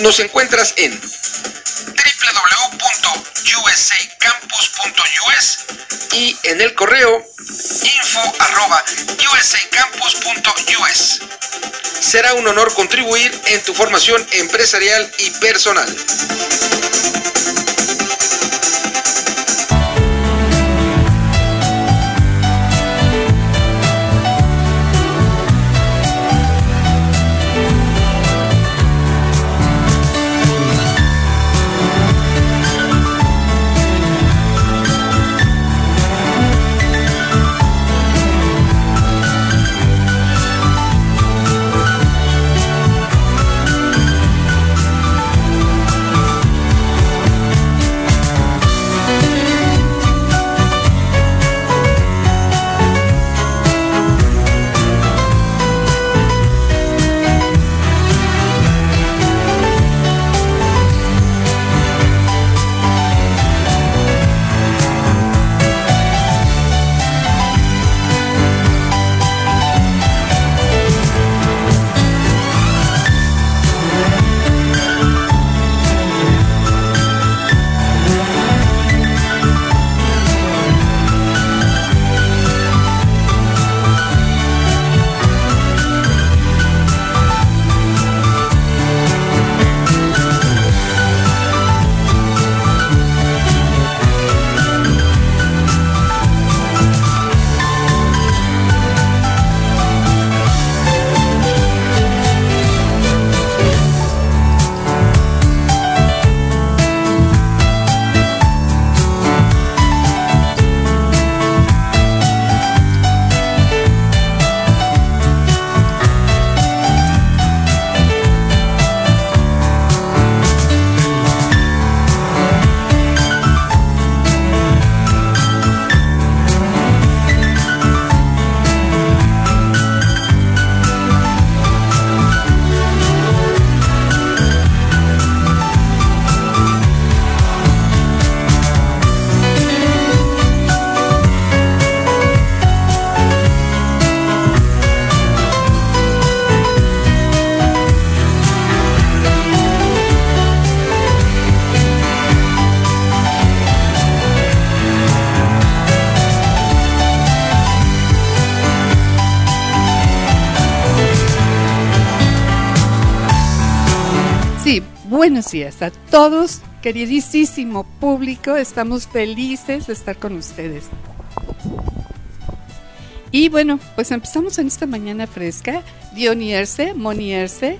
Nos encuentras en www.usacampus.us y en el correo info@usacampus.us. Será un honor contribuir en tu formación empresarial y personal. Buenos días a todos, queridísimo público. Estamos felices de estar con ustedes. Y bueno, pues empezamos en esta mañana fresca. Dionierse, Monierse,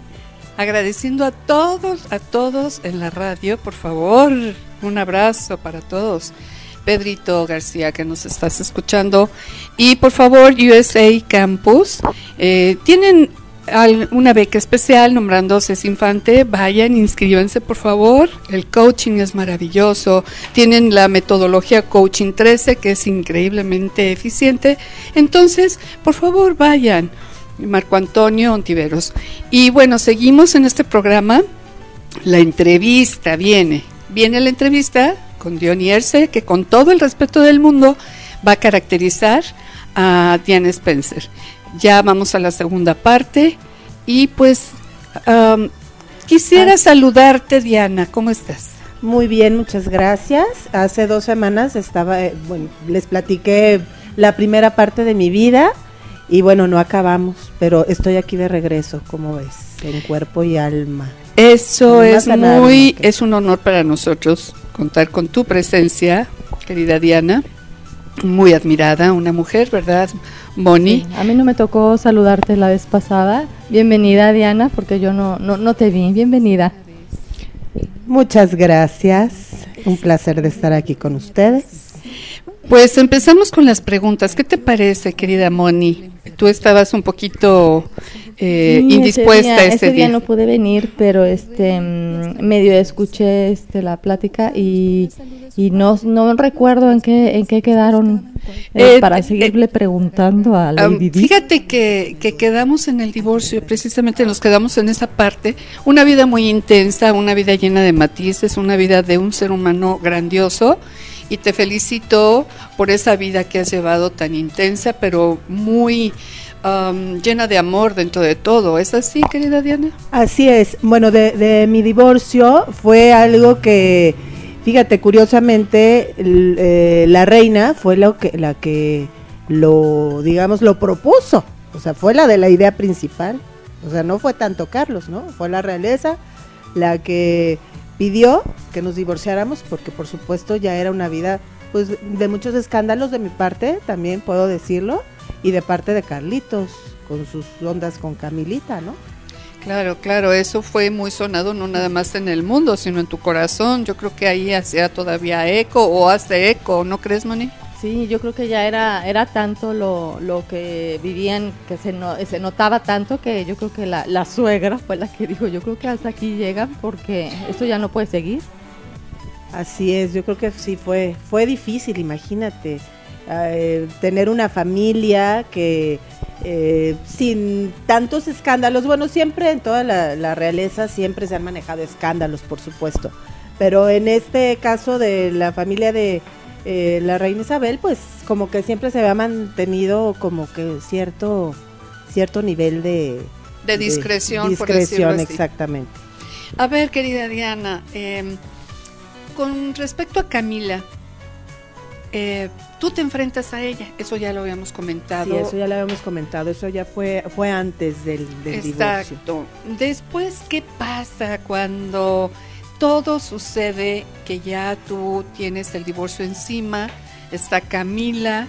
agradeciendo a todos, a todos en la radio, por favor, un abrazo para todos. Pedrito García, que nos estás escuchando. Y por favor, USA Campus, eh, tienen una beca especial nombrando Cés Infante, vayan, inscríbanse por favor. El coaching es maravilloso. Tienen la metodología Coaching 13 que es increíblemente eficiente. Entonces, por favor, vayan. Marco Antonio Ontiveros. Y bueno, seguimos en este programa. La entrevista viene. Viene la entrevista con Dionierse, que con todo el respeto del mundo va a caracterizar a Diane Spencer. Ya vamos a la segunda parte y pues quisiera ah. saludarte Diana, ¿cómo estás? Muy bien, muchas gracias. Hace dos semanas estaba, eh, bueno, les platiqué la primera parte de mi vida y bueno, no acabamos, pero estoy aquí de regreso, como ves, en cuerpo y alma. Eso es muy, es un honor para nosotros contar con tu presencia, querida Diana muy admirada, una mujer, ¿verdad, Moni? a mí no me tocó saludarte la vez pasada. Bienvenida, Diana, porque yo no, no, no te vi. Bienvenida. Muchas gracias. Un placer de estar aquí con ustedes. Pues empezamos con las preguntas. ¿Qué te parece, querida Moni? Tú estabas un poquito eh, Sí, indispuesta ese día, ese día día. no pude venir, pero este mm, medio escuché este la plática y, y no, no recuerdo en qué en qué quedaron eh, Eh, para eh, seguirle preguntando a Lady Di. fíjate que, que quedamos en el divorcio, precisamente nos quedamos en esa parte, una vida muy intensa, una vida llena de matices, una vida de un ser humano grandioso y te felicito por esa vida que has llevado tan intensa, pero muy am, llena de amor dentro de todo. ¿Es así, querida Diana? Así es. Bueno, de, mi divorcio fue algo que, fíjate, curiosamente, eh, la reina fue lo que, la que lo, digamos, lo propuso. O sea, fue la de la idea principal. O sea, no fue tanto Carlos, ¿no? Fue la realeza la que pidió que nos divorciáramos porque, por supuesto, ya era una vida, pues, de muchos escándalos de mi parte, también puedo decirlo, y de parte de Carlitos, con sus ondas con Camilita, ¿no? Claro, claro, eso fue muy sonado no nada más en el mundo, sino en tu corazón. Yo creo que ahí hacía todavía eco o hace eco, ¿no crees, Moni? Sí, yo creo que ya era era tanto lo, lo que vivían que se no- se notaba tanto que yo creo que la, la suegra fue la que dijo, yo creo que hasta aquí llegan porque esto ya no puede seguir. Así es, yo creo que sí fue, fue difícil, imagínate, eh, tener una familia que eh, sin tantos escándalos, bueno, siempre en toda la, la realeza siempre se han manejado escándalos, por supuesto, pero en este caso de la familia de eh, la reina Isabel, pues como que siempre se había mantenido como que cierto, cierto nivel de... De discreción, por discreción, así. exactamente. A ver, querida Diana, eh, con respecto a Camila, eh, tú te enfrentas a ella, eso ya lo habíamos comentado. Sí, eso ya lo habíamos comentado, eso ya fue, fue antes del, del divorcio. Exacto. Después, ¿qué pasa cuando todo sucede que ya tú tienes el divorcio encima, está Camila,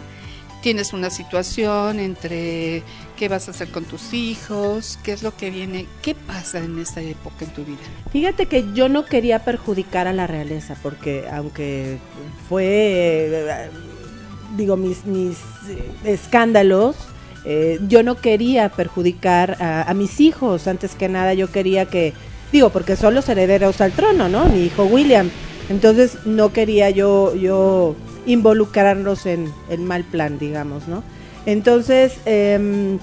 tienes una situación entre qué vas a hacer con tus hijos, qué es lo que viene, qué pasa en esa época en tu vida? Fíjate que yo no quería perjudicar a la realeza, porque aunque fue, eh, digo, mis, mis escándalos, eh, yo no quería perjudicar a mis hijos, antes que nada yo quería que, digo, porque son los herederos al trono, ¿no? Mi hijo William. Entonces no quería yo, yo involucrarlos en el mal plan, digamos, ¿no? Entonces, em,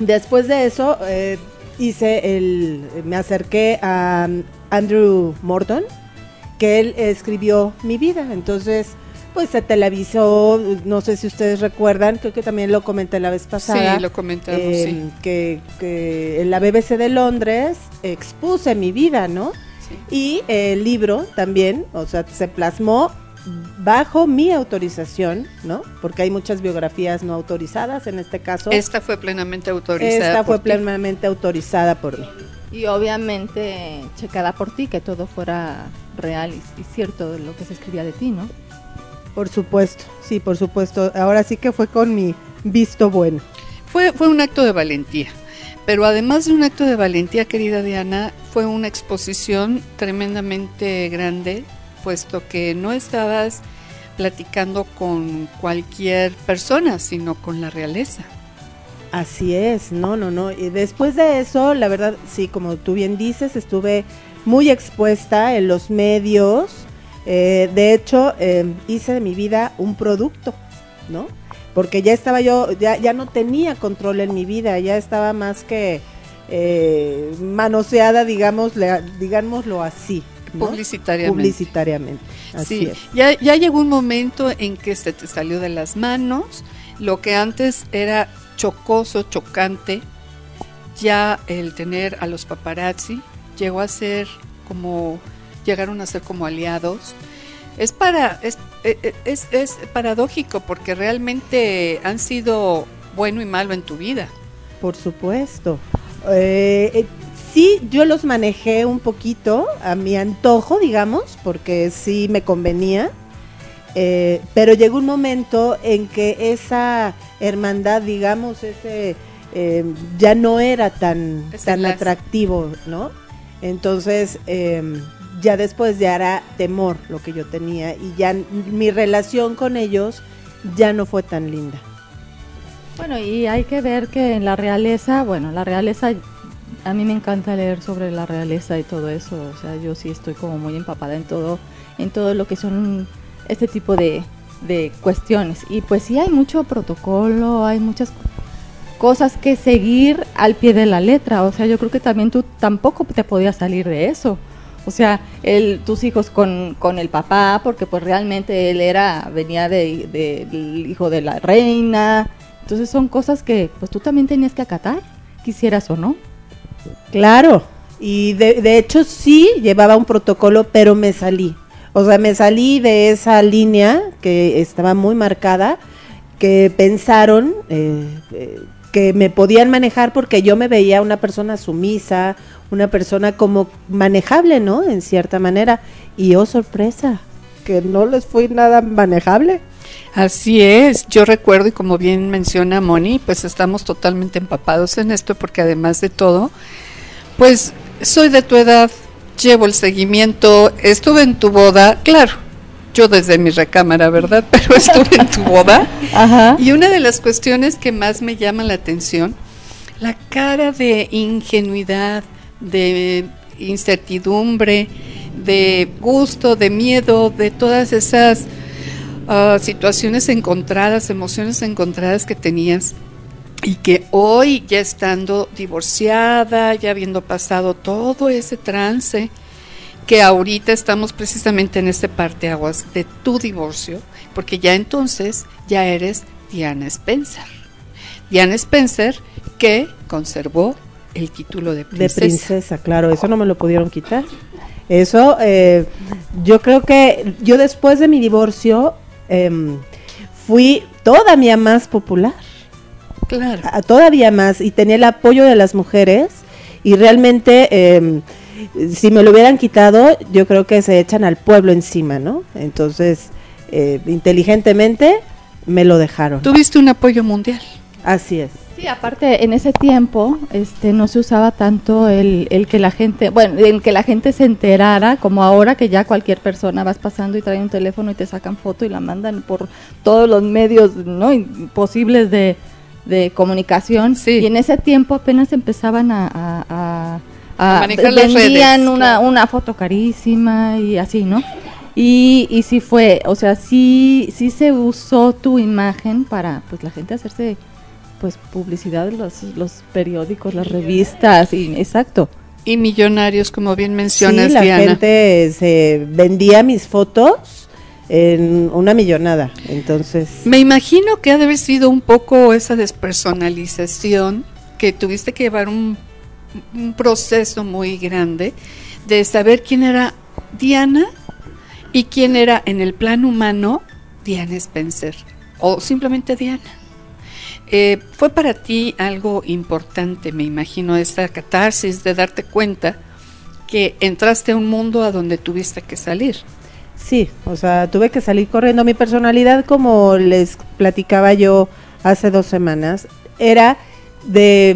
después de eso, eh, hice el, me acerqué a Andrew Morton, que él escribió mi vida. Entonces, pues se televisó, no sé si ustedes recuerdan, creo que también lo comenté la vez pasada. sí, lo comentamos, eh, sí. que, que en la BBC de Londres expuse mi vida, ¿no? sí. Y el libro también, o sea, se plasmó bajo mi autorización, ¿no? Porque hay muchas biografías no autorizadas, en este caso. Esta fue plenamente autorizada. esta fue por ti. plenamente autorizada por mí. Y obviamente checada por ti, que todo fuera real y, y cierto de lo que se escribía de ti, ¿no? Por supuesto, sí, por supuesto. Ahora sí que fue con mi visto bueno. Fue, fue un acto de valentía. Pero además de un acto de valentía, querida Diana, fue una exposición tremendamente grande, puesto que no estabas platicando con cualquier persona, sino con la realeza. Así es, no, no, no. Y después de eso, la verdad, sí, como tú bien dices, estuve muy expuesta en los medios. Eh, de hecho, eh, hice de mi vida un producto, ¿no? Porque ya estaba yo, ya, ya no tenía control en mi vida, ya estaba más que eh, manoseada, digamos, digámoslo así. ¿no? Publicitariamente. Publicitariamente. Así Sí, es. ya, ya llegó un momento en que se te salió de las manos. Lo que antes era chocoso, chocante, ya el tener a los paparazzi llegó a ser como, llegaron a ser como aliados. Es para, es, eh, es, es paradójico porque realmente han sido bueno y malo en tu vida. Por supuesto. Eh, eh, sí, yo los manejé un poquito a mi antojo, digamos, porque sí me convenía. Eh, pero llegó un momento en que esa hermandad, digamos, ese eh, ya no era tan, Ese tan atractivo, ¿no? Entonces, eh, ya después ya era temor lo que yo tenía y ya mi relación con ellos ya no fue tan linda. Bueno, y hay que ver que en la realeza, bueno, la realeza, a mí me encanta leer sobre la realeza y todo eso, o sea, yo sí estoy como muy empapada en todo, en todo lo que son este tipo de, de cuestiones. Y pues sí hay mucho protocolo, hay muchas cosas que seguir al pie de la letra, o sea, yo creo que también tú tampoco te podías salir de eso. O sea, él, tus hijos con, con el papá, porque pues realmente él era, venía del de, hijo de la reina, entonces son cosas que pues tú también tenías que acatar, quisieras o no. Claro, y de, de hecho sí llevaba un protocolo, pero me salí. O sea, me salí de esa línea que estaba muy marcada, que pensaron eh, eh, que me podían manejar porque yo me veía una persona sumisa, una persona como manejable, ¿no? En cierta manera. Y oh, sorpresa, que no les fui nada manejable. Así es, yo recuerdo y como bien menciona Moni, pues estamos totalmente empapados en esto porque además de todo, pues soy de tu edad, llevo el seguimiento, estuve en tu boda, claro, yo desde mi recámara, ¿verdad? Pero estuve en tu boda. Ajá. Y una de las cuestiones que más me llama la atención, la cara de ingenuidad, de incertidumbre, de gusto, de miedo, de todas esas uh, situaciones encontradas, emociones encontradas que tenías y que hoy ya estando divorciada, ya habiendo pasado todo ese trance, que ahorita estamos precisamente en este parteaguas de tu divorcio, porque ya entonces ya eres Diana Spencer. Diana Spencer que conservó el título de princesa. De princesa, claro, eso no me lo pudieron quitar. Eso, eh, yo creo que yo después de mi divorcio eh, fui todavía más popular. Claro. A, todavía más y tenía el apoyo de las mujeres y realmente eh, si me lo hubieran quitado yo creo que se echan al pueblo encima, ¿no? Entonces, eh, inteligentemente me lo dejaron. Tuviste un apoyo mundial. Así es. Sí, aparte en ese tiempo este no se usaba tanto el, el, que la gente, bueno, el que la gente se enterara como ahora que ya cualquier persona vas pasando y trae un teléfono y te sacan foto y la mandan por todos los medios no posibles de, de comunicación. Sí. Y en ese tiempo apenas empezaban a, a, a, a manejar las vendían redes, una, claro. una foto carísima y así, ¿no? Y, y sí fue, o sea, sí, sí se usó tu imagen para pues la gente hacerse pues publicidad los, los periódicos, las revistas, y exacto. Y millonarios, como bien mencionas, sí, la Diana. gente se vendía mis fotos en una millonada, entonces... Me imagino que ha de haber sido un poco esa despersonalización, que tuviste que llevar un, un proceso muy grande de saber quién era Diana y quién era en el plan humano Diana Spencer, o simplemente Diana. Eh, fue para ti algo importante, me imagino, esta catarsis de darte cuenta que entraste a un mundo a donde tuviste que salir. Sí, o sea, tuve que salir corriendo. Mi personalidad, como les platicaba yo hace dos semanas, era de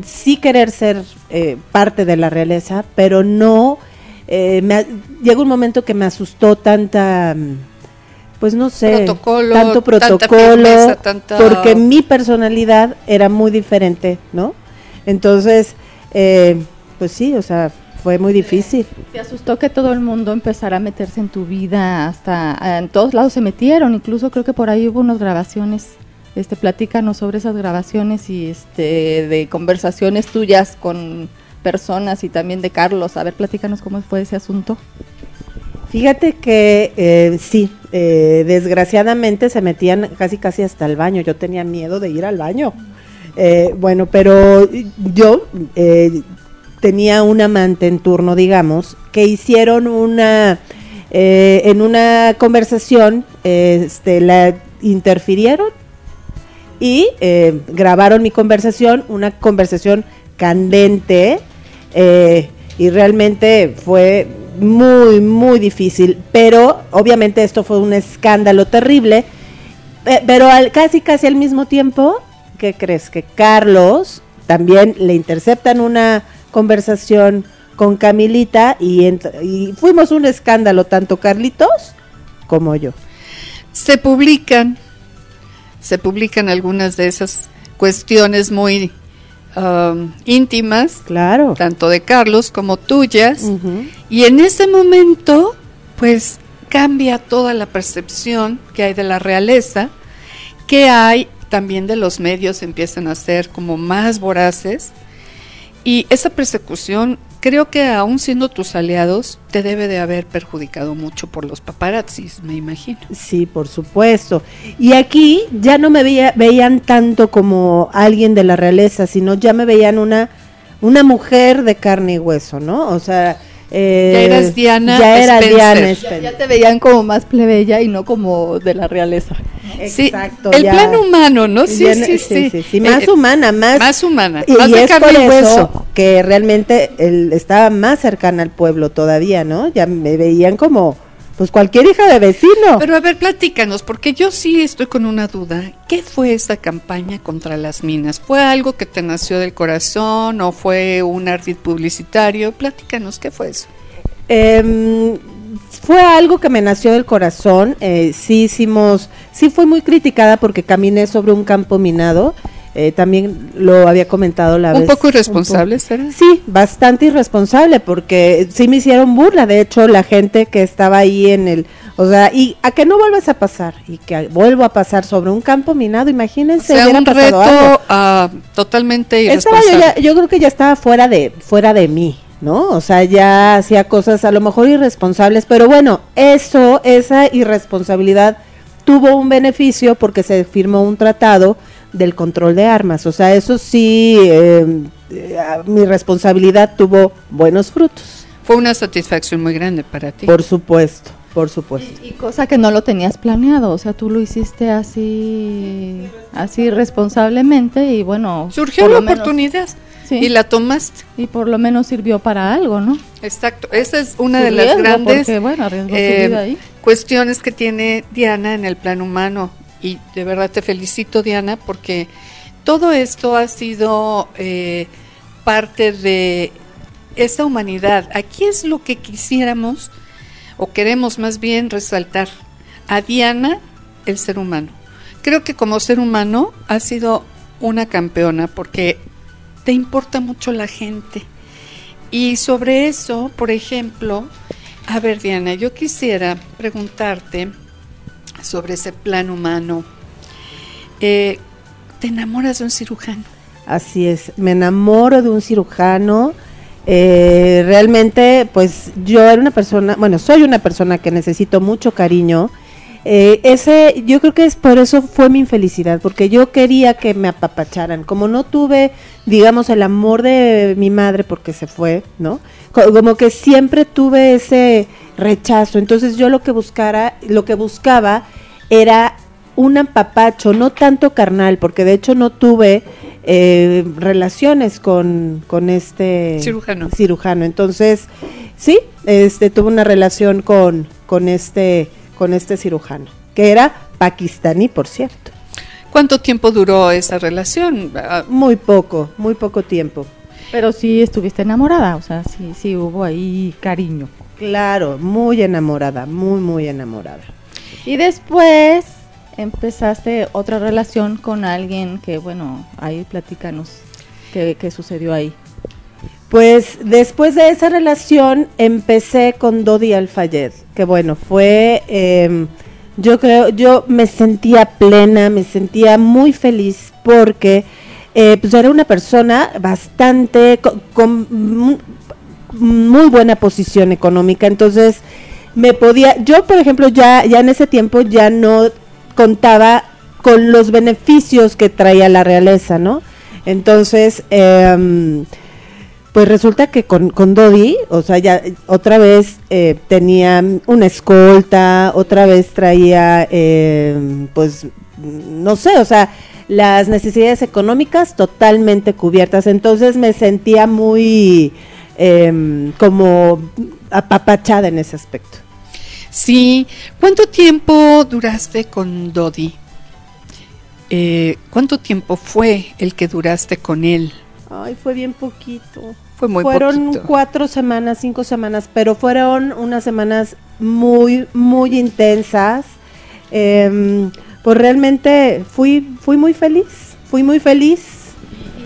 mm, sí querer ser eh, parte de la realeza, pero no... Eh, me, llegó un momento que me asustó tanta... mm, Pues no sé, Protocolo, tanto tanta protocolo, tanta- porque mi personalidad era muy diferente, ¿no? Entonces, eh, pues sí, o sea, fue muy difícil. ¿Te asustó que todo el mundo empezara a meterse en tu vida? Hasta en todos lados se metieron, incluso creo que por ahí hubo unas grabaciones. Este, platícanos sobre esas grabaciones y este de conversaciones tuyas con personas y también de Carlos. A ver, platícanos cómo fue ese asunto. Fíjate que eh, sí, eh, desgraciadamente se metían casi casi hasta el baño. Yo tenía miedo de ir al baño. Eh, bueno, pero yo eh, tenía un amante en turno, digamos, que hicieron una, eh, en una conversación, este, la interfirieron y eh, grabaron mi conversación, una conversación candente eh, y realmente fue muy, muy difícil, pero obviamente esto fue un escándalo terrible, eh, pero al, casi, casi al mismo tiempo, ¿qué crees? Que Carlos también le interceptan una conversación con Camilita y, y fuimos un escándalo, tanto Carlitos como yo. Se publican se publican algunas de esas cuestiones muy um, íntimas, Claro. tanto de Carlos como tuyas, y en ese momento, pues cambia toda la percepción que hay de la realeza, que hay también de los medios empiezan a ser como más voraces, y esa persecución creo que aún siendo tus aliados te debe de haber perjudicado mucho por los paparazzis, me imagino. Sí, por supuesto. Y aquí ya no me veía, veían tanto como alguien de la realeza, sino ya me veían una, una mujer de carne y hueso, ¿no? O sea... eh, Ya eras Diana Ya era Spencer. Diana Spencer. ya te veían como más plebeya y no como de la realeza. Sí, Exacto, el ya. plan humano, ¿no? Sí, Ya- sí, sí. sí, Más Eh, humana, más... Más humana, y, más y de es carne por y eso que realmente él estaba más cercana al pueblo todavía, ¿no? Ya me veían como, pues cualquier hija de vecino. Pero a ver, platícanos, porque yo sí estoy con una duda. ¿Qué fue esa campaña contra las minas? ¿Fue algo que te nació del corazón o fue un ardid publicitario? Platícanos, ¿qué fue eso? Em, fue algo que me nació del corazón. eh, sí hicimos, sí fue muy criticada porque caminé sobre un campo minado. Eh, también lo había comentado la Un vez. poco irresponsable. Sí, bastante irresponsable porque sí me hicieron burla. De hecho, la gente que estaba ahí en el, o sea, y a que no vuelvas a pasar y que vuelvo a pasar sobre un campo minado, O imagínense. sea, hubiera un reto algo. totalmente Estaba yo, irresponsable. ya- yo creo que ya estaba fuera de fuera de mí, ¿no? O sea, ya hacía cosas a lo mejor irresponsables, pero bueno, eso, esa irresponsabilidad tuvo un beneficio porque se firmó un tratado del control de armas. O sea, eso sí, eh, eh, mi responsabilidad tuvo buenos frutos. Fue una satisfacción muy grande para ti. Por supuesto, por supuesto. Y cosa que no lo tenías planeado, o sea, tú lo hiciste así, así responsablemente y bueno. Surgió la menos- oportunidad sí, y la tomaste. y por lo menos sirvió para algo, ¿no? Exacto. Esa es una Su de las grandes porque, bueno, eh, ahí. cuestiones que tiene Diana en el plan humano. Y de verdad te felicito, Diana, porque todo esto ha sido eh, parte de esa humanidad. Aquí es lo que quisiéramos, o queremos más bien resaltar, a Diana, el ser humano. Creo que como ser humano ha sido una campeona porque te importa mucho la gente. Y sobre eso, por ejemplo, a ver, Diana, yo quisiera preguntarte sobre ese plan humano. Eh, ¿Te enamoras de un cirujano? Así es, me enamoro de un cirujano. eh, realmente, pues yo era una persona, bueno, soy una persona que necesito mucho cariño. Eh, ese, yo creo que es por eso fue mi infelicidad, porque yo quería que me apapacharan. Como no tuve, digamos, el amor de mi madre porque se fue, ¿no? Co- Como que siempre tuve ese rechazo. Entonces yo lo que buscara, lo que buscaba era un apapacho, no tanto carnal, porque de hecho no tuve eh, relaciones con, con este Cirujano. cirujano. Entonces, sí, este tuve una relación con, con este, con este cirujano, que era pakistaní, por cierto. ¿Cuánto tiempo duró esa relación? Ah, Muy poco, muy poco tiempo. Pero sí estuviste enamorada, o sea, sí, sí hubo ahí cariño. Claro, muy enamorada, muy, muy enamorada. Y después empezaste otra relación con alguien que, bueno, ahí platícanos qué, qué sucedió ahí. Pues después de esa relación empecé con Dodi Alfayed, que bueno, fue, eh, yo creo, yo me sentía plena, me sentía muy feliz porque eh, pues era una persona bastante, co- con, mu- muy buena posición económica, entonces me podía, yo por ejemplo ya, ya en ese tiempo ya no contaba con los beneficios que traía la realeza, ¿no? Entonces, em, pues resulta que con, con Dodi, o sea, ya otra vez eh, tenía una escolta, otra vez traía, eh, pues, no sé, o sea, las necesidades económicas totalmente cubiertas. Entonces me sentía muy eh, como apapachada en ese aspecto. Sí. ¿Cuánto tiempo duraste con Dodi? Eh, ¿Cuánto tiempo fue el que duraste con él? Ay, fue bien poquito. Fue muy fueron poquito. cuatro semanas, cinco semanas, pero fueron unas semanas muy, muy intensas. Em, pues realmente fui, fui muy feliz, fui muy feliz.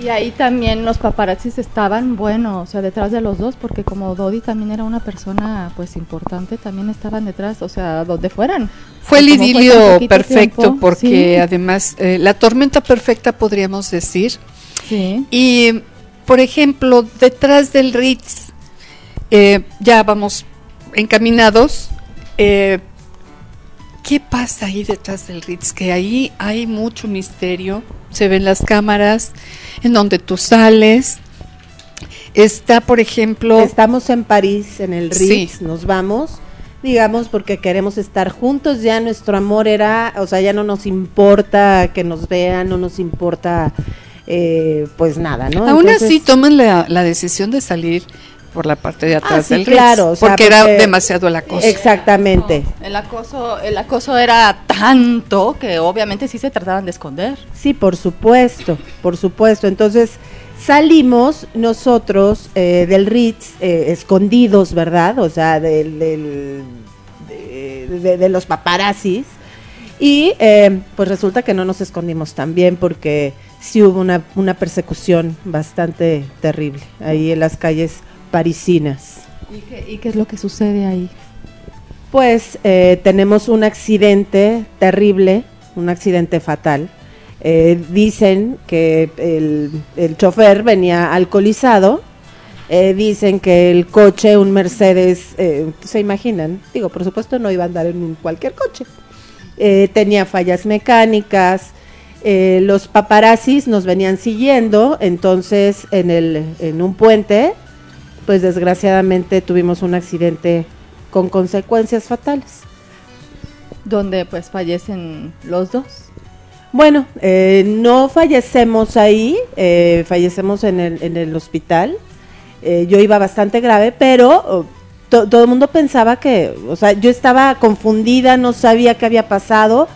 Y ahí también los paparazzis estaban, bueno, o sea, detrás de los dos, porque como Dodi también era una persona, pues, importante, también estaban detrás, o sea, donde fueran. Fue el idilio perfecto tiempo, porque sí. además eh, la tormenta perfecta podríamos decir. Sí. Y, por ejemplo, detrás del Ritz, eh, ya vamos encaminados. eh, ¿Qué pasa ahí detrás del Ritz? Que ahí hay mucho misterio. Se ven las cámaras en donde tú sales. Está, por ejemplo, Estamos en París, en el Sí. Ritz, nos vamos, digamos, porque queremos estar juntos, ya nuestro amor era, o sea, ya no nos importa que nos vean, no nos importa, eh, pues nada, ¿no? aún Entonces, así toman la, la decisión de salir por la parte de atrás Ah, sí, del Ritz. claro, o sea, porque, era demasiado la cosa. Exactamente. El acoso, el acoso era tanto que obviamente sí se trataban de esconder. Sí, por supuesto, por supuesto. Entonces salimos nosotros eh, del Ritz eh, escondidos, ¿verdad? O sea, del, del- de, de- de los paparazzis. Y eh, pues resulta que no nos escondimos tan bien porque sí hubo una, una persecución bastante terrible ahí en las calles parisinas. ¿Y qué, y qué es lo que sucede ahí? Pues eh, tenemos un accidente terrible, un accidente fatal. Eh, dicen que el, el chofer venía alcoholizado. Eh, dicen que el coche, un Mercedes, eh, se imaginan, digo, por supuesto no iba a andar en un cualquier coche. Tenía fallas mecánicas. Eh, los paparazzis nos venían siguiendo, entonces en, el, en un puente, pues desgraciadamente tuvimos un accidente con consecuencias fatales. Donde pues fallecen los dos. Bueno, eh, no fallecemos ahí, eh, fallecemos en el, en el hospital. Eh, yo iba bastante grave, pero oh, to- todo el mundo pensaba que, o sea, yo estaba confundida, no sabía qué había pasado,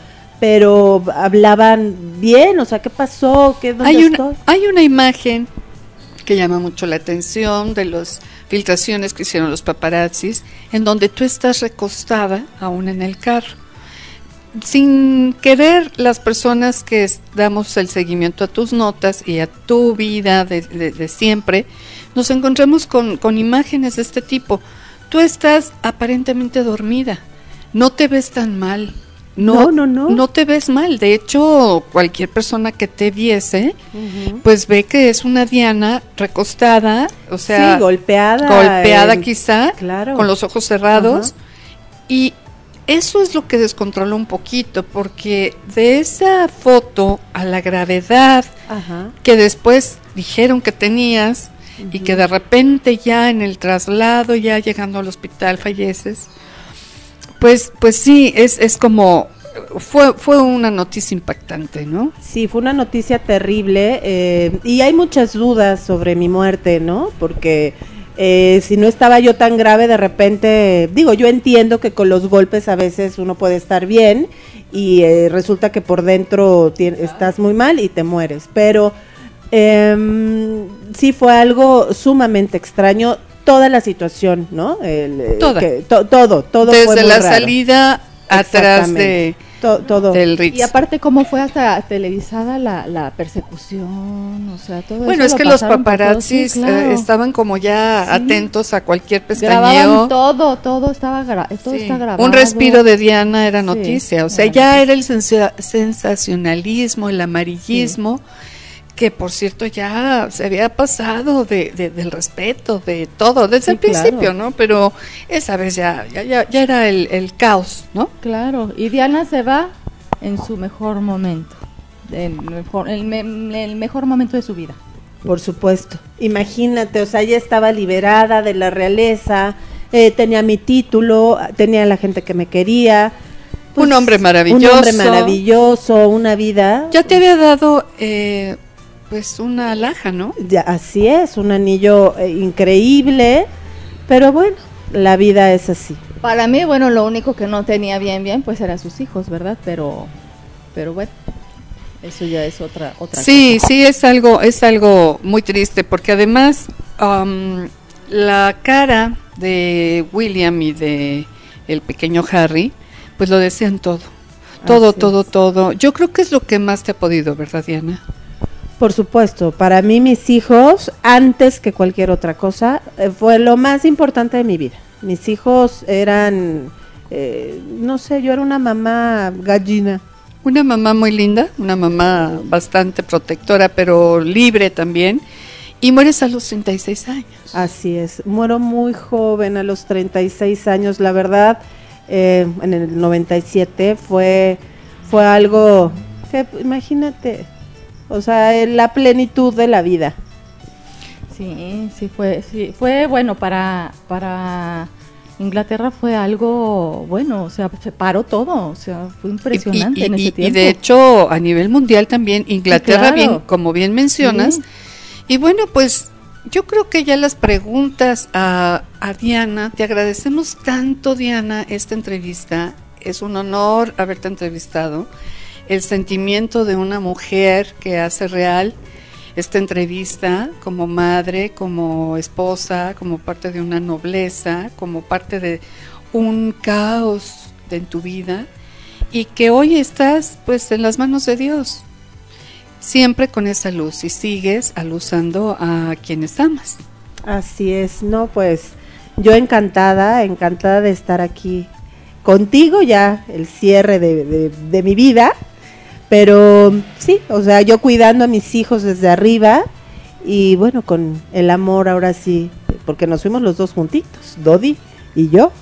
pero hablaban bien, o sea, ¿qué pasó? ¿Qué, dónde Hay una, hay una imagen que llama mucho la atención de las filtraciones que hicieron los paparazzis, en donde tú estás recostada aún en el carro. Sin querer, las personas que damos el seguimiento a tus notas y a tu vida de, de- de siempre, nos encontramos con, con imágenes de este tipo. Tú estás aparentemente dormida, no te ves tan mal. No, no, no. No te ves mal. De hecho, cualquier persona que te viese, pues ve que es una Diana recostada, o sea, sí, golpeada. golpeada quizá, claro. con los ojos cerrados. Y eso es lo que descontrola un poquito, porque de esa foto a la gravedad que después dijeron que tenías y que de repente ya en el traslado, ya llegando al hospital falleces, pues, pues sí, es, es como, fue, fue una noticia impactante, ¿no? Sí, fue una noticia terrible eh, y hay muchas dudas sobre mi muerte, ¿no? Porque eh, si no estaba yo tan grave, de repente, digo, yo entiendo que con los golpes a veces uno puede estar bien y eh, resulta que por dentro estás muy mal y te mueres, pero em, sí fue algo sumamente extraño toda la situación, ¿no? El, eh, Toda. que- to- todo, todo fue Desde muy la raro. salida atrás de. To- todo. del Ritz. Y aparte cómo fue hasta televisada la, la persecución, o sea, todo Bueno, eso es que lo los paparazzis sí, eh, estaban como ya Sí. atentos a cualquier Grababan pestañeo. todo, todo estaba gra- todo Sí. está grabado. Un respiro de Diana era Sí, noticia, o sea, era ya noticia. era el sensa- sensacionalismo, el amarillismo, que por cierto ya se había pasado de, de- del respeto, de todo, desde Sí, el principio, claro. ¿no? Pero esa vez ya, ya, ya, ya era el, el caos, ¿no? Claro, y Diana se va en su mejor momento, el mejor, el, me- el mejor momento de su vida. Por supuesto. Imagínate, o sea, ella estaba liberada de la realeza, eh, tenía mi título, tenía la gente que me quería. pues, Un hombre maravilloso. Un hombre maravilloso, una vida. Ya te había dado, eh, pues, una alhaja, ¿no? Ya, así es, un anillo eh, increíble, pero bueno, la vida es así. Para mí, bueno, lo único que no tenía bien, bien, pues eran sus hijos, ¿verdad? Pero, pero bueno, eso ya es otra, otra Sí, sí, es algo, es algo muy triste, porque además la cara de William y de el pequeño Harry, pues lo decían todo. todo, Así todo, todo. Yo creo que es lo que más te ha podido, ¿verdad, Diana? Por supuesto, para mí mis hijos, antes que cualquier otra cosa, eh, fue lo más importante de mi vida. Mis hijos eran, eh, no sé, yo era una mamá gallina. Una mamá muy linda, una mamá bastante protectora, pero libre también. Y mueres a los 36 años. Así es, muero muy joven, a los 36 años, la verdad, eh, en el 97 fue, fue algo imagínate, o sea, la plenitud de la vida. Sí, sí fue, sí fue bueno para para Inglaterra fue algo bueno, o sea, se paró todo, o sea, fue impresionante Y- y- en ese y- tiempo. Y de hecho, a nivel mundial también, Inglaterra, claro. bien, como bien mencionas. Sí. Y bueno, pues yo creo que ya las preguntas a, a Diana, te agradecemos tanto, Diana, esta entrevista. Es un honor haberte entrevistado. El sentimiento de una mujer que hace real esta entrevista como madre, como esposa, como parte de una nobleza, como parte de un caos en tu vida y que hoy estás pues en las manos de Dios, siempre con esa luz y sigues alusando a quienes amas. Así es, no, pues yo encantada, encantada de estar aquí contigo ya, el cierre de, de- de mi vida, pero sí, o sea, yo cuidando a mis hijos desde arriba y bueno, con el amor ahora sí, porque nos fuimos los dos juntitos, Dodi y yo,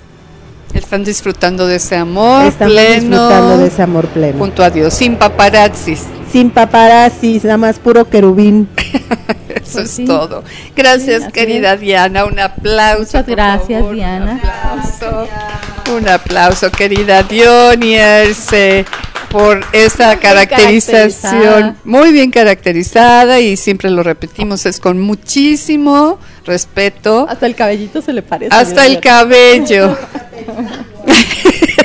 Están disfrutando de ese amor estamos pleno disfrutando de ese amor pleno. junto a Dios, sin paparazzis. Sin paparazzi, nada más puro querubín. Eso Pues es sí. todo. Gracias, Sí, querida Diana. Un aplauso. Muchas gracias, favor, Diana. Un aplauso. Un aplauso, querida Dionierse, por esa bien caracterización muy bien caracterizada y siempre lo repetimos, es con muchísimo respeto Hasta el cabellito se le parece. hasta el cabello.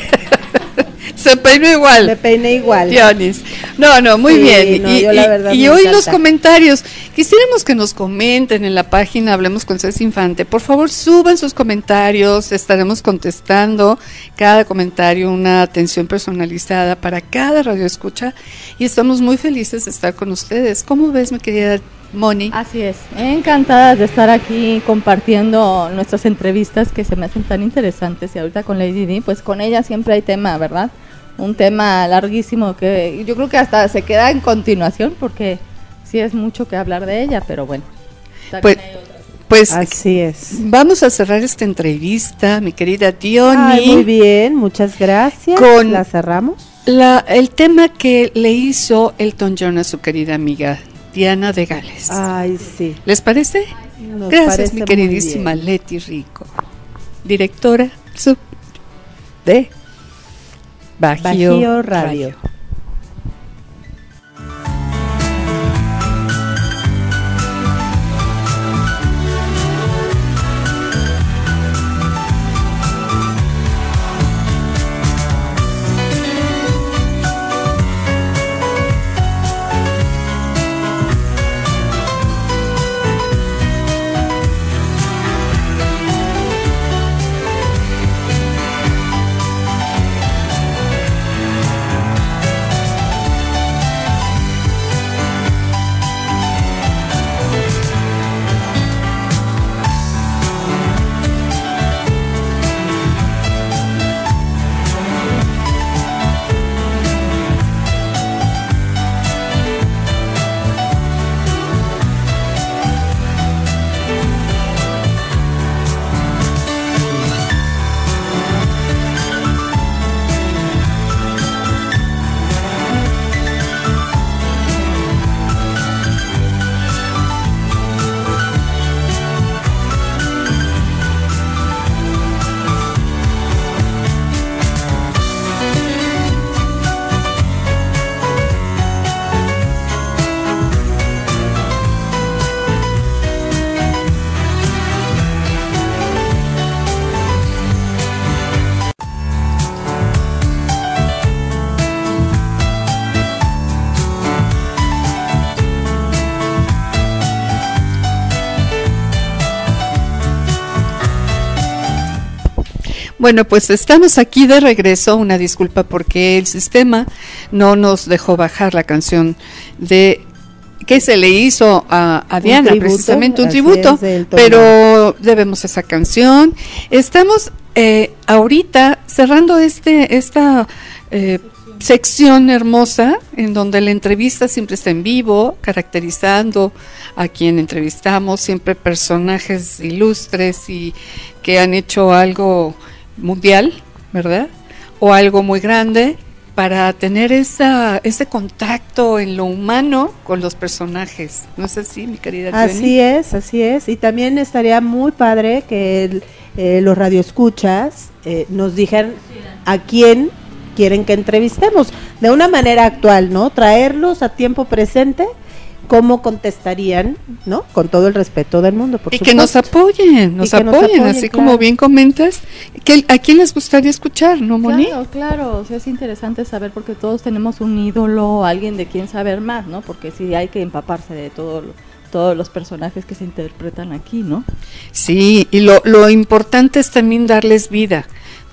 Se peinó igual. Me peiné igual. Dionis. No, no, muy Sí, bien. no, y hoy los comentarios. Quisiéramos que nos comenten en la página Hablemos con César Infante. Por favor, suban sus comentarios. Estaremos contestando cada comentario, una atención personalizada para cada radio escucha. Y estamos muy felices de estar con ustedes. ¿Cómo ves, mi querida Moni? Así es, encantadas de estar aquí compartiendo nuestras entrevistas que se me hacen tan interesantes y ahorita con Lady Di, pues con ella siempre hay tema, ¿verdad? Un tema larguísimo que yo creo que hasta se queda en continuación porque sí es mucho que hablar de ella, pero bueno. Pues, también hay otras. pues Así es. vamos a cerrar esta entrevista, mi querida Diony. Muy bien, muchas gracias. Con- La cerramos. La, el tema que le hizo Elton John a su querida amiga Diana de Gales. Ay, sí. ¿Les parece? nos Gracias, parece mi queridísima. Leti Rico, directora sub de Bajío, Bajío Radio. Bueno, pues estamos aquí de regreso. Una disculpa porque el sistema no nos dejó bajar la canción de que se le hizo a, Diana, precisamente un tributo, pero debemos esa canción. Estamos eh, ahorita cerrando este esta eh, sección hermosa en donde la entrevista siempre está en vivo, caracterizando a quien entrevistamos, siempre personajes ilustres y que han hecho algo mundial, ¿verdad? O algo muy grande para tener esa, ese contacto en lo humano con los personajes. ¿No es así, mi querida Así es, así es. Y también estaría muy padre que eh, los radioescuchas eh, nos dijeran a quién quieren que entrevistemos. De una manera actual, ¿no? Traerlos a tiempo presente cómo contestarían, ¿no? Con todo el respeto del mundo, por y Que nos apoyen, nos apoyen, así como bien comentas. Que, ¿A quién les gustaría escuchar, no, Moni? Claro, claro, o sea, es interesante saber porque todos tenemos un ídolo, alguien de quien saber más, ¿no? Porque sí hay que empaparse de todo todos los personajes que se interpretan aquí, ¿no? Sí, y lo, lo importante es también darles vida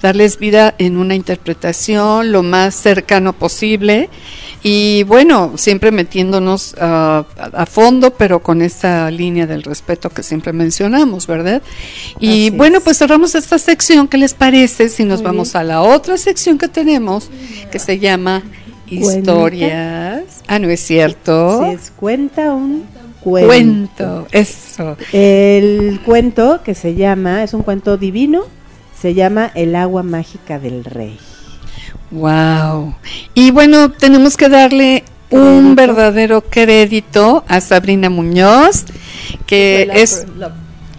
darles vida en una interpretación lo más cercano posible y bueno, siempre metiéndonos ah, a fondo, pero con esta línea del respeto que siempre mencionamos, ¿verdad? Y bueno, pues cerramos esta sección, ¿qué les parece si nos vamos a la otra sección que tenemos que se llama historias? Ah, no es cierto. Se cuenta un cuento. cuento. Eso. El cuento que se llama, es un cuento divino se llama El agua mágica del rey. Wow. Y bueno, tenemos que darle un verdadero crédito a Sabrina Muñoz, que es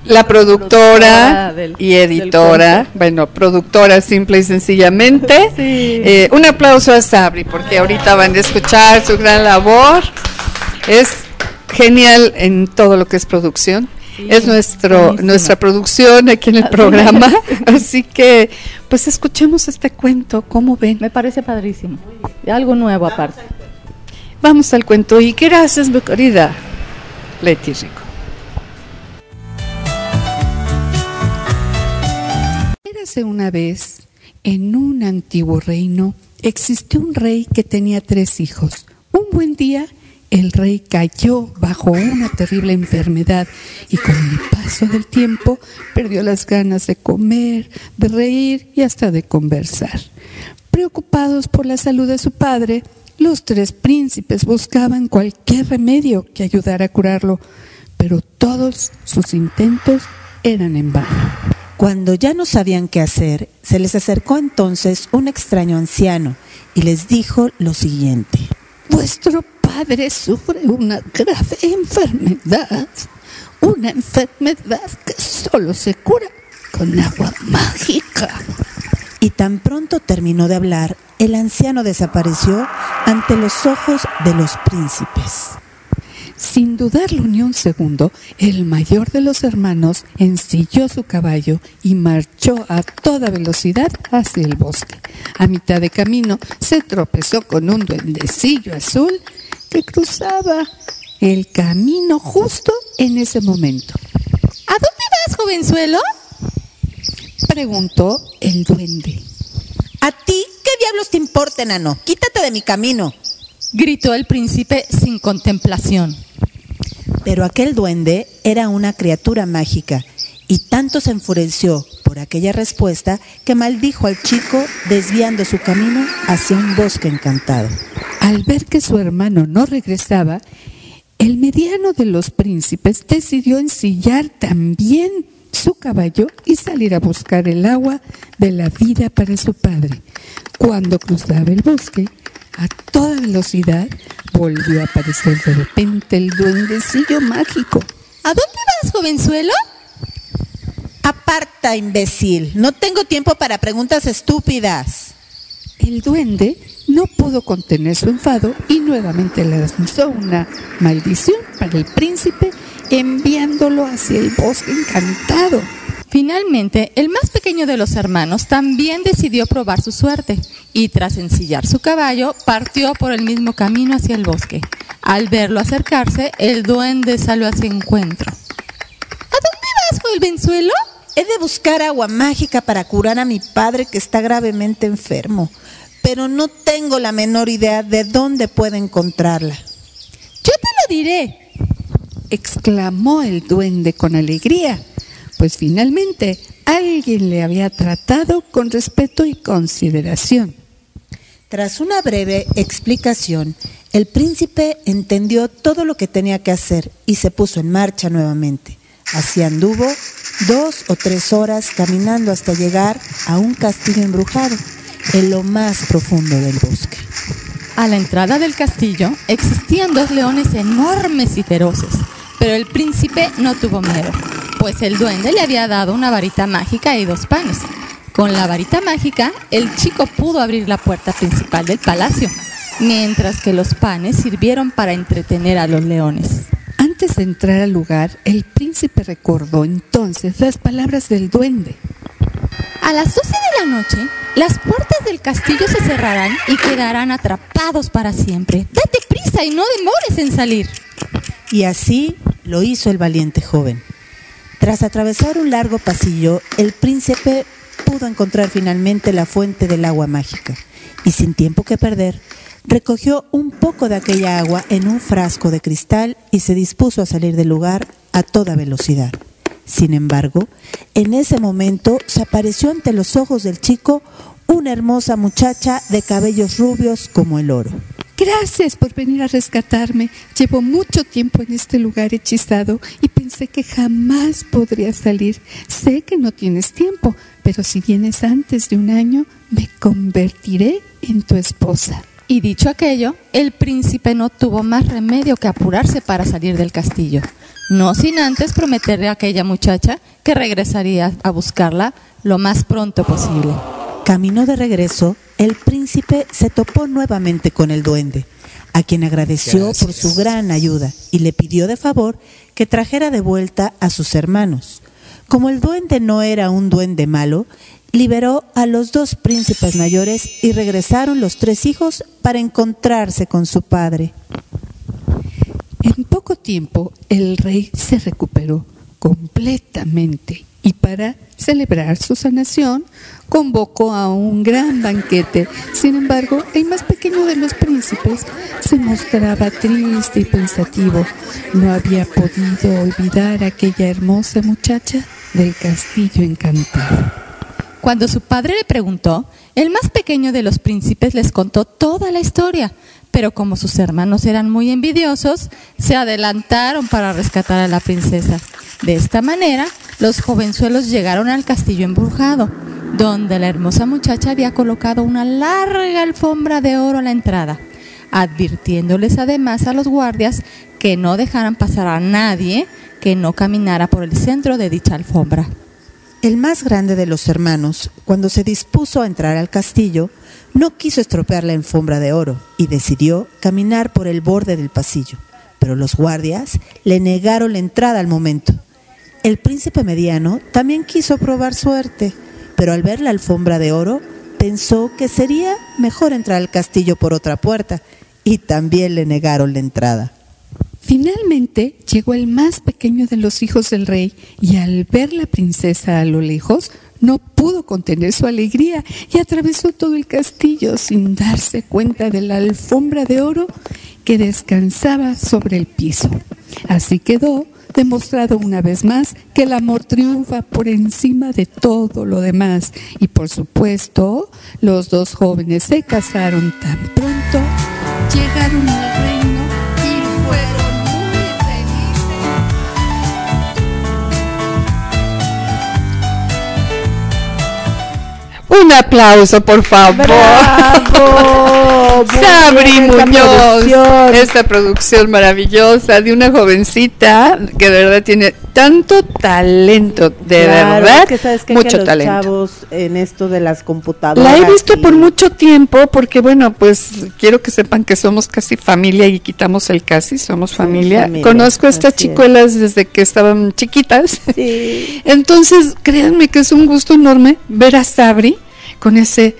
la, productora, y editora, bueno, productora simple y sencillamente. Eh, un aplauso a Sabri, porque ahorita van a escuchar su gran labor. Es genial en todo lo que es producción es nuestro nuestra producción aquí en el programa. Así que, pues escuchemos este cuento, ¿cómo ven? Me parece padrísimo. Algo nuevo aparte. Vamos al cuento y gracias, mi querida Leti Rico. Érase una vez, en un antiguo reino, existió un rey que tenía tres hijos. Un buen día, el rey cayó bajo una terrible enfermedad y con el paso del tiempo perdió las ganas de comer, de reír y hasta de conversar. Preocupados por la salud de su padre, los tres príncipes buscaban cualquier remedio que ayudara a curarlo, pero todos sus intentos eran en vano. Cuando ya no sabían qué hacer, se les acercó entonces un extraño anciano y les dijo lo siguiente. Vuestro padre sufre una grave enfermedad, una enfermedad que solo se cura con agua mágica. Y tan pronto terminó de hablar, el anciano desapareció ante los ojos de los príncipes. Sin dudarlo ni un segundo, el mayor de los hermanos ensilló su caballo y marchó a toda velocidad hacia el bosque. A mitad de camino se tropezó con un duendecillo azul que cruzaba el camino justo en ese momento. ¿A dónde vas, jovenzuelo? preguntó el duende. ¿A ti qué diablos te importa, enano? Quítate de mi camino. Gritó el príncipe sin contemplación. Pero aquel duende era una criatura mágica y tanto se enfureció por aquella respuesta que maldijo al chico desviando su camino hacia un bosque encantado. Al ver que su hermano no regresaba, el mediano de los príncipes decidió ensillar también su caballo y salir a buscar el agua de la vida para su padre. Cuando cruzaba el bosque, a toda velocidad, volvió a aparecer de repente el duendecillo mágico. ¿A dónde vas, jovenzuelo? Aparta, imbécil. No tengo tiempo para preguntas estúpidas. El duende no pudo contener su enfado y nuevamente le lanzó una maldición para el príncipe, enviándolo hacia el bosque encantado. Finalmente, el más pequeño de los hermanos también decidió probar su suerte y tras ensillar su caballo partió por el mismo camino hacia el bosque. Al verlo acercarse, el duende salió a su encuentro. ¿A dónde vas, jovenzuelo? He de buscar agua mágica para curar a mi padre que está gravemente enfermo, pero no tengo la menor idea de dónde puedo encontrarla. Yo te lo diré, exclamó el duende con alegría, pues finalmente alguien le había tratado con respeto y consideración. Tras una breve explicación, el príncipe entendió todo lo que tenía que hacer y se puso en marcha nuevamente. Así anduvo dos o tres horas caminando hasta llegar a un castillo embrujado en lo más profundo del bosque. A la entrada del castillo existían dos leones enormes y feroces, pero el príncipe no tuvo miedo, pues el duende le había dado una varita mágica y dos panes. Con la varita mágica, el chico pudo abrir la puerta principal del palacio, mientras que los panes sirvieron para entretener a los leones. Antes de entrar al lugar, el príncipe recordó entonces las palabras del duende. A las 12 de la noche, las puertas del castillo se cerrarán y quedarán atrapados para siempre. Date prisa y no demores en salir. Y así lo hizo el valiente joven. Tras atravesar un largo pasillo, el príncipe pudo encontrar finalmente la fuente del agua mágica y sin tiempo que perder, recogió un poco de aquella agua en un frasco de cristal y se dispuso a salir del lugar a toda velocidad. Sin embargo, en ese momento se apareció ante los ojos del chico una hermosa muchacha de cabellos rubios como el oro. Gracias por venir a rescatarme. Llevo mucho tiempo en este lugar hechizado y pensé que jamás podría salir. Sé que no tienes tiempo, pero si vienes antes de un año, me convertiré en tu esposa. Y dicho aquello, el príncipe no tuvo más remedio que apurarse para salir del castillo, no sin antes prometerle a aquella muchacha que regresaría a buscarla lo más pronto posible. Camino de regreso, el príncipe se topó nuevamente con el duende, a quien agradeció Gracias. por su gran ayuda y le pidió de favor que trajera de vuelta a sus hermanos. Como el duende no era un duende malo, liberó a los dos príncipes mayores y regresaron los tres hijos para encontrarse con su padre. En poco tiempo el rey se recuperó completamente y para celebrar su sanación convocó a un gran banquete. Sin embargo, el más pequeño de los príncipes se mostraba triste y pensativo. No había podido olvidar a aquella hermosa muchacha del castillo encantado. Cuando su padre le preguntó, el más pequeño de los príncipes les contó toda la historia, pero como sus hermanos eran muy envidiosos, se adelantaron para rescatar a la princesa. De esta manera, los jovenzuelos llegaron al castillo embrujado, donde la hermosa muchacha había colocado una larga alfombra de oro a la entrada, advirtiéndoles además a los guardias que no dejaran pasar a nadie que no caminara por el centro de dicha alfombra. El más grande de los hermanos, cuando se dispuso a entrar al castillo, no quiso estropear la alfombra de oro y decidió caminar por el borde del pasillo, pero los guardias le negaron la entrada al momento. El príncipe mediano también quiso probar suerte, pero al ver la alfombra de oro pensó que sería mejor entrar al castillo por otra puerta y también le negaron la entrada. Finalmente llegó el más pequeño de los hijos del rey y al ver la princesa a lo lejos no pudo contener su alegría y atravesó todo el castillo sin darse cuenta de la alfombra de oro que descansaba sobre el piso. Así quedó demostrado una vez más que el amor triunfa por encima de todo lo demás y por supuesto los dos jóvenes se casaron tan pronto llegaron al reino y fueron Un aplauso, por favor. Sabri Muñoz, producción. esta producción maravillosa de una jovencita que de verdad tiene tanto talento, de Claro, verdad, es que sabes que, mucho que los talento. chavos en esto de las computadoras. La he visto y- por mucho tiempo porque, bueno, pues quiero que sepan que somos casi familia y quitamos el casi, somos familia. familia, Conozco a estas es. chicuelas desde que estaban chiquitas. Sí. Entonces, créanme que es un gusto enorme ver a Sabri con ese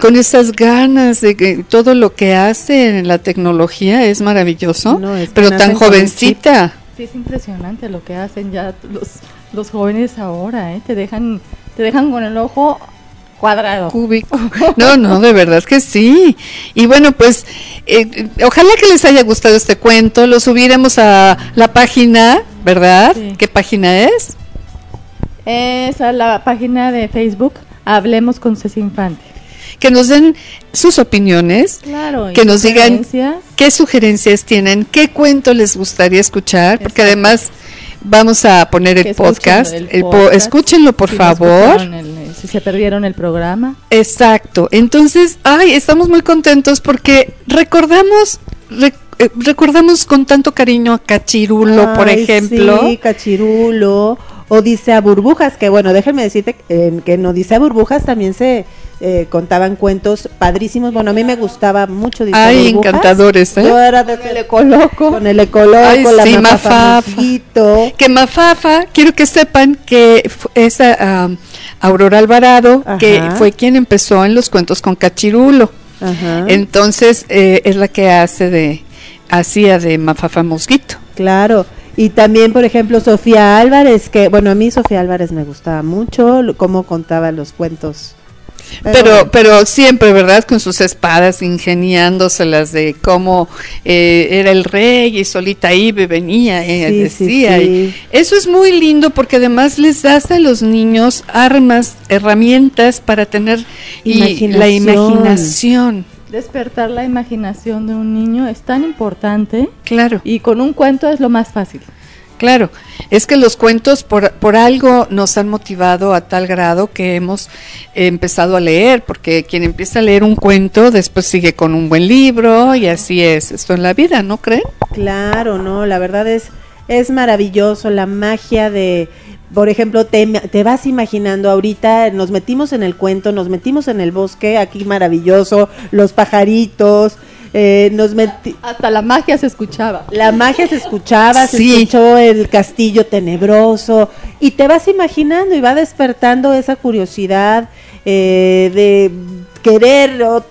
con esas ganas de que todo lo que hace en la tecnología es maravilloso, No, es que pero tan jovencita. Sí, es impresionante lo que hacen ya los, los jóvenes ahora, ¿eh? Te dejan, te dejan con el ojo cuadrado. Cúbico. No, no, de verdad que sí. Y bueno, pues eh, ojalá que les haya gustado este cuento. Lo subiremos a la página, ¿verdad? Sí. ¿Qué página es? Es a la página de Facebook Hablemos con Ceci Infante. Que nos den sus opiniones, Claro. que nos digan qué sugerencias tienen, qué cuento les gustaría escuchar, porque además vamos a poner el podcast. el po- escúchenlo, por si favor. el- si se perdieron el programa. Exacto. Entonces, ay, estamos muy contentos porque recordamos, re- eh, recordamos con tanto cariño a Cachirulo, por ejemplo. Sí, Cachirulo. Odisea Burbujas, que bueno, déjenme decirte eh, que en Odisea Burbujas también se eh, contaban cuentos padrísimos. Bueno, a mí me gustaba mucho Odisea Ay, Burbujas. encantadores, ¿eh? Yo era de Con el ecoloco. Con el ecoloco, Ay, la sí, mafafa. Que Mafafa, quiero que sepan que esa ah, Aurora Alvarado, que fue quien empezó en los cuentos con Cachirulo. Ajá. Entonces, eh, es la que hace de, hacía de Mafafa Mosquito. Claro. Y también, por ejemplo, Sofía Álvarez, que, bueno, a mí Sofía Álvarez me gustaba mucho, lo- cómo contaba los cuentos. Pero, pero siempre, ¿verdad? Con sus espadas, ingeniándoselas de cómo eh, era el rey y solita iba y venía, ella Sí, sí, decía. sí. y eso es muy lindo porque además les das a los niños armas, herramientas para tener y la Imaginación. Despertar la imaginación de un niño es tan importante Claro. y con un cuento es lo más fácil. Claro, es que los cuentos por, por algo nos han motivado a tal grado que hemos empezado a leer, porque quien empieza a leer un cuento después sigue con un buen libro y así es esto en la vida, ¿no creen? Claro, no, la verdad es es maravilloso la magia de por ejemplo, te, te vas imaginando ahorita, nos metimos en el cuento, nos metimos en el bosque, aquí maravilloso, los pajaritos, eh, nos meti Hasta la magia se escuchaba. la magia se escuchaba, Sí. se escuchó el castillo tenebroso y te vas imaginando y va despertando esa curiosidad eh, de querer o-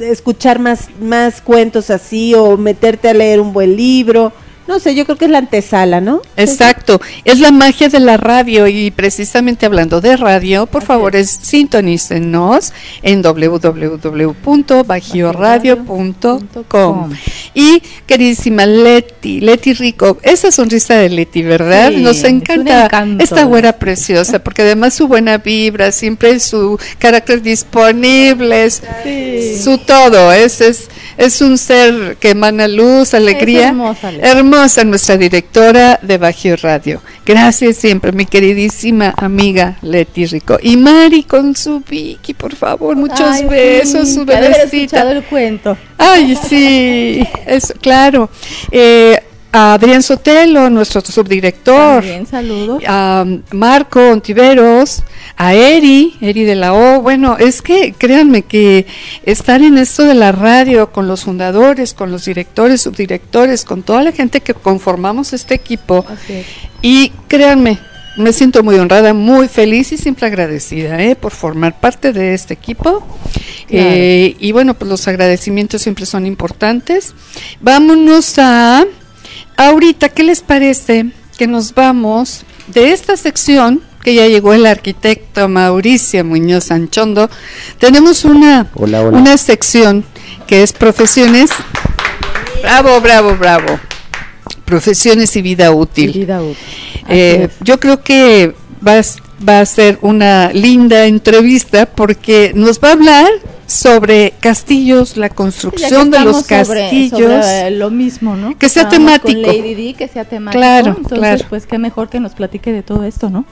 escuchar más, más cuentos así o meterte a leer un buen libro. No sé, yo creo que es la antesala, ¿no? Exacto, es la magia de la radio y precisamente hablando de radio, por favor, es, sintonícenos en www.bajioradio.com. Y queridísima Leti, Leti Rico, esa sonrisa de Leti, ¿verdad? Sí, Nos encanta esta güera preciosa, porque además su buena vibra, siempre su carácter disponible, su todo, es, es, es un ser que emana luz, alegría. hermosa, Leti. Hermosa nuestra directora de Bajío Radio. Gracias siempre, mi queridísima amiga Leti Rico. Y Mari con su Vicky, por favor, muchos Ay, besos, sí, su ya bebecita. escuchado el cuento. Ay, sí, es claro. Eh, a Adrián Sotelo, nuestro subdirector. También saludos. A Marco Ontiveros, a Eri, Eri de la O. Bueno, es que créanme que estar en esto de la radio con los fundadores, con los directores, subdirectores, con toda la gente que conformamos este equipo, es. y créanme, me siento muy honrada, muy feliz y siempre agradecida ¿eh? por formar parte de este equipo. Eh, y bueno, pues los agradecimientos siempre son importantes. Vámonos a ahorita, ¿qué les parece que nos vamos de esta sección? que ya llegó el arquitecto Mauricio Muñoz Anchondo, tenemos una, Hola, hola. una sección que es profesiones. Bravo, bravo, bravo. Profesiones y vida útil. Vida útil. Eh, yo creo que va, a va a ser una linda entrevista porque nos va a hablar sobre castillos, la Ya que construcción de los sobre- castillos. sobre lo mismo, ¿no? Que sea Estábamos temático. Con Lady D, que sea temático. Claro, Entonces, claro. pues qué mejor que nos platique de todo esto, ¿no?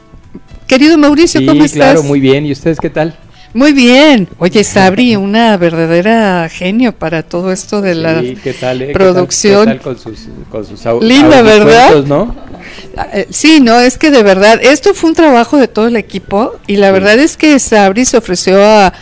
Querido Mauricio, Sí, ¿cómo estás? claro, muy bien. ¿Y ustedes qué tal? Muy bien. Oye, Sabri, una verdadera genio para todo esto de la Sí, ¿qué tal, eh? ¿Qué tal- producción. ¿Qué tal, con sus, con sus Linda, ¿verdad? ¿no? Eh, Sí, no, es que de verdad, esto fue un trabajo de todo el equipo y la Sí. verdad es que Sabri se ofreció a,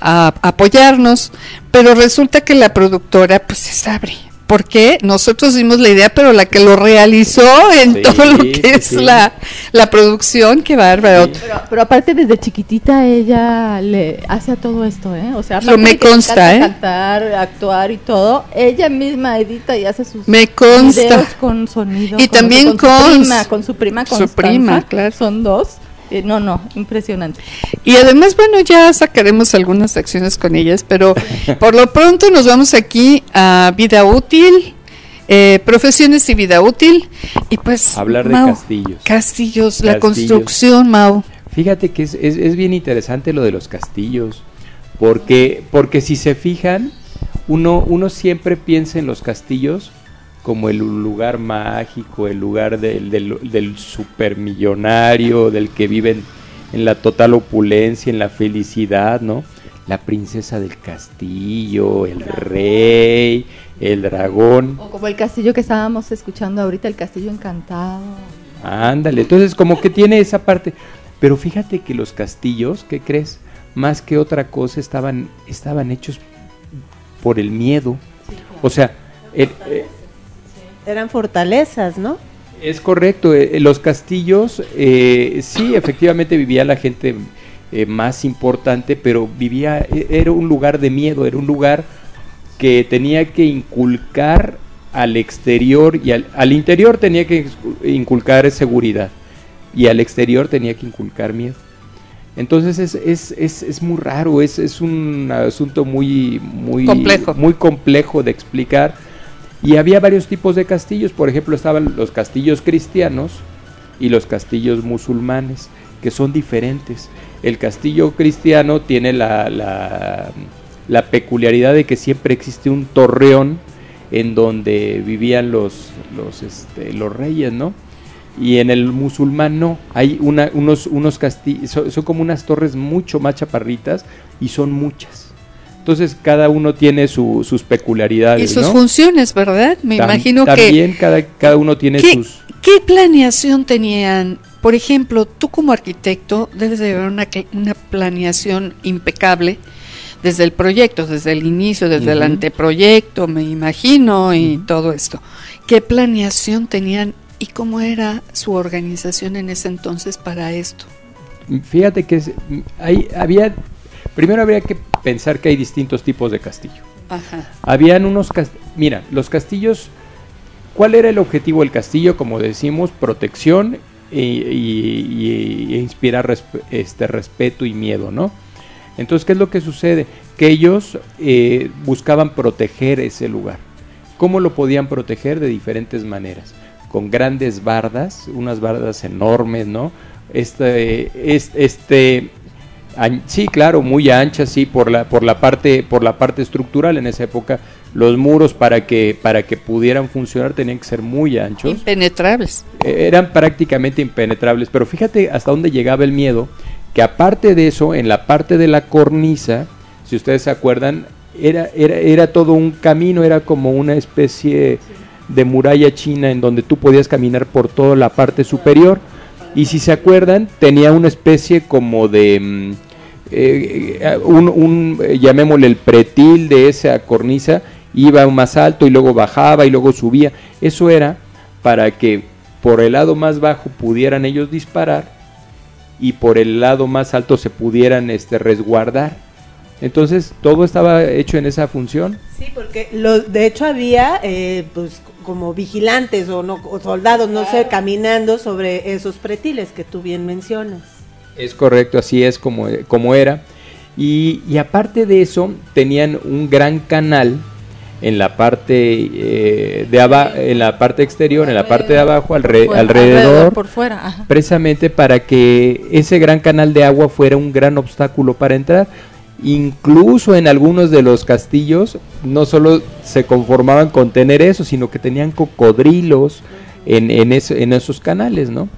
a apoyarnos, pero resulta que la productora, pues es Sabri. Porque nosotros dimos la idea, pero la que lo realizó en Sí, todo lo sí, que es sí. la, la producción, qué bárbaro. Pero, pero aparte desde chiquitita ella le hace todo esto, ¿eh? O sea, Lo aparte me de que le consta, ¿eh? Cantar, actuar y todo, ella misma edita y hace sus Me consta. videos con sonido. Y con- también con, con su prima, con su prima su Constanza. prima, claro. Son dos. Eh, no, no, impresionante. Y además, bueno, ya sacaremos algunas acciones con ellas, pero por lo pronto nos vamos aquí a vida útil, eh, profesiones y vida útil, y pues... Hablar de Mau, castillos. Castillos, la construcción, Mau. Fíjate que es, es- es bien interesante lo de los castillos, porque, porque si se fijan, uno, uno siempre piensa en los castillos como el lugar mágico, el lugar del, del, del supermillonario, del que viven en la total opulencia, en la felicidad, ¿no? La princesa del castillo, el rey, el dragón. O como el castillo que estábamos escuchando ahorita, el castillo encantado. Ándale, entonces como que tiene esa parte. Pero fíjate que los castillos, ¿qué crees? Más que otra cosa estaban, estaban hechos por el miedo. O sea, el- eh, Eran fortalezas, ¿no? es correcto, eh, los castillos, eh, sí, efectivamente vivía la gente eh, más importante, pero vivía, e- era un lugar de miedo, era un lugar que tenía que inculcar al exterior y al, al interior tenía que inculcar seguridad y al exterior tenía que inculcar miedo. Entonces es, es, es, es muy raro, es, es un asunto muy, muy Complejo. muy complejo de explicar. Y había varios tipos de castillos, por ejemplo, estaban los castillos cristianos y los castillos musulmanes, que son diferentes. El castillo cristiano tiene la, la, la peculiaridad de que siempre existe un torreón en donde vivían los, los, este, los reyes, ¿no? Y en el musulmán no, hay una, unos, unos castillos, son, son como unas torres mucho más chaparritas y son muchas. Entonces cada uno tiene su- sus peculiaridades. Y sus ¿no? funciones, ¿verdad? Me Tam- imagino que... También cada, cada uno tiene ¿Qué, sus... qué planeación tenían? Por ejemplo, tú como arquitecto debes de llevar una, una planeación impecable desde el proyecto, desde el inicio, desde el anteproyecto, me imagino, y todo esto. ¿Qué planeación tenían y cómo era su organización en ese entonces para esto? Fíjate que es- hay, había... Primero habría que pensar que hay distintos tipos de castillo. Ajá. Habían unos castillos... Mira, los castillos... ¿Cuál era el objetivo del castillo? Como decimos, protección e inspirar resp- este, respeto y miedo, ¿no? Entonces, ¿qué es lo que sucede? Que ellos eh, buscaban proteger ese lugar. ¿Cómo lo podían proteger? De diferentes maneras. Con grandes bardas, unas bardas enormes, ¿no? Este, es- este, sí, claro, muy anchas, sí, por la, por la parte, por la parte estructural en esa época. Los muros para que, para que pudieran funcionar tenían que ser muy anchos Impenetrables. eh, eran prácticamente impenetrables, pero fíjate hasta dónde llegaba el miedo, que aparte de eso, en la parte de la cornisa, si ustedes se acuerdan, era, era, era todo un camino, era como una especie de muralla china en donde tú podías caminar por toda la parte superior, y si se acuerdan, tenía una especie como de... mm, eh, eh, un, un, eh, llamémosle el pretil de esa cornisa, iba más alto y luego bajaba y luego subía. Eso era para que por el lado más bajo pudieran ellos disparar y por el lado más alto se pudieran este, resguardar. Entonces todo estaba hecho en esa función. Sí, porque lo, de hecho había eh, pues como vigilantes o, no, o soldados, no sé, caminando sobre esos pretiles que tú bien mencionas. Es correcto, así es como, como era. Y, y aparte de eso, tenían un gran canal en la parte eh, de aba- en la parte exterior, en la parte de abajo, alre- Fuera, alrededor, por fuera. ajá. precisamente para que ese gran canal de agua fuera un gran obstáculo para entrar. Incluso en algunos de los castillos no solo se conformaban con tener eso, sino que tenían cocodrilos en, en, en esos canales, ¿no?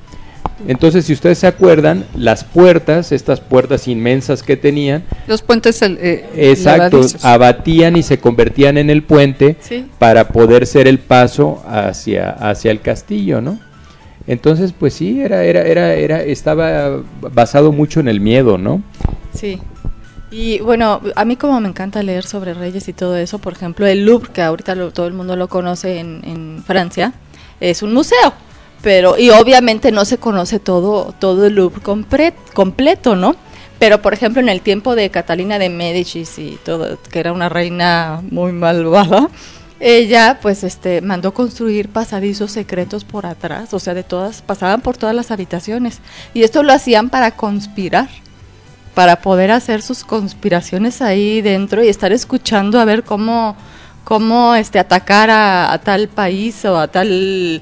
Entonces, si ustedes se acuerdan, las puertas, estas puertas inmensas que tenían, Los puentes eh, exacto, abatían y se convertían en el puente Sí. para poder ser el paso hacia, hacia el castillo, ¿no? Entonces, pues sí, era, era, era, era, estaba basado mucho en el miedo, ¿no? Sí. Y bueno, a mí como me encanta leer sobre reyes y todo eso, por ejemplo, el Louvre, que ahorita lo- todo el mundo lo conoce en, Francia, es un museo. Pero, y obviamente no se conoce todo, todo el Louvre completo, ¿no? Pero, por ejemplo, en el tiempo de Catalina de Médicis y todo, que era una reina muy malvada, ella pues este mandó construir pasadizos secretos por atrás, o sea, de todas pasaban por todas las habitaciones y esto lo hacían para conspirar, para poder hacer sus conspiraciones ahí dentro y estar escuchando a ver cómo cómo este atacar a, a tal país o a tal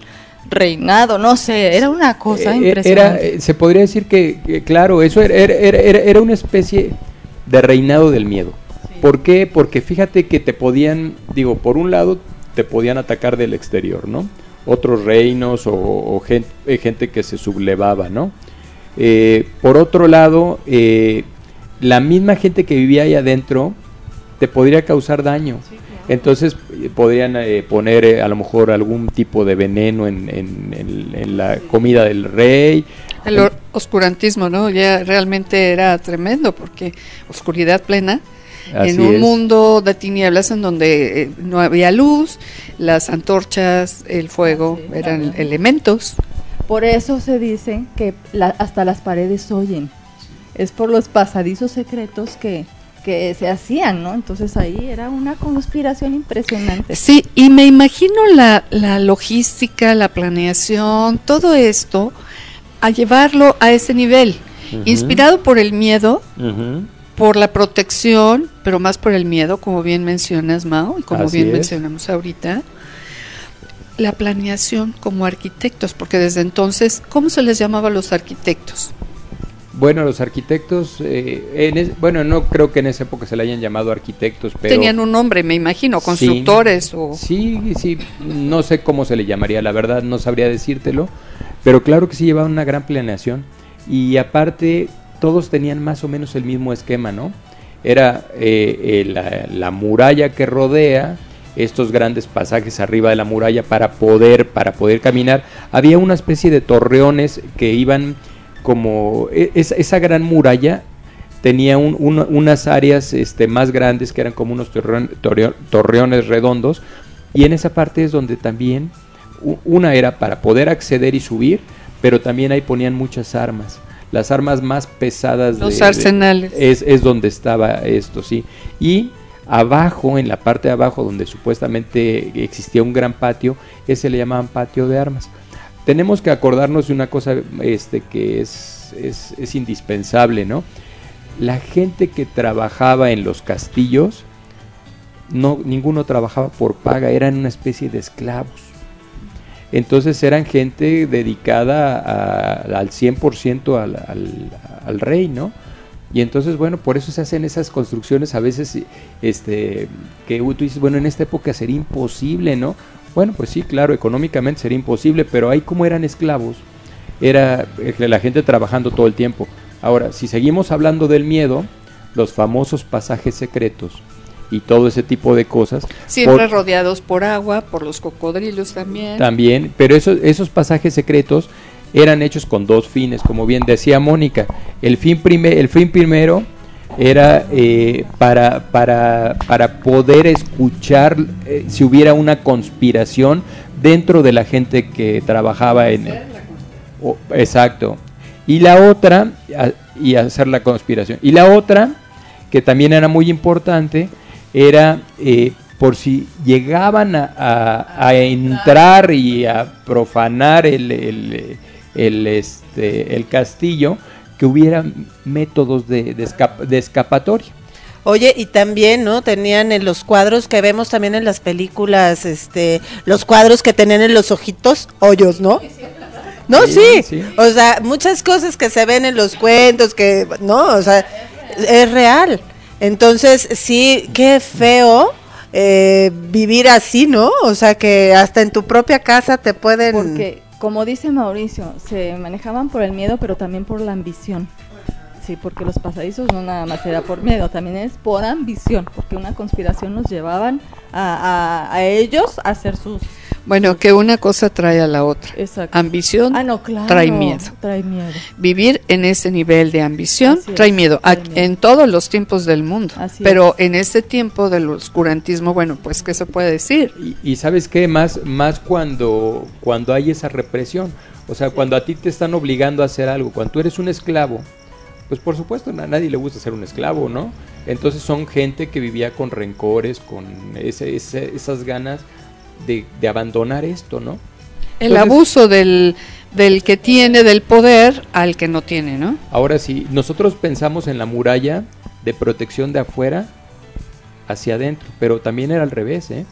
reinado, no sé, era una cosa Eh, Era, impresionante. eh, se podría decir que, claro, eso era, era- era- una especie de reinado del miedo. ¿Por qué? Porque fíjate que te podían, digo, por un lado, te podían atacar del exterior, ¿no? Otros reinos o, o gen- eh, gente, que se sublevaba, ¿no? Eh, por otro lado, eh, la misma gente que vivía ahí adentro te podría causar daño. Entonces eh, podrían eh, poner eh, a lo mejor algún tipo de veneno en, en- en- en la comida del rey. El oscurantismo, ¿no? Ya realmente era tremendo porque oscuridad plena. Así en un es. mundo de tinieblas en donde eh, no había luz, las antorchas, el fuego eran elementos. Por eso se dice que la- hasta las paredes oyen. Es por los pasadizos secretos que, que se hacían, ¿no? Entonces ahí era una conspiración impresionante. Sí, y me imagino la, la logística, la planeación, todo esto, a llevarlo a ese nivel, inspirado por el miedo, por la protección, pero más por el miedo, como bien mencionas, Mao, y como Así bien es. mencionamos ahorita. La planeación como arquitectos, porque desde entonces, ¿cómo se les llamaba a los arquitectos? Bueno, los arquitectos, eh, en es- bueno, no creo que en esa época se le hayan llamado arquitectos, pero... Tenían un nombre, me imagino, Sí. constructores o... Sí, sí, no sé cómo se le llamaría, la verdad no sabría decírtelo, pero claro que sí llevaban una gran planeación y aparte todos tenían más o menos el mismo esquema, ¿no? Era eh, eh, la, la muralla que rodea estos grandes pasajes arriba de la muralla para poder para poder caminar. Había una especie de torreones que iban como e- esa, gran muralla tenía un- un- unas áreas este, más grandes que eran como unos torreon- torreo- torreones redondos y en esa parte es donde también una era para poder acceder y subir, pero también ahí ponían muchas armas. Las armas más pesadas Los de- de- arsenales. es, es donde estaba esto, sí. Y abajo, en la parte de abajo, donde supuestamente existía un gran patio, ese le llamaban patio de armas. Tenemos que acordarnos de una cosa este, que es, es, indispensable, ¿no? La gente que trabajaba en los castillos, no, ninguno trabajaba por paga, eran una especie de esclavos. Entonces eran gente dedicada al 100% al, al, al rey, ¿no? Y entonces, bueno, por eso se hacen esas construcciones a veces este, que tú dices, bueno, en esta época sería imposible, ¿no? Bueno, pues sí, claro, económicamente sería imposible, pero ahí como eran esclavos, era eh, la gente trabajando todo el tiempo. Ahora, si seguimos hablando del miedo, los famosos pasajes secretos y todo ese tipo de cosas, Siempre por- rodeados por agua, por los cocodrilos también. también, pero esos, esos pasajes secretos eran hechos con dos fines, como bien decía Mónica. El fin, prime- el fin primero era eh, para, para, para poder escuchar eh, si hubiera una conspiración dentro de la gente que trabajaba en... o- exacto. Y la otra, a- y hacer la conspiración. Y la otra, que también era muy importante, era eh, por si llegaban a, a- a entrar y a profanar el, el- el, este, el castillo, que hubiera métodos de, de escap- de escapatoria. Oye, y también, ¿no? Tenían en los cuadros que vemos también en las películas, este, los cuadros que tenían en los ojitos, hoyos, ¿no? No, Sí, sí, sí. O sea, muchas cosas que se ven en los cuentos, que, no, o sea, es real. Entonces, sí, qué feo eh, vivir así, ¿no? O sea, que hasta en tu propia casa te pueden... Porque, como dice Mauricio, se manejaban por el miedo, pero también por la ambición. Sí, porque los pasadizos no nada más era por miedo, también es por ambición, porque una conspiración los llevaban a, a- a ellos a hacer sus... Bueno, que una cosa trae a la otra. Exacto. Ambición Ah, no, claro. trae miedo. Trae miedo. Vivir en ese nivel de ambición es, trae miedo trae a- miedo. en todos los tiempos del mundo. Así Pero en este tiempo del oscurantismo, bueno, pues ¿qué se puede decir? Y, y sabes qué, más, más cuando, cuando hay esa represión, o sea, cuando a ti te están obligando a hacer algo, cuando tú eres un esclavo, pues por supuesto a nadie le gusta ser un esclavo, ¿no? Entonces son gente que vivía con rencores, con ese, ese- esas ganas de, de abandonar esto, ¿no? El Entonces- abuso del, del que tiene del poder al que no tiene, ¿no? Ahora sí, nosotros pensamos en la muralla de protección de afuera hacia adentro, pero también era al revés, ¿eh?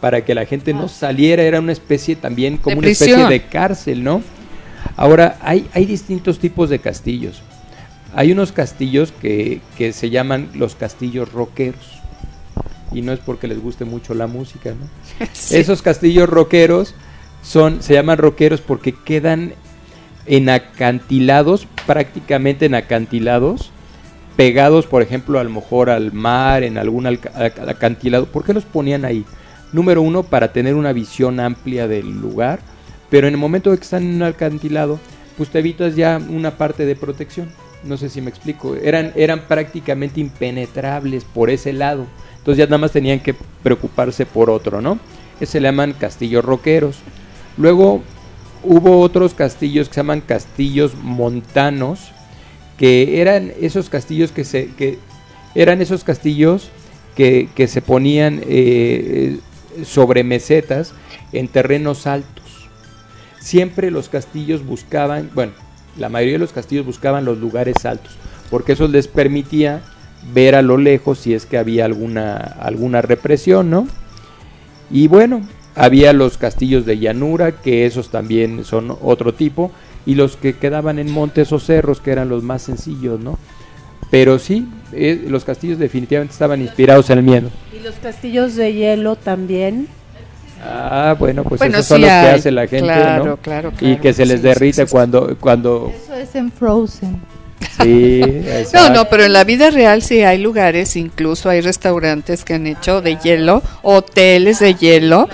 Para que la gente no saliera, era una especie también como una especie de cárcel, ¿no? Ahora, hay, hay distintos tipos de castillos. Hay unos castillos que, que se llaman los castillos rockeros. Y no es porque les guste mucho la música, ¿no? Sí. Esos castillos rockeros son, se llaman rockeros porque quedan en acantilados, prácticamente en acantilados, pegados, por ejemplo, a lo mejor al mar, en algún acantilado. ¿Por qué los ponían ahí? Número uno, para tener una visión amplia del lugar, pero en el momento de que están en un acantilado, pues te evitas ya una parte de protección. No sé si me explico. Eran, eran prácticamente impenetrables por ese lado. Entonces ya nada más tenían que preocuparse por otro, ¿no? Ese se le llaman castillos roqueros. Luego hubo otros castillos que se llaman castillos montanos, que eran esos castillos que se que eran esos castillos que, que se ponían eh, sobre mesetas en terrenos altos. Siempre los castillos buscaban, bueno, la mayoría de los castillos buscaban los lugares altos, porque eso les permitía ver a lo lejos si es que había alguna alguna represión, ¿no? Y bueno, había los castillos de llanura, que esos también son otro tipo, y los que quedaban en montes o cerros, que eran los más sencillos, ¿no? Pero sí, eh, los castillos definitivamente estaban inspirados en el miedo. Y los castillos de hielo también. Ah, bueno, pues Bueno, esos son los que hace la gente, Claro, ¿no? claro, Y que se les Sí, derrite sí, sí. cuando, cuando, Eso es en Frozen. sí, No, no, pero en la vida real sí hay lugares, incluso hay restaurantes que han hecho de hielo, hoteles de hielo.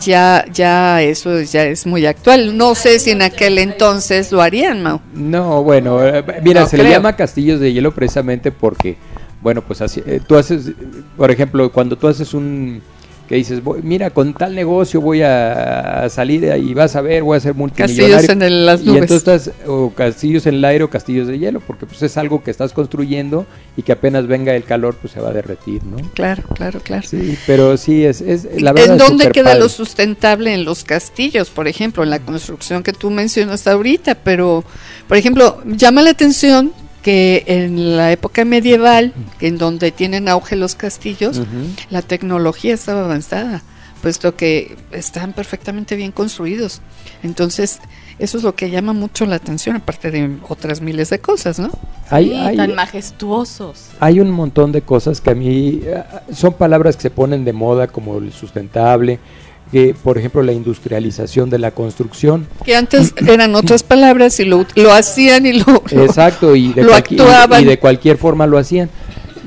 Ya, ya eso ya es muy actual. No sé si en aquel entonces lo harían, Mau. No, bueno, eh, mira, No se le llama castillos de hielo precisamente porque, bueno, pues así, eh, tú haces, por ejemplo, cuando tú haces un, que dices, voy- mira, con tal negocio voy a salir y vas a ver, voy a ser multimillonario. Castillos en el- las Y nubes. entonces estás, o castillos en el aire o castillos de hielo, porque pues es algo que estás construyendo y que apenas venga el calor, pues se va a derretir, ¿no? Claro, claro, claro. Sí, pero sí, es, es la verdad ¿En dónde queda padre. lo sustentable en los castillos? Por ejemplo, en la construcción que tú mencionas ahorita, pero, por ejemplo, llama la atención que en la época medieval, en donde tienen auge los castillos, la tecnología estaba avanzada, puesto que están perfectamente bien construidos. Entonces, eso es lo que llama mucho la atención, aparte de otras miles de cosas, ¿no? Hay, Sí, hay- tan majestuosos. Hay un montón de cosas que a mí eh, son palabras que se ponen de moda como el sustentable, que por ejemplo la industrialización de la construcción. Que antes eran otras palabras y lo, lo hacían y lo... Exacto, y de, lo y- actuaban. y de cualquier forma lo hacían.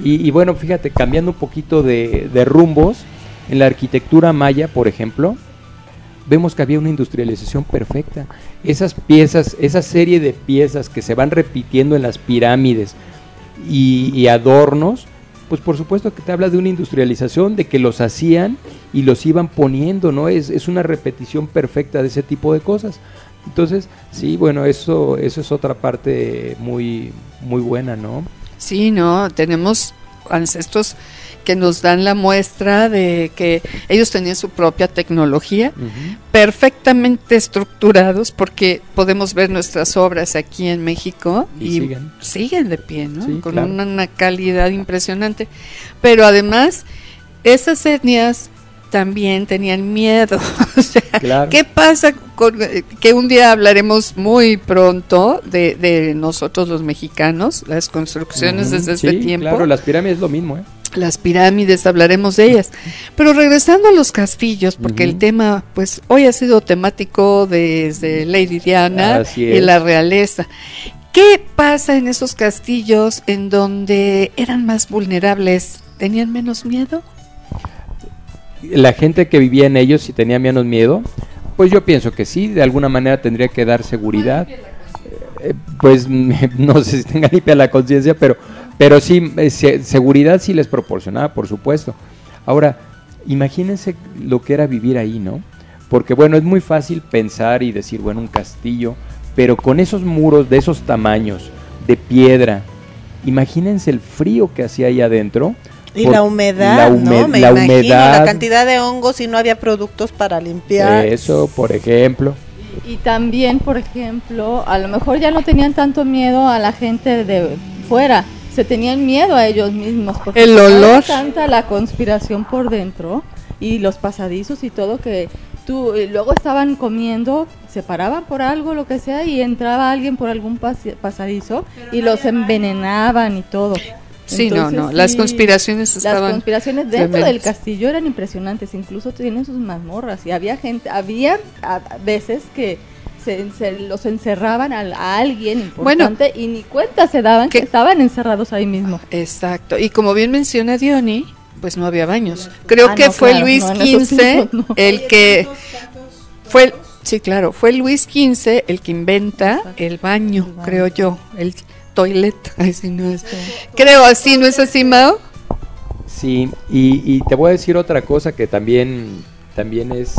Y, y bueno, fíjate, cambiando un poquito de, de rumbos, en la arquitectura maya, por ejemplo, vemos que había una industrialización perfecta. Esas piezas, esa serie de piezas que se van repitiendo en las pirámides y, y adornos, pues por supuesto que te habla de una industrialización, de que los hacían y los iban poniendo, ¿no? Es, es una repetición perfecta de ese tipo de cosas. Entonces, sí, bueno, eso, eso es otra parte muy, muy buena, ¿no? Sí, no, tenemos ancestros que nos dan la muestra de que ellos tenían su propia tecnología, perfectamente estructurados, porque podemos ver nuestras obras aquí en México Y y, siguen. siguen de pie, ¿no? Sí, Con claro. una, una calidad impresionante. Pero además, esas etnias también tenían miedo. O sea, Claro. ¿Qué pasa con eh, que un día hablaremos muy pronto de, de nosotros los mexicanos, las construcciones desde este sí, tiempo? Claro, las pirámides es lo mismo, ¿eh? Las pirámides, hablaremos de ellas. Pero regresando a los castillos, porque el tema, pues hoy ha sido temático desde Lady Diana y la realeza. ¿Qué pasa en esos castillos en donde eran más vulnerables? ¿Tenían menos miedo? la gente que vivía en ellos si tenía menos miedo, pues yo pienso que sí, de alguna manera tendría que dar seguridad. Eh, pues no sé si tenga limpia la conciencia, pero, pero sí, eh, se- seguridad sí les proporcionaba, por supuesto. Ahora, imagínense lo que era vivir ahí, ¿no? Porque bueno, es muy fácil pensar y decir, bueno, un castillo, pero con esos muros de esos tamaños, de piedra, imagínense el frío que hacía ahí adentro. Y la humedad, la ¿no? Me la imagino humedad, la cantidad de hongos y no había productos para limpiar. Eso, por ejemplo. Y también, por ejemplo, a lo mejor ya no tenían tanto miedo a la gente de fuera, se tenían miedo a ellos mismos. Porque El era olor. tanta la conspiración por dentro y los pasadizos y todo que tú y luego estaban comiendo, se paraban por algo, lo que sea, y entraba alguien por algún pasadizo y los envenenaban y todo. Sí, no, Entonces, no, las sí, conspiraciones Las estaban conspiraciones dentro tremendas. del castillo eran impresionantes, incluso tienen sus mazmorras y había gente, había a veces que se, se- los encerraban al- a, alguien importante y ni cuenta se daban que estaban encerrados ahí mismo. Exacto. Y como bien menciona Diony, pues no había baños. Creo Ah, que no, fue claro, Luis XV no. el que fue el- sí, claro, fue Luis XV el que inventa el baño, El baño. creo yo, el toilet. No es. Creo así, ¿no es así, Mao? Sí, y, y te voy a decir otra cosa que también, también es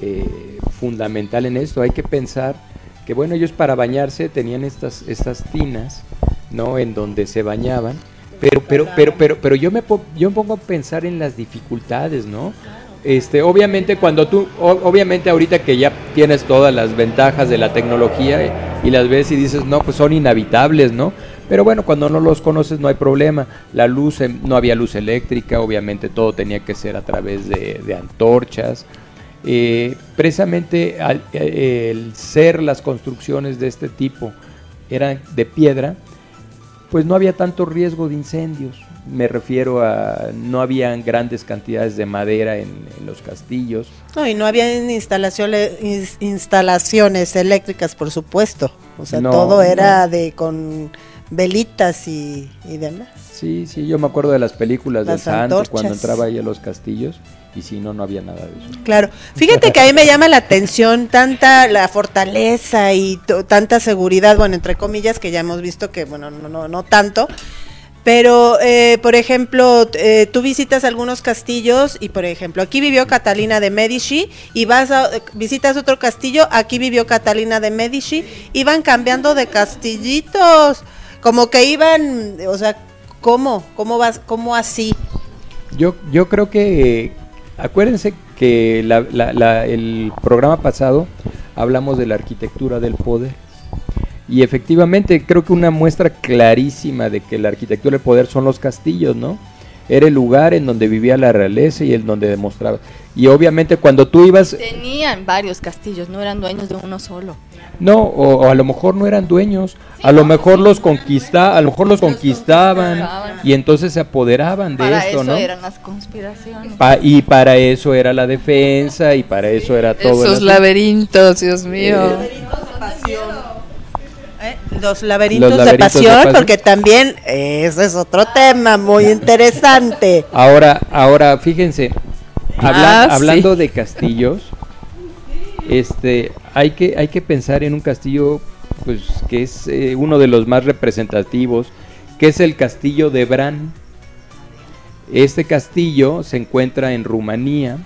eh, fundamental en esto. Hay que pensar que, bueno, ellos para bañarse tenían estas, estas tinas, ¿no? En donde se bañaban. Pero, pero, pero, pero, pero yo me, yo me pongo a pensar en las dificultades, ¿no? Este, obviamente cuando tú, obviamente ahorita que ya tienes todas las ventajas de la tecnología y las ves y dices, no, pues son inhabitables, ¿no? Pero bueno, cuando no los conoces no hay problema. La luz, eh, no había luz eléctrica, obviamente todo tenía que ser a través de, de antorchas. Eh, precisamente al- eh, el ser las construcciones de este tipo eran de piedra, pues no había tanto riesgo de incendios. Me refiero a no habían grandes cantidades de madera en, en los castillos. No, y no había instalaciones, ins- instalaciones eléctricas, por supuesto. O sea, No, todo era de con velitas y, y demás. Sí, sí, yo me acuerdo de las películas del Las santo antorchas. cuando entraba ahí a los castillos y si no, no había nada de eso. Claro, fíjate que a mí me llama la atención tanta la fortaleza y tanta seguridad, bueno, entre comillas, que ya hemos visto que, bueno, no, no, no tanto, pero, eh, por ejemplo, eh, tú visitas algunos castillos y, por ejemplo, aquí vivió Catalina de Medici y vas a, eh, visitas otro castillo, aquí vivió Catalina de Medici, iban cambiando de castillitos, como que iban, o sea, ¿cómo? ¿Cómo vas? ¿Cómo así? Yo, yo creo que, acuérdense que la- la- la- el programa pasado hablamos de la arquitectura del poder. Y efectivamente creo que una muestra clarísima de que la arquitectura del poder son los castillos, ¿no? Era el lugar en donde vivía la realeza y en donde demostraba. Y obviamente cuando tú ibas, Tenían varios castillos, no eran dueños de uno solo. no, o, o a lo mejor no eran dueños, a lo mejor los conquista, a lo mejor los conquistaban conquistaban. y entonces se apoderaban de Para esto, eso ¿no? eran las conspiraciones. Pa- y para eso era la defensa y para eso era todo. Esos laberintos, Dios mío. ¿Eh? Los laberintos, Los laberintos de, de pasión, porque también ese es otro tema muy interesante. Ahora, ahora, fíjense, habla- Ah, sí. hablando de castillos, este, hay que, hay que pensar en un castillo, pues, que es eh, uno de los más representativos, que es el castillo de Bran. Este castillo se encuentra en Rumanía,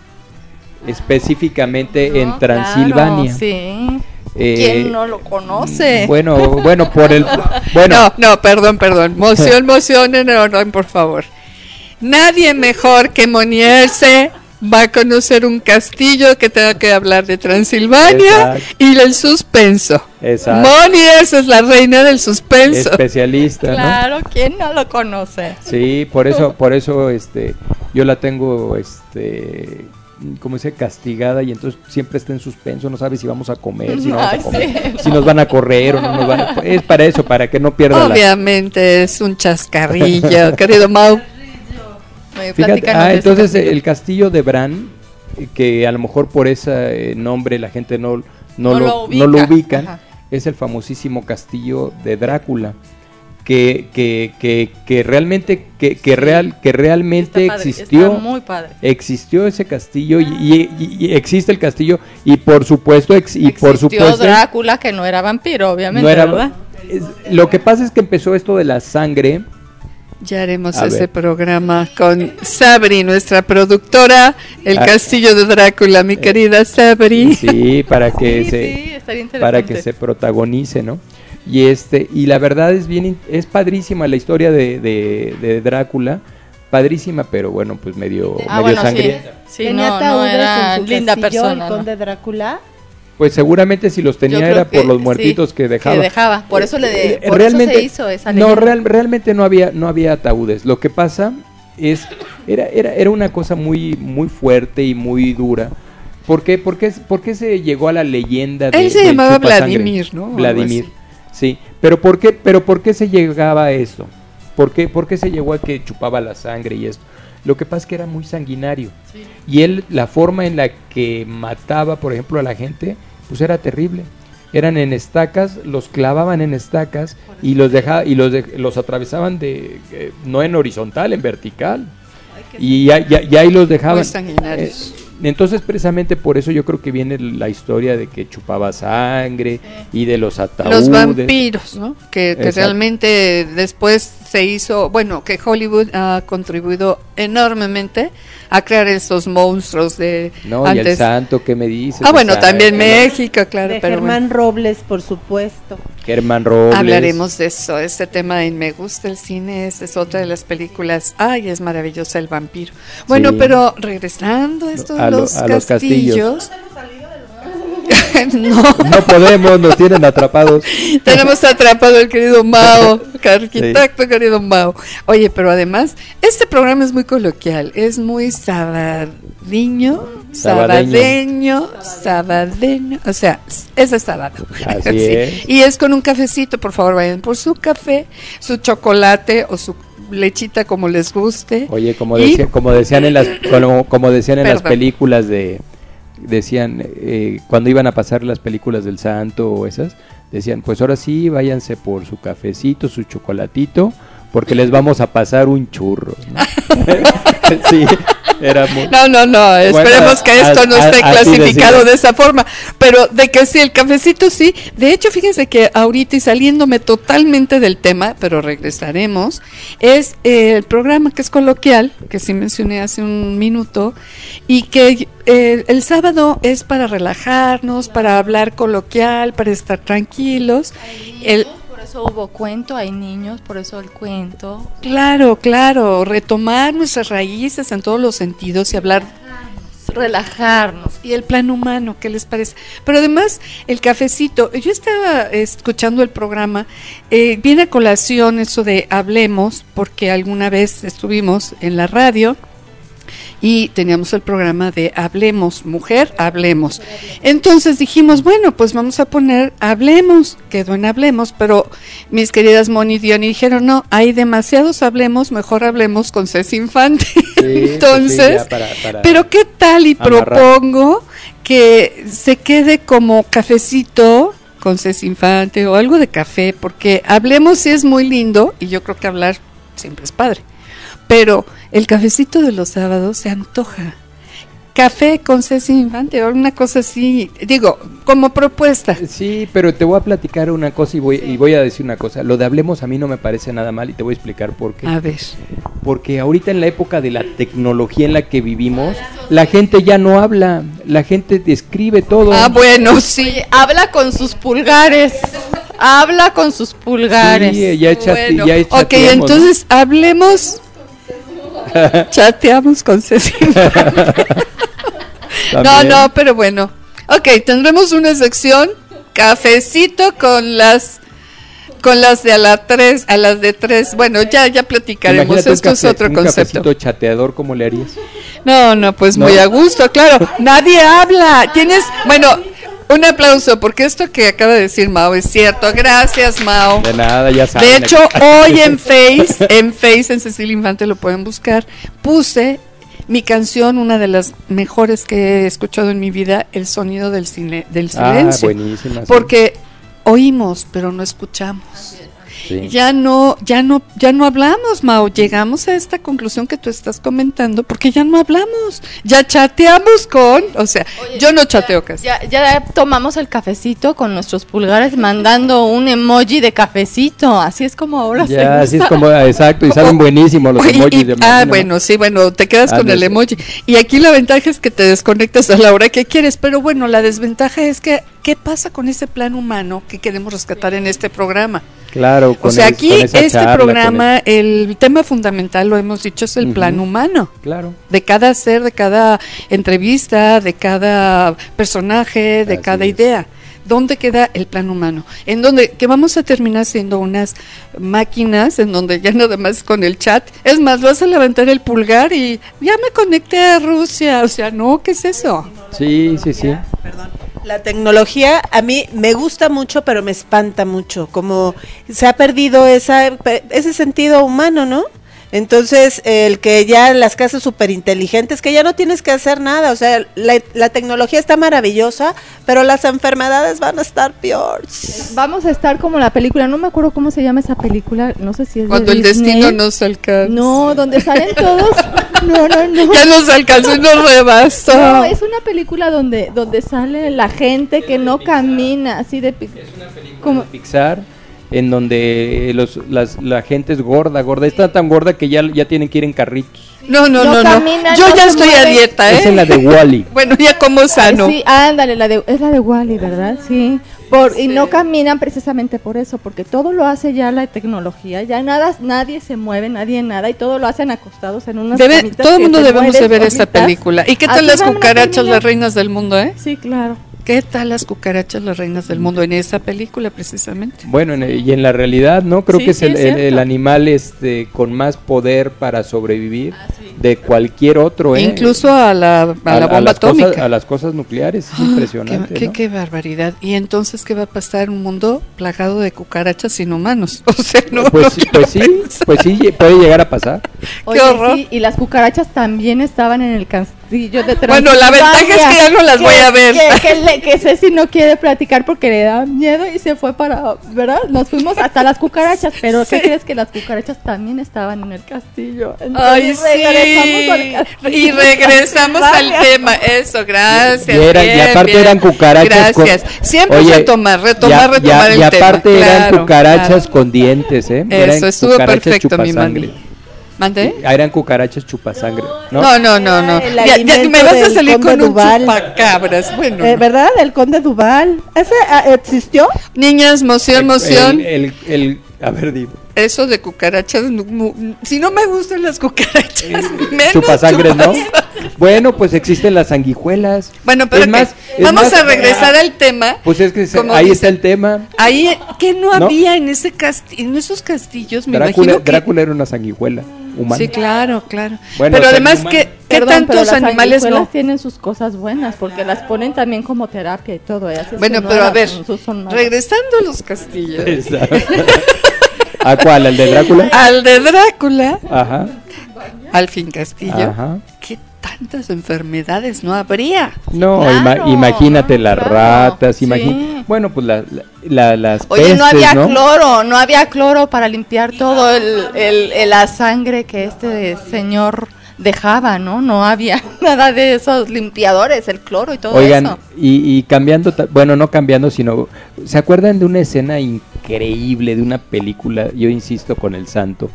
específicamente en No, Transilvania. claro, sí. Eh, ¿Quién no lo conoce? Bueno, bueno, por el, bueno, No, no, perdón, perdón. Moción, moción en orden, por favor. Nadie mejor que Monierse va a conocer un castillo que tenga que hablar de Transilvania Exacto. y del suspenso. Exacto. Monierse es la reina del suspenso. especialista, ¿no? Claro, ¿quién no lo conoce? Sí, por eso, por eso, este, yo la tengo, este, como dice, castigada y entonces siempre está en suspenso, no sabe si vamos a comer, si no vamos Ay, a comer, sí. si nos van a correr o no nos van a, es para eso, para que no pierda la. Obviamente es un chascarrillo, querido Mau. Fíjate, ah, entonces castillo. el castillo de Bran, que a lo mejor por ese eh, nombre la gente no, no, No lo, lo no lo ubica. ubican, Ajá. es el famosísimo castillo de Drácula. Que, que, que, que realmente que, que real que realmente Está padre, existió está muy padre. existió ese castillo y, y- y existe el castillo y por supuesto ex- y por supuesto Drácula, que no era vampiro, obviamente, no era ¿verdad? es- lo que pasa es que empezó esto de la sangre Ya haremos A ese ver. programa con Sabri, nuestra productora, El Ah. Castillo de Drácula, mi querida Sabri. sí para que Sí, se sí, para que se protagonice, ¿no? Y este y la verdad es bien in- es padrísima la historia de, de, de Drácula, padrísima, pero bueno, pues medio Ah, medio bueno, sí. sangrienta. Sí, ¿Tenía no, no ataúdes era en su linda castillo, persona. el ¿no? conde Drácula? Pues seguramente si los tenía era por que los muertitos sí, que dejaba. Que dejaba, por eso le de, Eh, eso se hizo esa no real- realmente no había no había ataúdes lo que pasa es era era era una cosa muy muy fuerte y muy dura ¿Por qué, por qué- por qué se llegó a la leyenda de Él se llamaba? Vladimir, ¿no? Vladimir. Sí pero por qué pero por qué se llegaba a esto ¿Por qué, por qué se llegó a que chupaba la sangre y esto lo que pasa es que era muy sanguinario y él la forma en la que mataba por ejemplo a la gente pues era terrible eran en estacas, los clavaban en estacas y los dejaba y los de- los atravesaban de eh, no en horizontal, en vertical. Y ya, ya- ya ahí los dejaban. Muy sanguinarios. Eh, entonces precisamente por eso yo creo que viene la historia de que chupaba sangre y de los ataúdes. Los vampiros, ¿no? Que, que realmente después se hizo, bueno, que Hollywood ha contribuido enormemente a crear esos monstruos de No, y el santo que me dice. ah, bueno, también México, claro, de pero Germán bueno. Robles, por supuesto. Germán Robles. Hablaremos de eso, este tema en Me gusta el cine, esta es otra de las películas. Ay, es maravillosa el vampiro. Bueno, Sí. pero regresando a esto de A lo- los, a los castillos. no, No podemos, nos tienen atrapados. tenemos atrapado al querido Mao, arquitecto querido Mao. Oye, pero además, este programa es muy coloquial, es muy sabadiño, sabadeño, sabadeño, o sea, es de sábado. Así Sí. es. Y es con un cafecito, por favor, vayan por su café, su chocolate o su lechita como les guste. Oye, como, Y- decía- como decían en las como, como decían en las películas de decían eh, cuando iban a pasar las películas del Santo o esas decían pues ahora sí váyanse por su cafecito, su chocolatito porque les vamos a pasar un churro. ¿no? sí, era muy No, no, no, esperemos que esto a- no esté clasificado de esa forma, pero de que sí, el cafecito sí. De hecho, fíjense que ahorita y saliéndome totalmente del tema, pero regresaremos, es eh, el programa que es coloquial, que sí mencioné hace un minuto, y que eh, el sábado es para relajarnos, para hablar coloquial, para estar tranquilos. El, hubo cuento, hay niños, por eso el cuento. claro, claro, retomar nuestras raíces en todos los sentidos y hablar Relajarnos. y el plan humano, ¿qué les parece? Pero además, el cafecito, yo estaba escuchando el programa, eh, viene a colación eso de hablemos, porque alguna vez estuvimos en la radio y teníamos el programa de Hablemos, mujer, hablemos. Entonces dijimos, bueno, pues vamos a poner Hablemos, quedó en Hablemos, pero mis queridas Moni y Diony dijeron, no, hay demasiados Hablemos, mejor hablemos con Ceci Infante. pues sí, Entonces, ya para- para- pero ¿qué tal y amarrar. propongo que se quede como cafecito con Ceci Infante o algo de café? Porque hablemos si es muy lindo y yo creo que hablar siempre es padre. Pero el cafecito de los sábados se antoja. Café con Ceci Infante o una cosa así, digo, como propuesta. Sí, pero te voy a platicar una cosa y voy, y voy a decir una cosa. Lo de hablemos a mí no me parece nada mal y te voy a explicar por qué. A ver. Porque ahorita en la época de la tecnología en la que vivimos, la gente ya no habla, la gente escribe todo. Ah, bueno, sí. Habla con sus pulgares. Habla con sus pulgares. Sí, ya, Bueno, ya ok, entonces hablemos. Chateamos con Ceci. No, no, pero bueno. Ok, tendremos una sección cafecito con las con las de a la 3, a las de 3. Bueno, ya ya platicaremos. Imagínate Esto es otro un concepto. cafecito chateador, ¿cómo le harías? No, no, pues ¿No? muy a gusto, claro. Nadie habla. Tienes, bueno, un aplauso porque esto que acaba de decir Mao es cierto. Gracias, Mao. De nada, ya saben. De hecho, hoy en Face, en Face, en Cecilia Infante lo pueden buscar, puse mi canción, una de las mejores que he escuchado en mi vida, El sonido del, cine, del Ah, silencio. buenísima. sí. porque oímos, pero no escuchamos. Sí. ya no, ya no, ya no hablamos, Mao. Llegamos a esta conclusión que tú estás comentando porque ya no hablamos, ya chateamos con, o sea, yo no chateo casi. Ya, ya tomamos el cafecito con nuestros pulgares mandando un emoji de cafecito. Así es como ahora se Ya, así es como, exacto, y salen buenísimos los Oye, emojis y- de ah, bueno, sí, bueno, te quedas Ah, con no el sé. emoji. Y aquí la ventaja es que te desconectas a la hora que quieres, pero bueno, la desventaja es que, ¿qué pasa con ese plan humano que queremos rescatar en este programa? Claro, O con sea, es- aquí con esa este charla, programa, el tema fundamental, lo hemos dicho, es el Ujú. plan humano. Claro. De cada ser, de cada entrevista, de cada personaje, de Así cada es. idea. ¿Dónde queda el plan humano? En donde que vamos a terminar siendo unas máquinas en donde ya nada más con el chat. Es más, vas a levantar el pulgar y ya me conecté a Rusia. O sea, no, ¿qué es eso? Sí, sí, sí. La tecnología a mí me gusta mucho, pero me espanta mucho. Como se ha perdido esa, ese sentido humano, ¿no? Entonces, el que ya las casas súper inteligentes, que ya no tienes que hacer nada, o sea, la, la tecnología está maravillosa, pero las enfermedades van a estar peores. Vamos a estar como la película, no me acuerdo cómo se llama esa película, no sé si es de Cuando el Disney. destino nos alcanza. No, donde salen todos. No, no, no. Ya nos alcanzó y nos rebasó. No, es una película donde donde sale la gente que no camina, así de pi- como Pixar, en donde los, las, la gente es gorda, gorda. Está tan gorda que ya, ya tienen que ir en carritos. No, no, No no, camina, Yo no ya estoy a dieta, ¿eh? Es en la de Wally. Bueno, ya como sano. Sí, ándale, la de, es la de Wally, ¿verdad? Sí. Por, Y no caminan precisamente por eso, porque todo lo hace ya la tecnología, ya nada, nadie se mueve, nadie nada, y todo lo hacen acostados en unas Debe- todo el mundo debemos de ver esta película. ¿Y qué Así tal las cucarachas, las reinas del mundo, eh? Sí, claro. ¿Qué tal las cucarachas, las reinas del mundo en esa película precisamente? Bueno, en- y en la realidad, ¿no? Creo Sí, que es sí, el, es el- el animal este con más poder para sobrevivir de cualquier otro, ¿eh? Incluso a la, a la bomba las atómica. Cosas, a las cosas nucleares, es Ah, impresionante. qué, qué- ¿no? qué barbaridad. ¿Y entonces qué va a pasar? Un mundo plagado de cucarachas sin humanos. O sea, no. pues, no pues sí, pensar. pues sí, puede llegar a pasar. Oye, horror. sí, y las cucarachas también estaban en el de Bueno, la ventaja es que ya no las voy a ver. Que, que, le- que Ceci no quiere platicar porque le da miedo y se fue para, ¿verdad? Nos fuimos hasta las cucarachas, pero ¿qué crees que las cucarachas también estaban en el castillo? Ay, Entonces, regresamos al sí. castillo. Y regresamos al tema. Eso, gracias. Y era- y aparte bien. eran cucarachas con- Gracias. Siempre Oye, retomar, retomar, ya- retomar ya- el y tema. aparte eran Claro, cucarachas claro. con dientes, ¿eh? Eran Eso, estuvo perfecto, mi chupasangre. Ah, Eran cucarachas chupasangre, ¿no? No, no, no, no. Ya, ya me vas a salir con un Duval. chupacabras. Bueno, Eh, ¿Verdad? El conde Duval. ¿Ese ah, existió? niñas, moción, moción. El, el, el- a ver, dime. Eso de cucarachas, si no me gustan las cucarachas, menos Chupasangre, ¿no? chupas- Bueno, pues existen las sanguijuelas. Bueno, pero Es más, es vamos más- a regresar al tema. Pues es que se- ahí dice- está el tema. Ahí, que no, ¿No? había en ese casti en esos castillos? Me Drácula, imagino que... Drácula era una sanguijuela humana. Sí, claro, claro. Bueno, pero además, humano. ¿qué, qué Perdón, pero tantos las animales no? tienen sus cosas buenas porque las ponen también como terapia y todo. ¿eh? Bueno, que no pero a ver, regresando a los castillos. ¿A cuál? ¿Al de Drácula? Al de Drácula, Ajá. al fin Castillo, Ajá. ¿Qué tantas enfermedades no habría? No, Claro, ima- imagínate las claro, ratas, sí. bueno, pues la, la- la- las Oye, pestes, no había ¿no? cloro, no había cloro para limpiar todo el, el- el- la sangre que este señor dejaba, ¿no? No había nada de esos limpiadores, el cloro y todo Oigan, eso. y, y cambiando, bueno, no cambiando, sino, ¿se acuerdan de una escena increíble de una película? Yo insisto con el santo.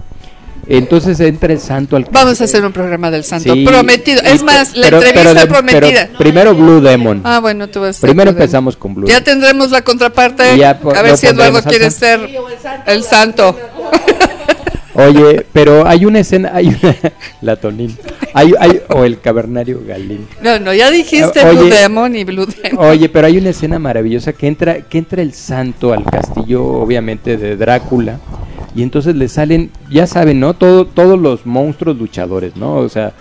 Entonces entra el santo al Vamos a hacer un programa del santo. Sí, Prometido. Es más, la pero- entrevista pero de- prometida. pero primero Blue Demon. Ah, bueno, tú vas a primero ser- empezamos con Blue. Ya tendremos la contraparte. Ya a ver si Eduardo quiere santo. ser el santo. Oye, pero hay una escena, hay una, la Tonín, hay, hay, o el cavernario Galín. No, no, ya dijiste Oye. Blue Demon y Blue Demon. Oye, pero hay una escena maravillosa que entra, que entra el santo al castillo, obviamente, de Drácula. Y entonces le salen, ya saben, ¿no? Todo, todos los monstruos luchadores, ¿no? O sea,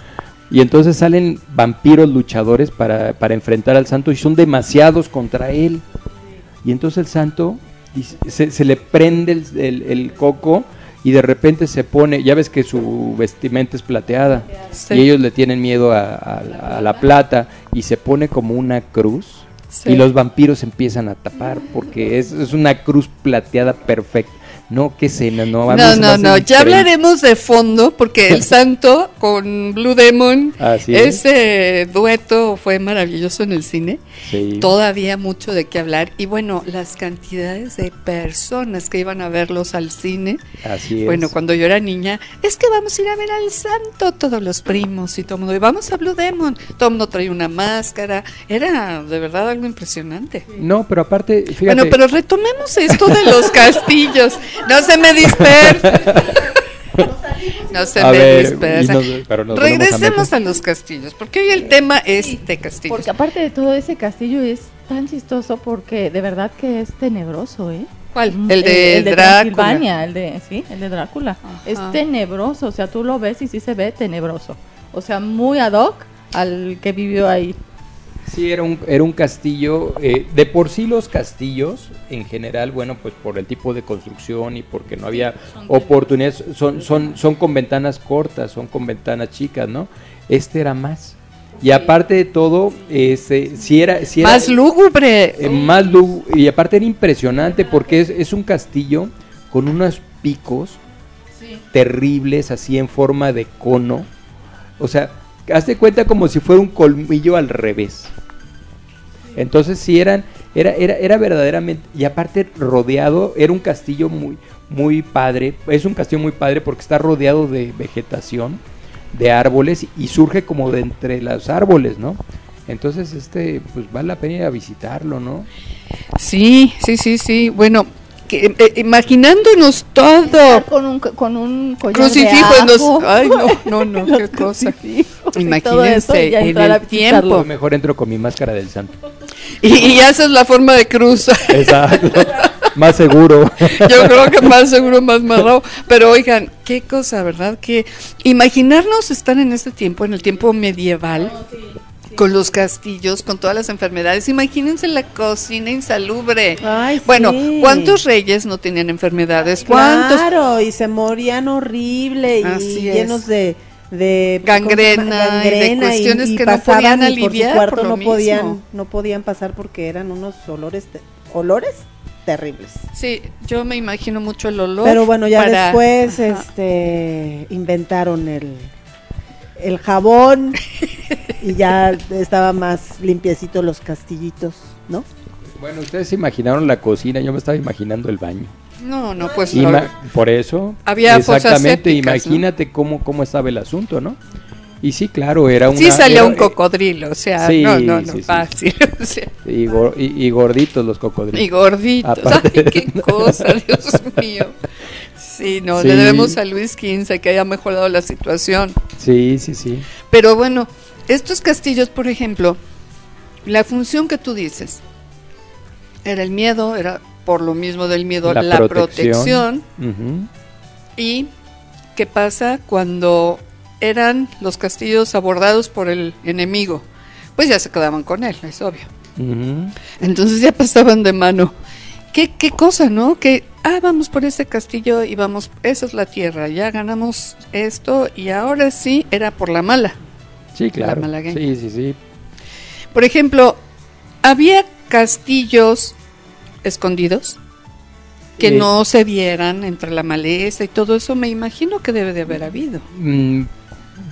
y entonces salen vampiros luchadores para, para enfrentar al santo y son demasiados contra él. Y entonces el santo se, se le prende el, el- el coco y de repente se pone, ya ves que su vestimenta es plateada Sí. y ellos le tienen miedo a, a- a la plata y se pone como una cruz Sí. y los vampiros empiezan a tapar porque es, es una cruz plateada perfecta. No, qué cena, no. a mí No, no, no, ya hablaremos de fondo porque el santo con Blue Demon, Así es. ese dueto fue maravilloso en el cine. Sí. Todavía mucho de qué hablar. Y bueno, las cantidades de personas que iban a verlos al cine. Así es. Bueno, cuando yo era niña, es que vamos a ir a ver al santo, todos los primos y todo el mundo. Y vamos a Blue Demon. Todo el mundo traía una máscara. Era de verdad algo impresionante. No, pero aparte, fíjate. Bueno, pero retomemos esto de los castillos. No se me dispersa. No se A me ver, dispersa. nos- pero nos a Regresemos meter. a los castillos, porque hoy el tema es de castillos. Porque aparte de todo ese castillo es tan chistoso porque de verdad que es tenebroso, ¿eh? ¿Cuál? Mm, El de, el de Drácula. Transilvania, el de, sí, el de Drácula. Ajá. Es tenebroso, o sea, tú lo ves y sí se ve tenebroso. O sea, muy ad hoc al que vivió ahí. Sí, era un, era un castillo. eh, de por sí los castillos, en general, bueno, pues por el tipo de construcción y porque no había oportunidades, son, son, son con ventanas cortas, son con ventanas chicas, ¿no? Este era más. Y aparte de todo, este, si era, si era Más lúgubre. eh, más lu- y aparte era impresionante porque es, es un castillo con unos picos terribles así en forma de cono. O sea, hazte cuenta como si fuera un colmillo al revés. Entonces sí eran, era, era, era verdaderamente, y aparte rodeado, era un castillo muy, muy padre, es un castillo muy padre porque está rodeado de vegetación, de árboles, y surge como de entre los árboles, ¿no? Entonces, este, pues vale la pena ir a visitarlo, ¿no? Sí, sí, sí, sí. Bueno, que, eh, imaginándonos todo. Con un, con un collar Crucifijo de en los... ajo. Ay, no, no, no, qué cosa. crucifijos y todo Imagínense, eso, y ya en el tiempo. Yo mejor entro con mi máscara del santo. Y, y haces la forma de cruz. Exacto. Más seguro. Yo creo que más seguro, más marrado. Pero oigan, qué cosa, ¿verdad? Que imaginarnos estar en este tiempo, en el tiempo medieval, con los castillos, con todas las enfermedades. Imagínense la cocina insalubre. Ay, Bueno, sí. ¿cuántos reyes no tenían enfermedades? ¿Cuántos? Claro, y se morían horrible y es. llenos de, de Gangrena y de cuestiones que no podían aliviar por su cuarto por no podían mismo. no podían pasar porque eran unos olores te- olores terribles. Sí, yo me imagino mucho el olor. Pero bueno, ya para- después Ajá. este inventaron el el jabón y ya estaba más limpiecito los castillitos, ¿no? Bueno, ustedes se imaginaron la cocina, yo me estaba imaginando el baño. No, no, pues Ima- no. por eso, Había fosas exactamente, sépticas, ¿no? imagínate cómo, cómo estaba el asunto, ¿no? Y sí, claro, era una... Sí salió era- un cocodrilo, o sea, Sí, no, no, no, sí, sí. fácil. o sea, Y, gor- y- y gorditos los cocodrilos. y gorditos. Aparte- Ay, qué cosa, Dios mío. Sí, no, Sí. le debemos a Luis XV que haya mejorado la situación. Sí, sí, sí. Pero bueno, estos castillos, por ejemplo, la función que tú dices era el miedo, era por lo mismo del miedo la, protección. ¿Y qué pasa cuando eran los castillos abordados por el enemigo? Pues ya se quedaban con él, es obvio. Entonces ya pasaban de mano. ¿Qué, qué cosa, ¿no? Que, ah, vamos por este castillo y vamos, esa es la tierra, ya ganamos esto y ahora sí era por la mala. Sí, claro. malagueña. Sí, sí, sí. Por ejemplo, había castillos escondidos que Eh. no se vieran entre la maleza y todo eso, me imagino que debe de haber habido. Mm,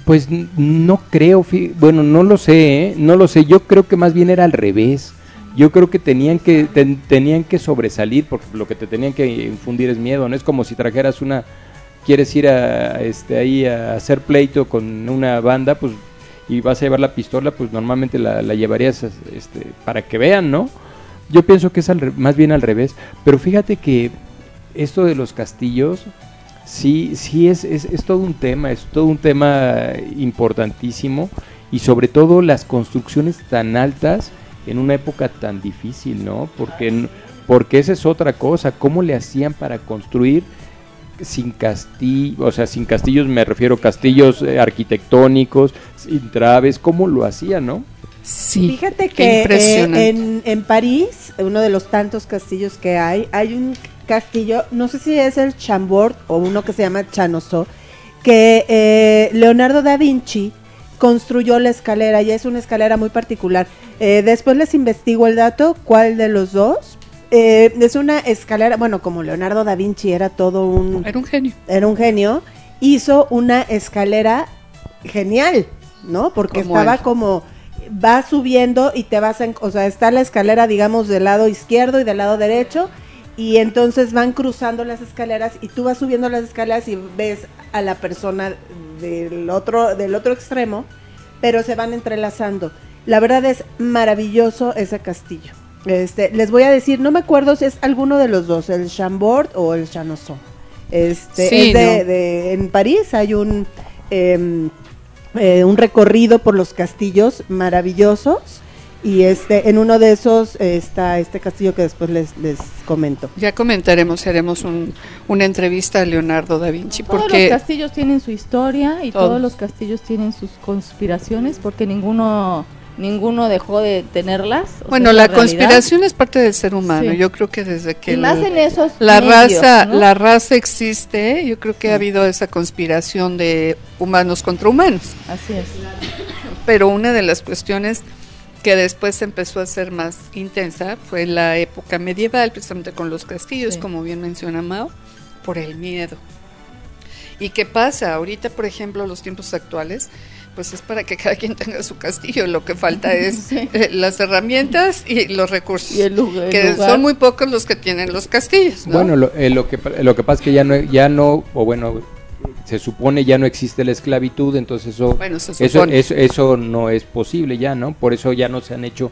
Pues no creo, bueno, no lo sé, ¿eh? no lo sé, yo creo que más bien era al revés. Yo creo que tenían que ten- tenían que sobresalir porque lo que te tenían que infundir es miedo, no es como si trajeras una quieres ir a este ahí a hacer pleito con una banda, pues y vas a llevar la pistola, pues normalmente la, llevarías este para que vean, ¿no? Yo pienso que es al más bien al revés, pero fíjate que esto de los castillos sí, sí es, es, es todo un tema, es todo un tema importantísimo y sobre todo las construcciones tan altas en una época tan difícil, ¿no? Porque, porque esa es otra cosa, ¿cómo le hacían para construir sin castillo, o sea, sin castillos me refiero a castillos eh, arquitectónicos, sin traves, ¿cómo lo hacían, no? Sí. Fíjate que eh, en, en París, uno de los tantos castillos que hay, hay un castillo, no sé si es el Chambord o uno que se llama Chanoso, que eh, Leonardo da Vinci construyó la escalera y es una escalera muy particular. Eh, después les investigo el dato, cuál de los dos, eh, es una escalera, bueno, como Leonardo da Vinci era todo un... Era un genio. Era un genio, hizo una escalera genial, ¿no? Porque Como estaba él. como va subiendo y te vas, en, o sea, está la escalera, digamos, del lado izquierdo y del lado derecho, y entonces van cruzando las escaleras y tú vas subiendo las escaleras y ves a la persona del otro, del otro extremo, pero se van entrelazando. La verdad es maravilloso ese castillo. Este, les voy a decir, no me acuerdo si es alguno de los dos, el Chambord o el Chanosson. Este, Sí, es de, ¿no? de- en París hay un em, eh, un recorrido por los castillos maravillosos y este en uno de esos eh, está este castillo que después les, les comento. Ya comentaremos, haremos un- una entrevista a Leonardo da Vinci, Todos porque los castillos tienen su historia y Todos. todos los castillos tienen sus conspiraciones porque ninguno ninguno dejó de tenerlas. bueno, la conspiración es parte del ser humano. Sí. Yo creo que desde que y más el- en esos la medios, raza, ¿no? la raza existe, yo creo que ha habido esa conspiración de humanos contra humanos. Así es. Pero una de las cuestiones que después empezó a ser más intensa fue la época medieval, precisamente con los castillos, Sí. como bien menciona Mao, por el miedo. ¿Y qué pasa? Ahorita, por ejemplo, los tiempos actuales, pues es para que cada quien tenga su castillo. Lo que falta es Sí. eh, las herramientas y los recursos. Y el lugar- el que lugar. son muy pocos los que tienen los castillos. ¿no? Bueno, lo, eh, lo que pa- lo que pasa es que ya no ya no o bueno se supone ya no existe la esclavitud, entonces eso Bueno, se eso, eso eso no es posible ya, ¿no? Por eso ya no se han hecho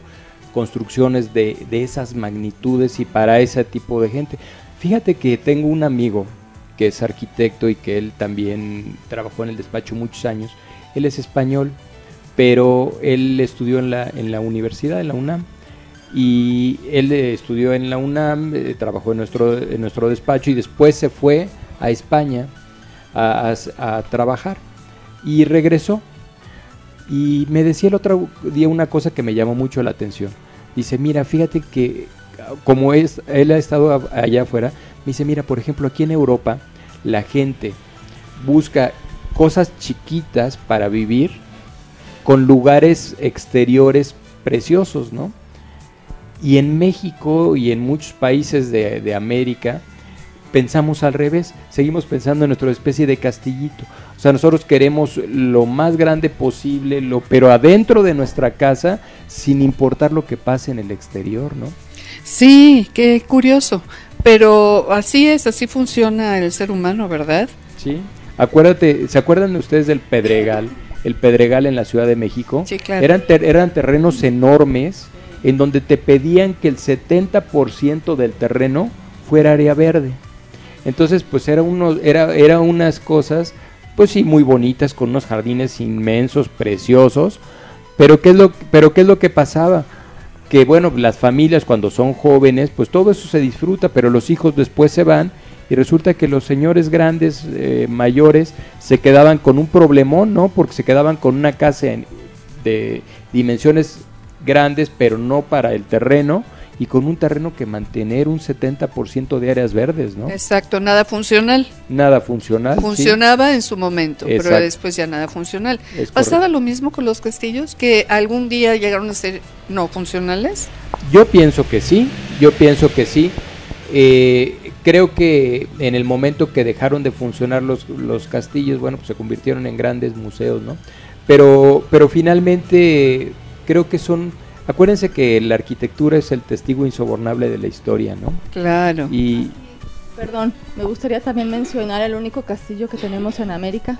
construcciones de, de esas magnitudes y para ese tipo de gente. Fíjate que tengo un amigo que es arquitecto y que él también trabajó en el despacho muchos años. Él es español, pero él estudió en la, en la universidad, en la UNAM. Y él estudió en la UNAM, eh, trabajó en nuestro, en nuestro despacho y después se fue a España a, trabajar y regresó. Y me decía el otro día una cosa que me llamó mucho la atención. Dice, mira, fíjate que como es, él ha estado allá afuera, me dice, mira, por ejemplo, aquí en Europa la gente busca cosas chiquitas para vivir con lugares exteriores preciosos, ¿no? Y en México y en muchos países de, de América pensamos al revés, seguimos pensando en nuestra especie de castillito. O sea, nosotros queremos lo más grande posible, lo, pero adentro de nuestra casa, sin importar lo que pase en el exterior, ¿no? Sí, qué curioso. Pero así es, así funciona el ser humano, ¿verdad? Sí. Acuérdate, ¿se acuerdan ustedes del Pedregal? El Pedregal en la Ciudad de México. Sí, claro. Eran, ter- eran terrenos enormes en donde te pedían que el 70% del terreno fuera área verde. Entonces, pues era uno, era, era unas cosas, pues sí, muy bonitas, con unos jardines inmensos, preciosos. Pero ¿qué es lo, pero qué es lo que pasaba? Que bueno, las familias cuando son jóvenes, pues todo eso se disfruta, pero los hijos después se van y resulta que los señores grandes, eh, mayores, se quedaban con un problemón, ¿no? Porque se quedaban con una casa de dimensiones grandes, pero no para el terreno, y con un terreno que mantener un 70% de áreas verdes, ¿no? Exacto, nada funcional. Nada funcional. ¿sí? Funcionaba en su momento, pero después ya nada funcional. Es ¿Pasaba correcto. lo mismo con los castillos? ¿Que algún día llegaron a ser no funcionales? Yo pienso que sí, yo pienso que sí. Eh, creo que en el momento que dejaron de funcionar los, los castillos, bueno, pues se convirtieron en grandes museos, ¿no? Pero, pero finalmente creo que son, acuérdense que la arquitectura es el testigo insobornable de la historia, ¿no? Claro. Y Perdón, me gustaría también mencionar el único castillo que tenemos en América.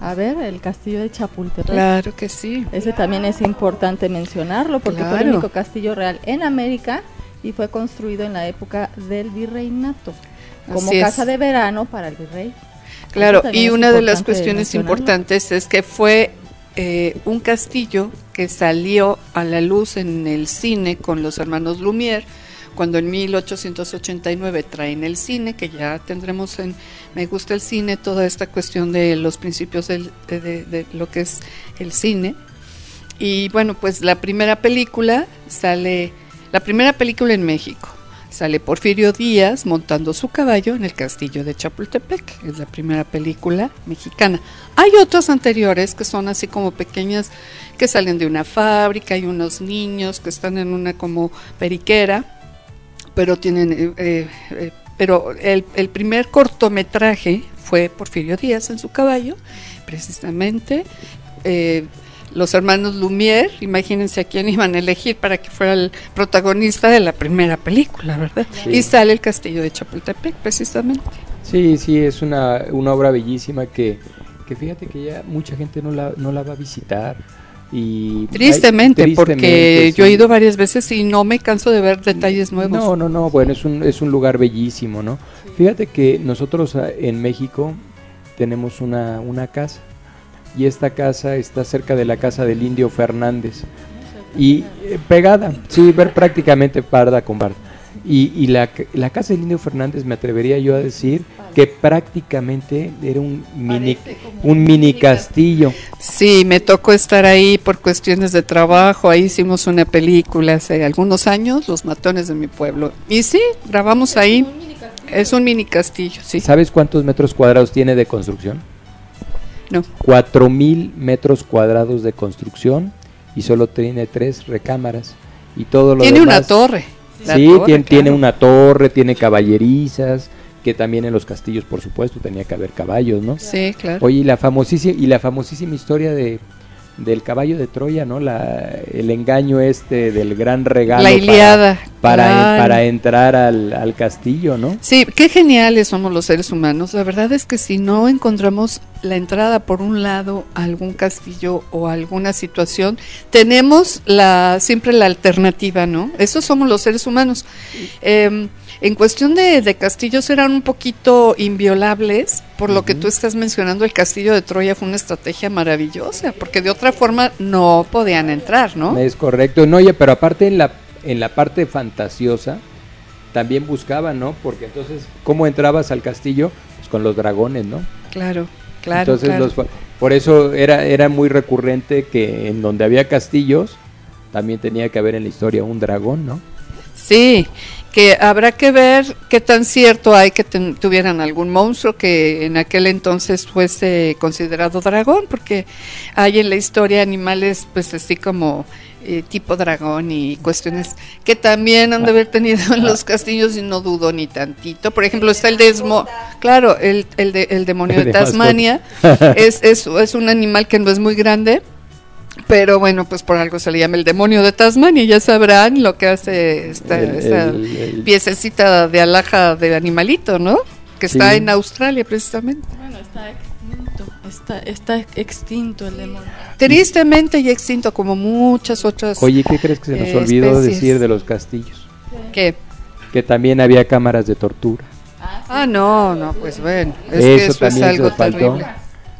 A ver, el castillo de Chapultepec. Claro que sí. Ese también es importante mencionarlo porque fue el Claro. único castillo real en América y fue construido en la época del virreinato como Así es. casa de verano para el virrey. Claro, y una de las cuestiones importantes es que fue eh, un castillo que salió a la luz en el cine con los hermanos Lumière, cuando en 1889 traen el cine, que ya tendremos en Me gusta el cine, toda esta cuestión de los principios de lo que es el cine. Y bueno, pues la primera película sale, la primera película en México. Sale Porfirio Díaz montando su caballo en el castillo de Chapultepec. Es la primera película mexicana. Hay otras anteriores que son así como pequeñas, que salen de una fábrica, hay unos niños que están en una como periquera. pero tienen, eh, eh, eh, pero el, primer cortometraje fue Porfirio Díaz en su caballo, precisamente. eh, los hermanos Lumière, imagínense a quién iban a elegir para que fuera el protagonista de la primera película, ¿verdad? Sí. Y sale el castillo de Chapultepec, precisamente. Sí, sí, es una, una obra bellísima que, que fíjate que ya mucha gente no la, no la va a visitar. Y Tristemente, porque yo he ido varias veces y no me canso de ver detalles nuevos. No, no, no, bueno, es un, es un lugar bellísimo, ¿no? Fíjate que nosotros ah, en México tenemos una, una casa y esta casa está cerca de la casa del indio Fernández y eh, pegada, sí, ver prácticamente parda con parda. Y, y la, la casa del indio Fernández me atrevería yo a decir que prácticamente era un mini, un mini castillo. Sí, me tocó estar ahí por cuestiones de trabajo. Ahí hicimos una película hace algunos años, Los Matones de mi pueblo. Y sí, grabamos ahí. Es un mini castillo, sí. ¿Sabes cuántos metros cuadrados tiene de construcción? No. Cuatro mil metros cuadrados de construcción y solo tiene tres recámaras y todo lo Tiene una torre. La sí, torre, tiene, tiene una torre, tiene caballerizas, que también en los castillos, por supuesto, tenía que haber caballos, ¿no? Sí, claro. Oye, y la famosísima y la famosísima historia de del caballo de Troya, ¿no? La, el engaño este del gran regalo La para- Ilíada, para, para entrar al, al castillo, ¿no? Sí, qué geniales somos los seres humanos. La verdad es que si no encontramos la entrada por un lado a algún castillo o a alguna situación, tenemos la siempre la alternativa, ¿no? Esos somos los seres humanos. Eh, en cuestión de, de castillos eran un poquito inviolables, por lo que tú estás mencionando, el castillo de Troya fue una estrategia maravillosa, porque de otra forma no podían entrar, ¿no? Es correcto. No, oye, pero aparte en la, en la parte fantasiosa también buscaban, ¿no? Porque entonces, ¿cómo entrabas al castillo? Pues con los dragones, ¿no? Claro, claro. entonces, claro. los por eso era, era muy recurrente que en donde había castillos, también tenía que haber en la historia un dragón, ¿no? Sí, que habrá que ver qué tan cierto hay que ten- tuvieran algún monstruo que en aquel entonces fuese considerado dragón, porque hay en la historia animales pues así como eh, tipo dragón y cuestiones que también han de haber tenido en los castillos y no dudo ni tantito. Por ejemplo, está el desmo, claro, el, el, de- el demonio de. Tasmania, es, es, es un animal que no es muy grande, pero bueno, pues por algo se le llama el demonio de Tasmania. Ya sabrán lo que hace esta, El- esta el- el- piececita de alhaja de animalito, ¿no? Que está Sí. en Australia precisamente. Bueno, está extinto. Está, está extinto el demonio. Tristemente ya extinto como muchas otras. Oye, ¿qué crees que se nos eh, olvidó especies. decir de los castillos? ¿Qué? Que también había cámaras de tortura. Ah, no, no, pues bueno. Es que eso eso es también se algo terrible.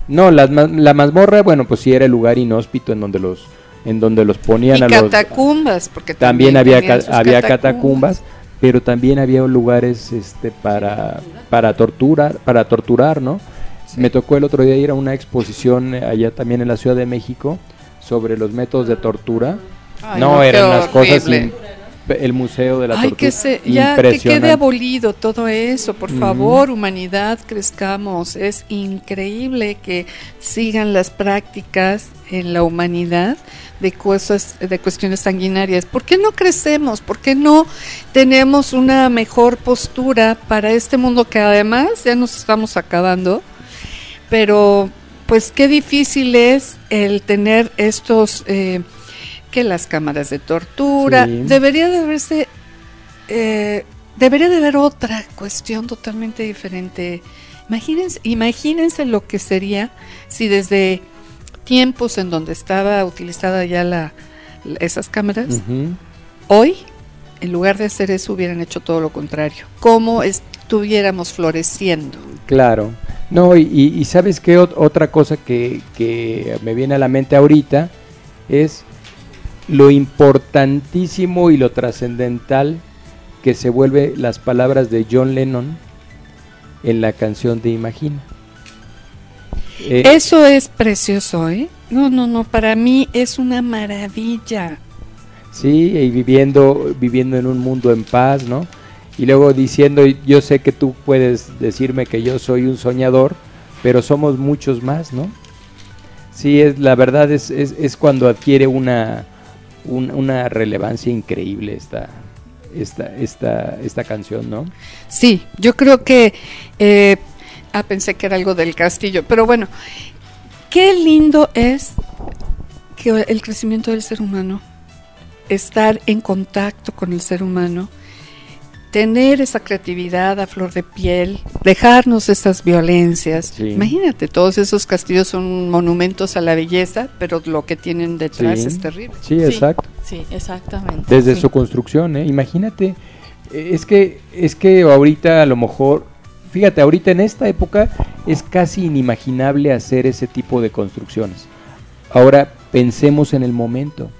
No, las ma- la mazmorra, bueno, pues sí era el lugar inhóspito en donde los en donde los ponían Y a los catacumbas, porque también había ca- había catacumbas, pero también había lugares este para para torturar, para torturar, ¿no? Me tocó el otro día ir a una exposición eh, allá también en la Ciudad de México sobre los métodos de tortura. Ay, no, no, eran unas cosas in- el museo de la Ay, tortura. que se, ya que quede abolido todo eso, por favor, humanidad, crezcamos. Es increíble que sigan las prácticas en la humanidad de cosas, de cuestiones sanguinarias. ¿Por qué no crecemos? ¿Por qué no tenemos una mejor postura para este mundo que además ya nos estamos acabando? Pero, pues, qué difícil es el tener estos. eh, que las cámaras de tortura, Sí. debería de verse, eh, debería de haber otra cuestión totalmente diferente. Imagínense, imagínense lo que sería si desde tiempos en donde estaba utilizada ya la, esas cámaras, hoy, en lugar de hacer eso, hubieran hecho todo lo contrario. Cómo estuviéramos floreciendo. Claro. No, y, y- sabes qué Ot- otra cosa que, que me viene a la mente ahorita es lo importantísimo y lo trascendental que se vuelve las palabras de John Lennon en la canción de Imagina. Eh, Eso es precioso, ¿eh? No, no, no, para mí es una maravilla. Sí, y viviendo, viviendo en un mundo en paz, ¿no? Y luego diciendo, yo sé que tú puedes decirme que yo soy un soñador, pero somos muchos más, ¿no? Sí, es, la verdad es, es, es cuando adquiere una, un- una relevancia increíble esta, esta, esta, esta canción, ¿no? Sí, yo creo que... Eh, ah, pensé que era algo del castillo, pero bueno, qué lindo es que el crecimiento del ser humano, estar en contacto con el ser humano, tener esa creatividad a flor de piel, dejarnos esas violencias. Sí. Imagínate, todos esos castillos son monumentos a la belleza, pero lo que tienen detrás Sí. es terrible. Sí, exacto. Sí, exactamente. Desde sí. su construcción, ¿eh? Imagínate, eh, es que, es que ahorita a lo mejor, fíjate, ahorita en esta época es casi inimaginable hacer ese tipo de construcciones. Ahora pensemos en el momento.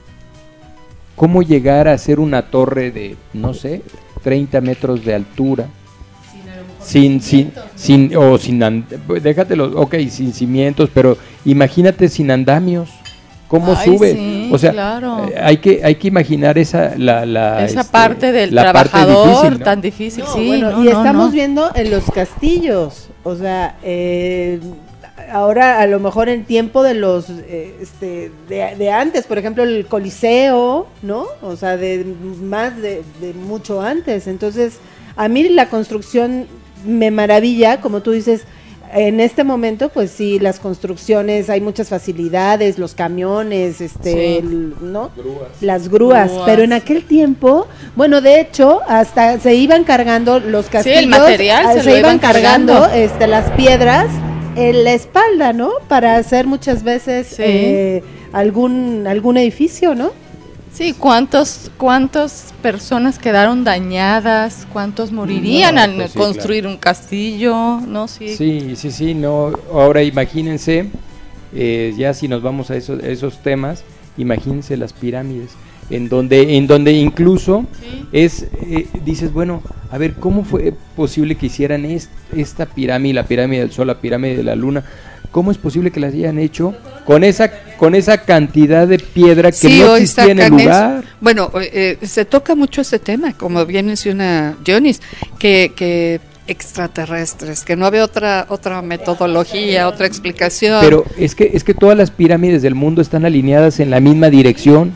¿Cómo llegar a hacer una torre de, no sé, 30 metros de altura? Sin, sin, sin, o sin, and- déjatelo, ok, sin cimientos, pero imagínate sin andamios. ¿Cómo Ay, sube? sí, o sea, claro. eh, hay que hay que imaginar esa la, la, Esa este, parte del la parte trabajador difícil, ¿no? tan difícil, No, sí. bueno, no, y no, estamos no. viendo en los castillos, o sea, eh, ahora a lo mejor en tiempo de los, eh, este, de, de antes, por ejemplo, el Coliseo, ¿no? O sea, de más de, de mucho antes. Entonces, a mí la construcción me maravilla, como tú dices, en este momento, pues sí, las construcciones, hay muchas facilidades, los camiones, este, Sí. el- ¿no? Las grúas, Grúas. pero en aquel tiempo, bueno, de hecho, hasta se iban cargando los castillos, el material ah, se se, lo iban iban cargando, cargando. este, las piedras en la espalda, ¿no? Para hacer muchas veces Sí. eh, algún algún edificio, ¿no? Sí, ¿cuántos, ¿cuántas personas quedaron dañadas? ¿Cuántos morirían No, al pues sí, construir un castillo? No, sí. Sí, sí, sí, no. Ahora imagínense, eh, ya si nos vamos a esos, esos temas, imagínense las pirámides, en donde, en donde incluso Sí. es, eh, dices, bueno, a ver, ¿cómo fue posible que hicieran est- esta pirámide, la pirámide del Sol, la pirámide de la Luna? ¿Cómo es posible que las hayan hecho con esa, con esa cantidad de piedra que Sí, no existía en el eso. lugar? Bueno, eh, eh, se toca mucho ese tema, como bien menciona Dionis, que, que extraterrestres, que no había otra otra metodología, otra explicación. Pero es que, es que todas las pirámides del mundo están alineadas en la misma dirección.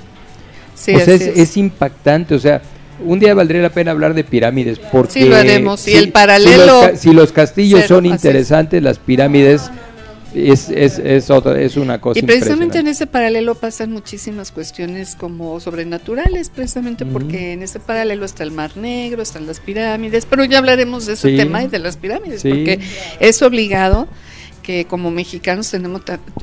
Sí, o sea, es, es. es impactante, o sea, un día valdría la pena hablar de pirámides porque Sí, lo haremos. Y si- el paralelo- si los, ca- si los castillos Cero, son interesantes, las pirámides es, es, es otra, es una cosa Y precisamente en ese paralelo pasan muchísimas cuestiones como sobrenaturales, precisamente porque en ese paralelo está el Mar Negro, están las pirámides, pero ya hablaremos de ese Sí. tema y de las pirámides, Sí. porque es obligado que como mexicanos tenemos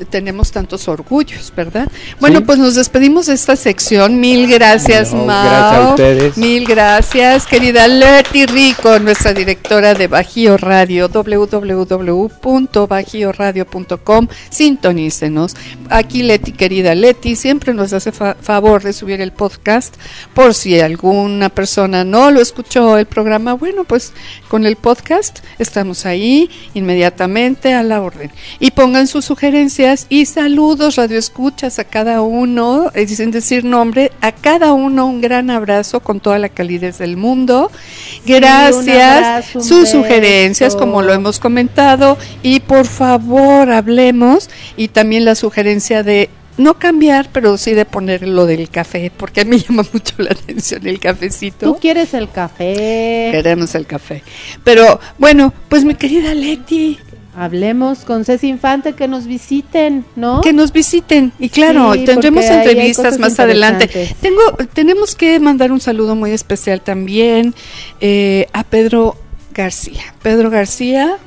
tenemos tantos orgullos, ¿verdad? Bueno, Sí. pues nos despedimos de esta sección. Mil gracias, No, Mao. gracias a ustedes. Mil gracias, querida Leti Rico, nuestra directora de Bajío Radio, www.bajioradio.com. Sintonícenos. Aquí Leti, querida Leti, siempre nos hace fa- favor de subir el podcast por si alguna persona no lo escuchó el programa. Bueno, pues con el podcast estamos ahí inmediatamente a la orden. Y pongan sus sugerencias y saludos, radioescuchas a cada uno, eh, sin decir nombre, a cada uno un gran abrazo con toda la calidez del mundo. un Gracias. abrazo, sus sugerencias, como lo hemos comentado, y por favor hablemos. Y también la sugerencia de no cambiar, pero sí de poner lo del café, porque a mí llama mucho la atención el cafecito. Tú quieres el café. Queremos el café. Pero bueno, pues mi querida Leti, Hablemos con Ceci Infante que nos visiten, ¿no? que nos visiten. Y claro, Sí, tendremos entrevistas más adelante. Tengo, tenemos que mandar un saludo muy especial también eh, a Pedro García. Pedro García,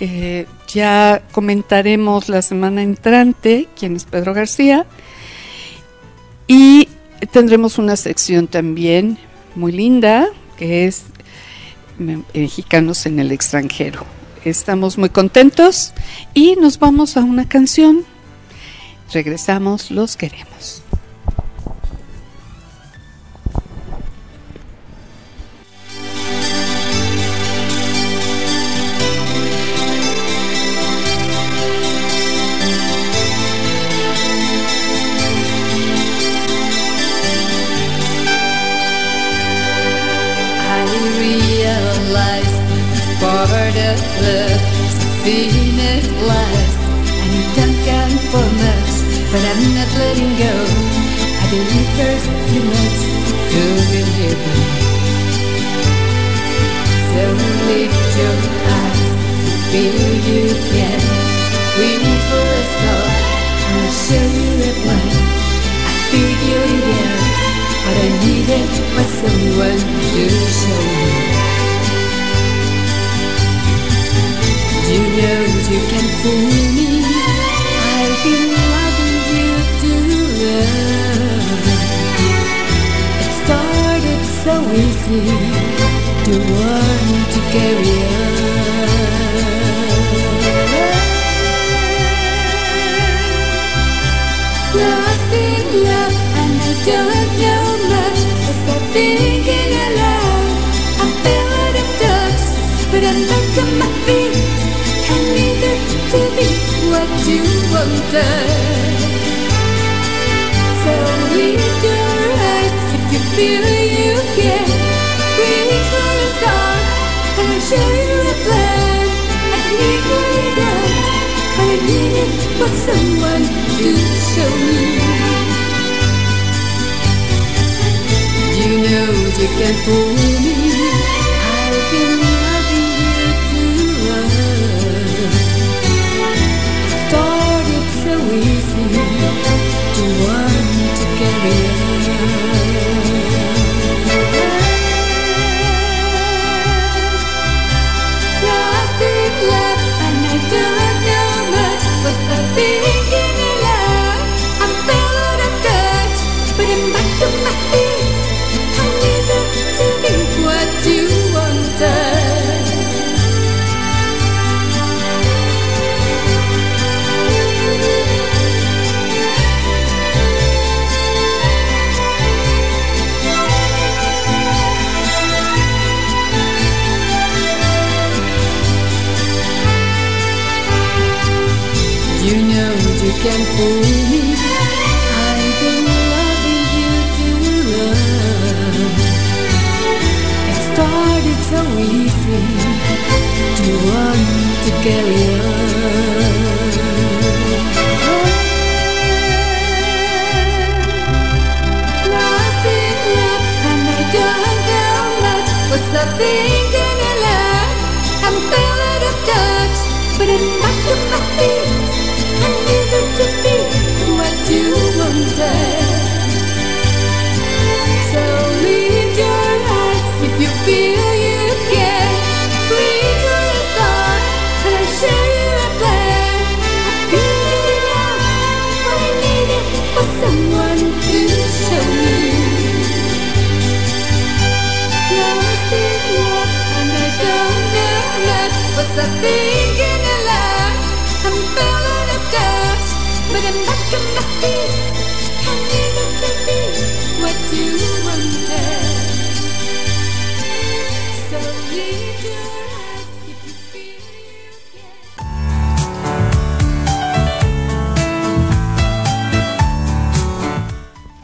eh, ya comentaremos la semana entrante quién es Pedro García. Y tendremos una sección también muy linda que es me- mexicanos en el extranjero. Estamos muy contentos y nos vamos a una canción. Regresamos, los queremos. Part of love is meaningless and you don't count for much, but I'm not letting go. I believe there's too much good in heaven. So lift your eyes, feel you can. Waiting for a star, I'll show you that one. I feel you again. What I needed was someone to show me. You know that you can fool me. I've been loving you too long. It started so easy to want to carry on. Lost sometimes. Read your eyes if you feel you can. Plan. I need your I need it for someone to show me. You know you can fool me. I've been. Can fool me. I've been loving you too long. It started so easy to want to carry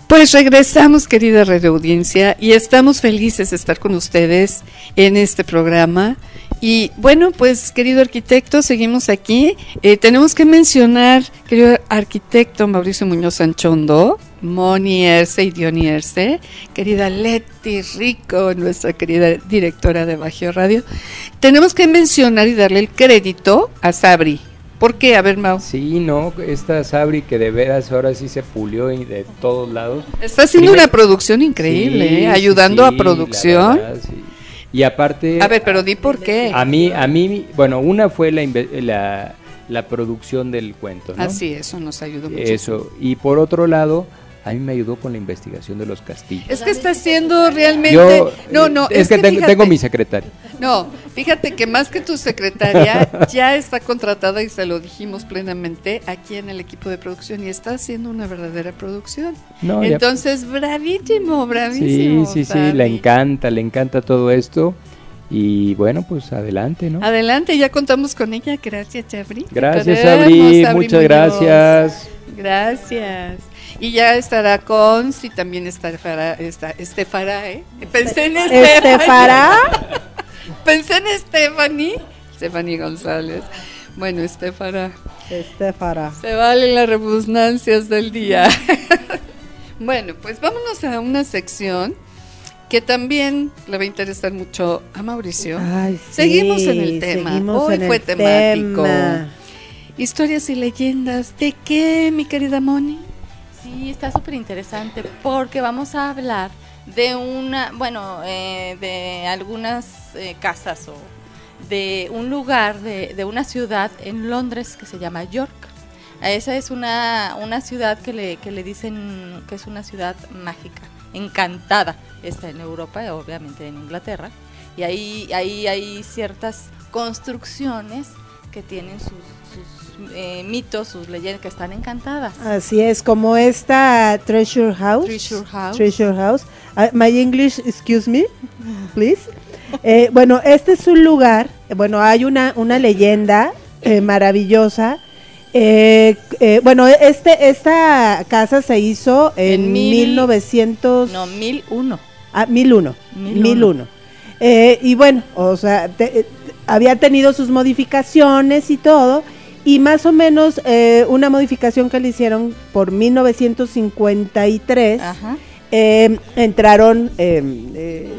Pues regresamos, querida radio audiencia, y estamos felices de estar con ustedes en este programa. Y bueno, pues querido arquitecto, seguimos aquí. Eh, tenemos que mencionar, querido arquitecto Mauricio Muñoz Anchondo, Moni Erce y Diony Erce, querida Leti Rico, nuestra querida directora de Bajío Radio. Tenemos que mencionar y darle el crédito a Sabri. ¿Por qué? A ver, Mau. Sí, no, esta Sabri que de veras ahora sí se pulió y de todos lados. Está haciendo Primer- una producción increíble, Sí, ¿eh? ayudando sí, a la producción. verdad, sí. Y aparte, A ver, pero di por qué. a mí, a mí, bueno, una fue la, la, la producción del cuento, ¿no? Así, eso nos ayudó mucho. Eso. Y por otro lado, a mí me ayudó con la investigación de los castillos. Es que está haciendo realmente. Yo, no, eh, no, es, que, tengo, fíjate- tengo mi secretaria. No, fíjate que más que tu secretaria ya está contratada y se lo dijimos plenamente aquí en el equipo de producción y está haciendo una verdadera producción. No, ya- Entonces, bravísimo, Sí, bravísimo. sí, sí, Fabi. le encanta, le encanta todo esto. Y bueno, pues adelante, ¿no? Adelante, ya contamos con ella. Gracias, Chabri. Gracias, Sabri muchas Muñoz. gracias. Gracias. Y ya estará con, y también estará, está, Estefara, ¿eh? Pensé en Estefara. Pensé en Stephanie. Stephanie González. Bueno, Estefara. Estefara. Se valen las rebusnancias del día. bueno, pues vámonos a una sección que también le va a interesar mucho a Mauricio. Ay, sí, Seguimos en el tema. Hoy fue temático. tema. Historias y leyendas. ¿De qué, mi querida Moni? Sí, está súper interesante porque vamos a hablar de una, bueno, eh, de algunas eh, casas o de un lugar, de, de una ciudad en Londres que se llama York. Esa es una, una ciudad que le, que le dicen que es una ciudad mágica, encantada. Está en Europa, obviamente en Inglaterra. Y ahí, ahí hay ciertas construcciones que tienen sus, eh, mitos, sus leyendas que están encantadas. Así es, como esta Treasure House. Treasure House. Treasure House. Ah, my English, excuse me, please. Eh, bueno, este es un lugar, bueno, hay una, una leyenda eh, maravillosa. Bueno, este, esta casa se hizo en, En mil- 1900... No, 1001. Ah, 1001. 1001. 1001. Eh, y bueno, o sea, te- había tenido sus modificaciones y todo. Y más o menos eh, una modificación que le hicieron por 1953. Ajá. eh, entraron eh, eh,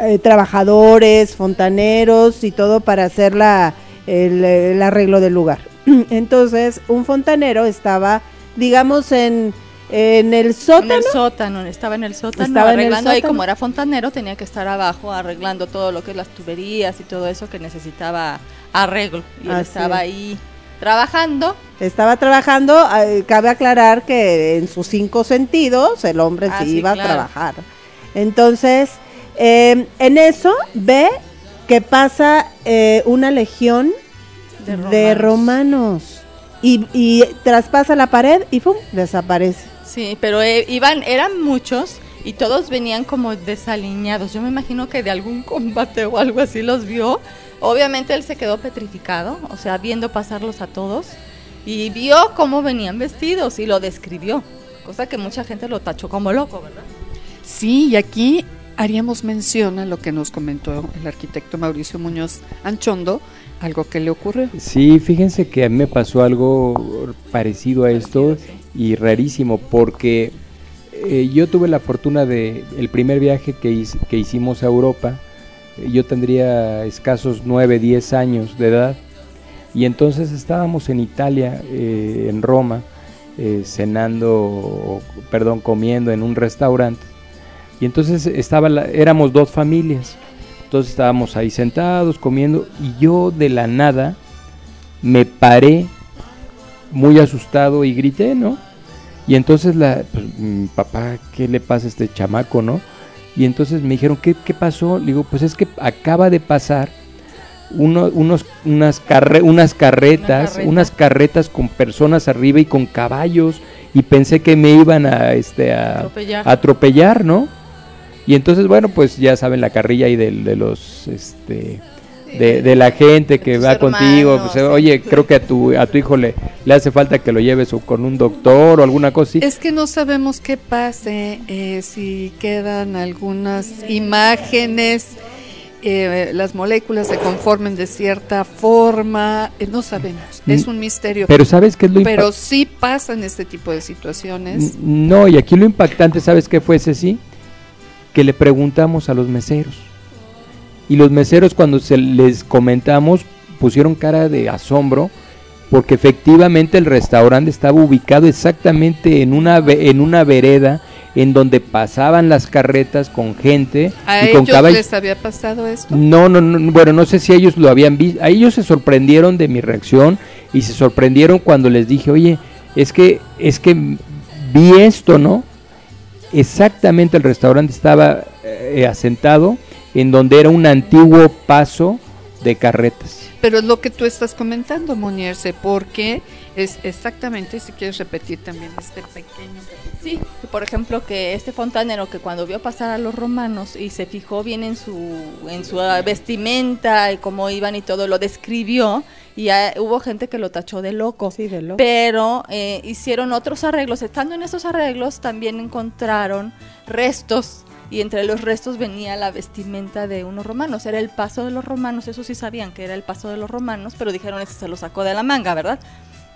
eh, trabajadores, fontaneros y todo para hacer la, el, el arreglo del lugar. Entonces, un fontanero estaba, digamos, en, en el En sótano. el sótano, estaba en el sótano Estaba en el arreglando ahí sótano. como era fontanero tenía que estar abajo arreglando todo lo que es las tuberías y todo eso que necesitaba arreglo y él estaba es. ahí trabajando Estaba trabajando, eh, cabe aclarar que en sus cinco sentidos el hombre Ah, sí sí, iba claro. a trabajar. Entonces, eh, en eso ve que pasa eh, una legión de de, romanos. romanos y, y traspasa la pared y ¡pum! desaparece. Sí, pero eh, iban eran muchos y todos venían como desaliñados. Yo me imagino que de algún combate o algo así los vio. Obviamente él se quedó petrificado, o sea, viendo pasarlos a todos y vio cómo venían vestidos y lo describió, cosa que mucha gente lo tachó como loco, ¿verdad? Sí, y aquí haríamos mención a lo que nos comentó el arquitecto Mauricio Muñoz Anchondo, algo que le ocurrió. Sí, fíjense que a mí me pasó algo parecido a esto y rarísimo porque eh, yo tuve la fortuna de el primer viaje que, hice- que hicimos a Europa, yo tendría escasos 9, 10 años de edad y entonces estábamos en Italia, eh, en Roma, eh, cenando, perdón, comiendo en un restaurante y entonces estaba la- éramos dos familias. Entonces estábamos ahí sentados comiendo y yo de la nada me paré muy asustado y grité, ¿no? Y entonces la, pues, papá, ¿qué le pasa a este chamaco, no? Y entonces me dijeron, ¿qué, qué pasó? Le digo, pues es que acaba de pasar uno- unos, unas, carre- unas carretas, carreta. unas carretas con personas arriba y con caballos y pensé que me iban a, este, a, Atropellar. atropellar, ¿no? Y entonces, bueno, pues ya saben la carrilla ahí del- de, los, este, de, de la gente que va contigo, pues, oye, creo que a tu, a tu hijo le, le hace falta que lo lleves o con un doctor o alguna cosa. Es que no sabemos qué pase, eh, si quedan algunas imágenes, eh, las moléculas se conformen de cierta forma, eh, no sabemos, es un misterio. Pero ¿sabes qué es lo Pero sí pasan este tipo de situaciones. No, y aquí lo impactante, ¿sabes qué fue ese sí? Que le preguntamos a los meseros. Y los meseros cuando se les comentamos pusieron cara de asombro porque efectivamente el restaurante estaba ubicado exactamente en una en una vereda en donde pasaban las carretas con gente ¿A y con ellos caballos. les había pasado esto? No, no, no, bueno, no sé si ellos lo habían visto. A ellos se sorprendieron de mi reacción y se sorprendieron cuando les dije, oye, es que, es que vi esto, ¿no? Exactamente el restaurante estaba eh, asentado en donde era un antiguo paso de carretas. Pero es lo que tú estás comentando, Monierse, porque es exactamente, si quieres repetir también este pequeño... Sí, que por ejemplo que este fontanero que cuando vio pasar a los romanos y se fijó bien en su en su vestimenta y cómo iban y todo lo describió y ah, hubo gente que lo tachó de loco. Sí, de loco. Pero eh, hicieron otros arreglos. Estando en esos arreglos también encontraron restos y entre los restos venía la vestimenta de unos romanos. Era el paso de los romanos. Eso sí sabían que era el paso de los romanos, pero dijeron ese se lo sacó de la manga, ¿verdad?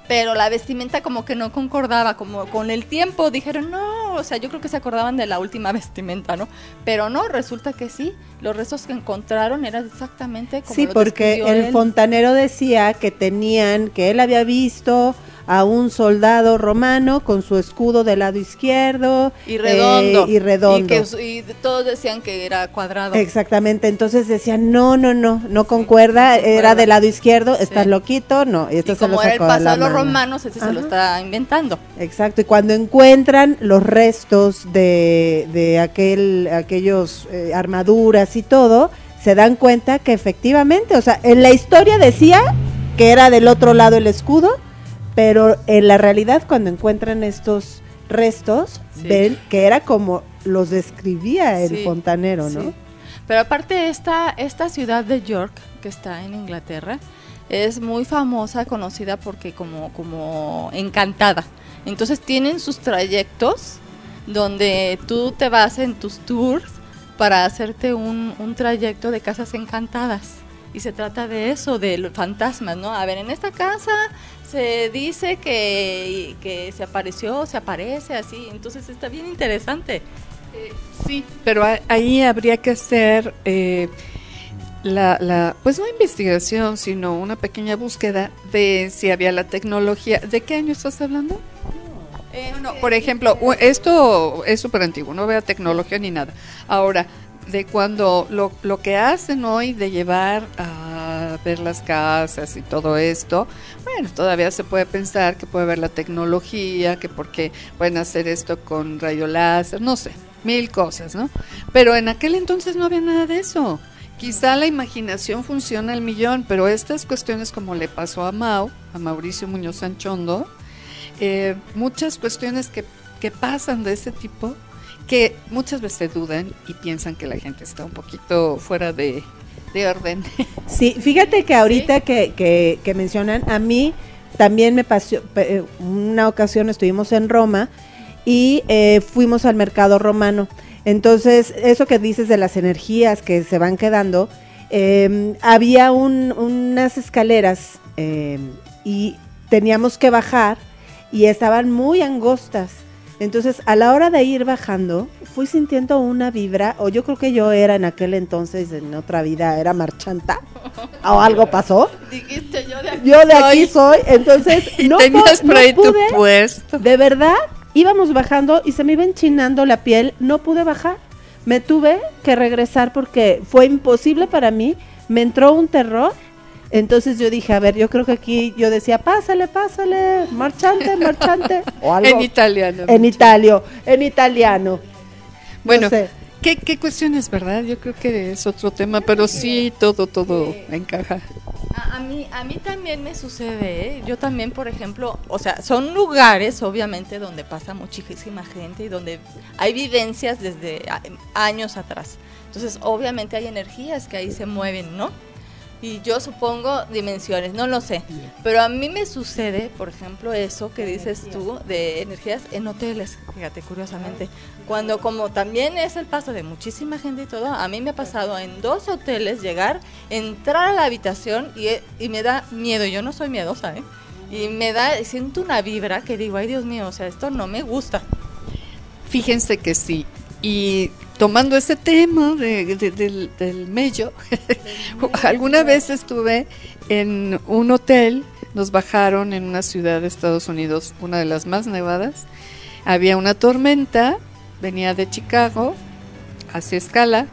Pero la vestimenta como que no concordaba, como con el tiempo dijeron, no, o sea, yo creo que se acordaban de la última vestimenta, ¿no? Pero no, resulta que sí, los restos que encontraron eran exactamente como Sí, lo porque el él. fontanero decía que tenían, que él había visto a un soldado romano con su escudo del lado izquierdo y redondo. eh, y redondo. Y, que, y todos decían que era cuadrado. Exactamente, entonces decían, no, no, no, no concuerda, era del lado izquierdo, estás Sí. loquito, no, y esto y se lo como era el paso de los mano. romanos, ese se lo está inventando. Exacto, y cuando encuentran los restos de, de aquel, aquellos eh, armaduras y todo, se dan cuenta que efectivamente, o sea, en la historia decía que era del otro lado el escudo, pero en la realidad cuando encuentran estos restos, Sí. ven que era como los describía el Sí, fontanero, ¿no? Sí. Pero aparte esta, esta ciudad de York, que está en Inglaterra, es muy famosa, conocida porque como, como encantada. Entonces tienen sus trayectos donde tú te vas en tus tours para hacerte un, un trayecto de casas encantadas. Y se trata de eso, de los fantasmas, ¿no? A ver, en esta casa se dice que, que se apareció, se aparece así. Entonces está bien interesante. Sí, pero a- ahí habría que hacer eh, la, la, pues no investigación, sino una pequeña búsqueda de si había la tecnología. ¿De qué año estás hablando? No, por ejemplo, esto es súper antiguo, no vea tecnología ni nada. Ahora, de cuando lo, lo que hacen hoy de llevar a ver las casas y todo esto, bueno, todavía se puede pensar que puede haber la tecnología, que porque pueden hacer esto con rayo láser, no sé, mil cosas, ¿no? Pero en aquel entonces no había nada de eso. Quizá la imaginación funciona al millón, pero estas cuestiones como le pasó a Mau, a Mauricio Muñoz Sanchondo, eh, muchas cuestiones que, que pasan de ese tipo que muchas veces dudan y piensan que la gente está un poquito fuera de, de orden. Sí, fíjate que ahorita que, que, que mencionan, a mí también me pasó, eh, una ocasión estuvimos en Roma y eh, fuimos al mercado romano. Entonces, eso que dices de las energías que se van quedando, eh, había un- unas escaleras eh, y teníamos que bajar y estaban muy angostas. Entonces, a la hora de ir bajando, fui sintiendo una vibra, o yo creo que yo era en aquel entonces, en otra vida, era marchanta, o algo pasó. Dijiste yo de aquí. Yo de aquí soy, entonces y no, tenías po- por no ahí tu pude, puesto. de verdad, íbamos bajando y se me iba enchinando la piel, no pude bajar. Me tuve que regresar porque fue imposible para mí, me entró un terror. Entonces yo dije, a ver, yo creo que aquí yo decía, pásale, pásale, marchante, marchante, o algo. En italiano. En italio, en italiano. Bueno, No sé. ¿qué, ¿qué cuestiones, verdad? Yo creo que es otro tema, pero sí, todo, todo encaja. A, a mí, a mí también me sucede, ¿eh? yo también, por ejemplo, o sea, son lugares, obviamente, donde pasa muchísima gente y donde hay vivencias desde años atrás. Entonces, obviamente hay energías que ahí se mueven, ¿no? Y yo supongo dimensiones, no lo sé. Pero a mí me sucede, por ejemplo, eso que dices tú de energías en hoteles, fíjate, curiosamente. Cuando como también es el paso de muchísima gente y todo, a mí me ha pasado en dos hoteles llegar, entrar a la habitación y, y me da miedo. Yo no soy miedosa, ¿eh? Y me da, siento una vibra que digo, ay Dios mío, o sea, esto no me gusta. Fíjense que sí. Y tomando ese tema de- de- del, del mello, alguna vez estuve en un hotel, nos bajaron en una ciudad de Estados Unidos, una de las más nevadas. Había una tormenta, venía de Chicago, hacia escala,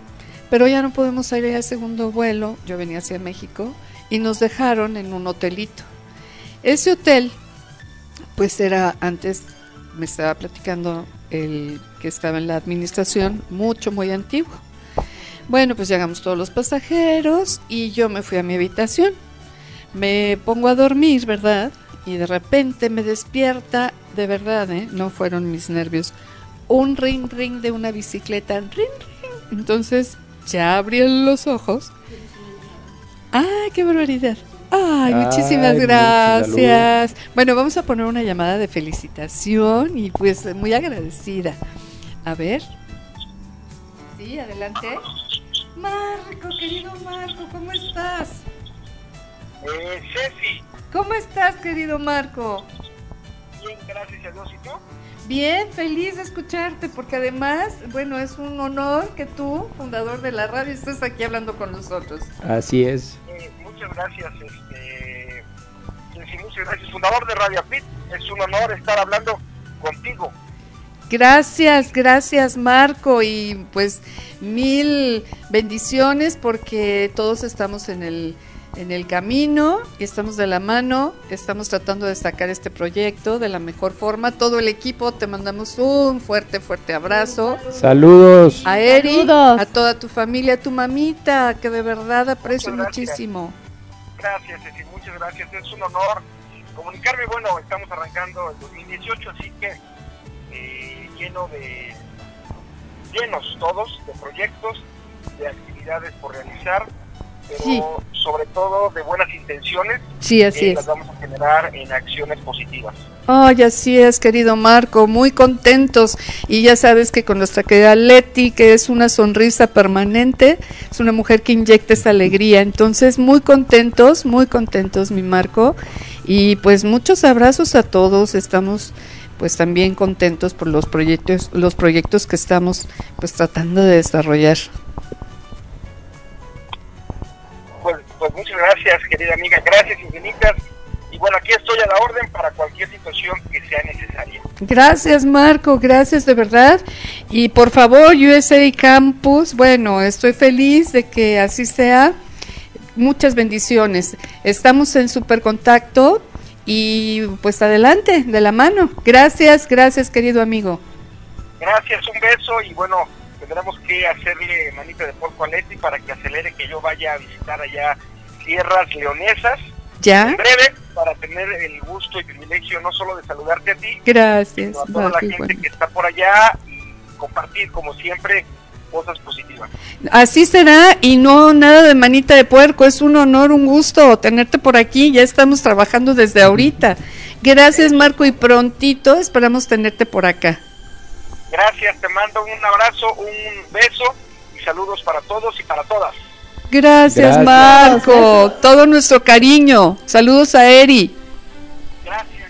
pero ya no podemos salir al segundo vuelo, yo venía hacia México, y nos dejaron en un hotelito. Ese hotel, pues era antes, me estaba platicando el que estaba en la administración, mucho, muy antiguo. Bueno, pues llegamos todos los pasajeros y yo me fui a mi habitación. Me pongo a dormir, ¿verdad? Y de repente me despierta, de verdad, ¿eh? No fueron mis nervios. Un ring ring de una bicicleta, ring ring. Entonces ya abrí los ojos. ¡Ah, qué barbaridad! Ay, Ay, muchísimas muchas gracias. Bueno, vamos a poner una llamada de felicitación y pues muy agradecida. A ver. Sí, adelante. Marco, querido Marco, ¿cómo estás? Eh, Ceci, ¿Cómo estás, querido Marco? bien, gracias a Dios. ¿Y tú? Bien, feliz de escucharte, porque además, bueno, es un honor que tú, fundador de la radio, estés aquí hablando con nosotros. Así es. Eh, muchas gracias, este, sí, sí, muchas gracias, fundador de Radio Pit. Es un honor estar hablando contigo. Gracias, gracias Marco y pues mil bendiciones porque todos estamos en el en el camino y estamos de la mano, estamos tratando de sacar este proyecto de la mejor forma. Todo el equipo te mandamos un fuerte, fuerte abrazo. Saludos. A Eri, Saludos. a toda tu familia, a tu mamita, que de verdad aprecio muchísimo. Gracias, Ceci, muchas gracias. Es un honor comunicarme. Bueno, estamos arrancando el 2018, así que eh, lleno de, llenos todos de proyectos, de actividades por realizar, pero Sí. sobre todo de buenas intenciones Sí, así es. las vamos a generar en acciones positivas. Ay, así es, querido Marco, muy contentos. Y ya sabes que con nuestra querida Leti, que es una sonrisa permanente, es una mujer que inyecta esa alegría. Entonces, muy contentos, muy contentos, mi Marco. Y pues muchos abrazos a todos. Estamos pues también contentos por los proyectos, los proyectos que estamos pues tratando de desarrollar. Pues, muchas gracias, querida amiga, gracias infinitas. Y bueno, aquí estoy a la orden para cualquier situación que sea necesaria. Gracias, Marco, gracias de verdad. Y por favor, USA Campus, bueno, estoy feliz de que así sea. Muchas bendiciones. Estamos en super contacto y pues adelante, de la mano. Gracias, gracias, querido amigo. Gracias, un beso y bueno, tendremos que hacerle manita de porco a Leti para que acelere que yo vaya a visitar allá tierras leonesas ¿Ya? en breve para tener el gusto y privilegio no solo de saludarte a ti, Gracias. sino a toda la gente bueno. que está por allá y compartir como siempre cosas positivas. Así será y no nada de manita de puerco, es un honor, un gusto tenerte por aquí, ya estamos trabajando desde ahorita. Gracias Marco y prontito esperamos tenerte por acá. Gracias, te mando un abrazo, un beso y saludos para todos y para todas. Gracias, Gracias. Marco. Todo nuestro cariño. Saludos a Eri. Gracias.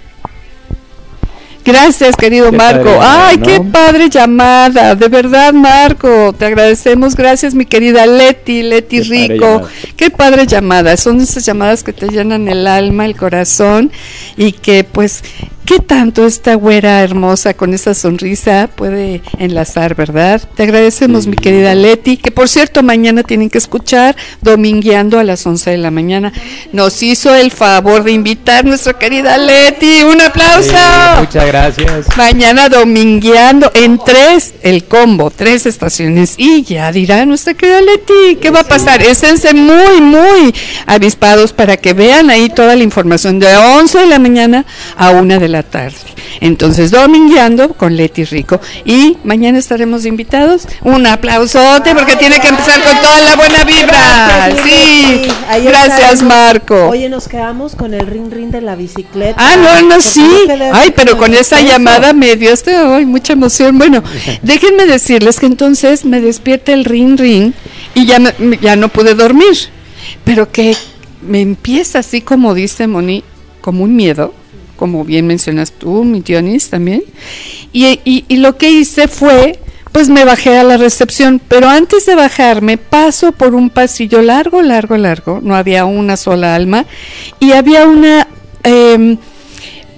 Gracias, querido Qué Marco. padre, Ay, ¿no? qué padre llamada. De verdad, Marco. Te agradecemos. Gracias, mi querida Leti, Leti Qué Rico. Qué padre llamada. Son esas llamadas que te llenan el alma, el corazón y que, pues, qué tanto esta güera hermosa con esa sonrisa puede enlazar, ¿verdad? Te agradecemos, Sí. mi querida Leti. Que por cierto, mañana tienen que escuchar Domingueando a las 11 de la mañana. Nos hizo el favor de invitar nuestra querida Leti. Un aplauso. Sí, muchas gracias. Mañana domingueando en tres, el combo, tres estaciones. Y ya dirá nuestra querida Leti, ¿qué va a pasar? Esténse muy, muy avispados para que vean ahí toda la información de 11 de la mañana a 1 de la tarde. Entonces, domingueando con Leti Rico. Y mañana estaremos invitados. Un aplausote porque tiene que empezar con toda la buena vibra. Sí, gracias. Marco. Oye, nos quedamos con el ring ring de la bicicleta. Ah, no, no, sí. Ay, pero con esa eso. llamada me dio este, ay, mucha emoción. Bueno, déjenme decirles que entonces me despierta el ring ring y ya, me- ya no pude dormir. Pero que me empieza así como dice Moni, como un miedo, como bien mencionas tú, mi Dionis también. Y, y, y lo que hice fue, pues me bajé a la recepción, pero antes de bajarme paso por un pasillo largo, largo, largo, no había una sola alma, y había una... em,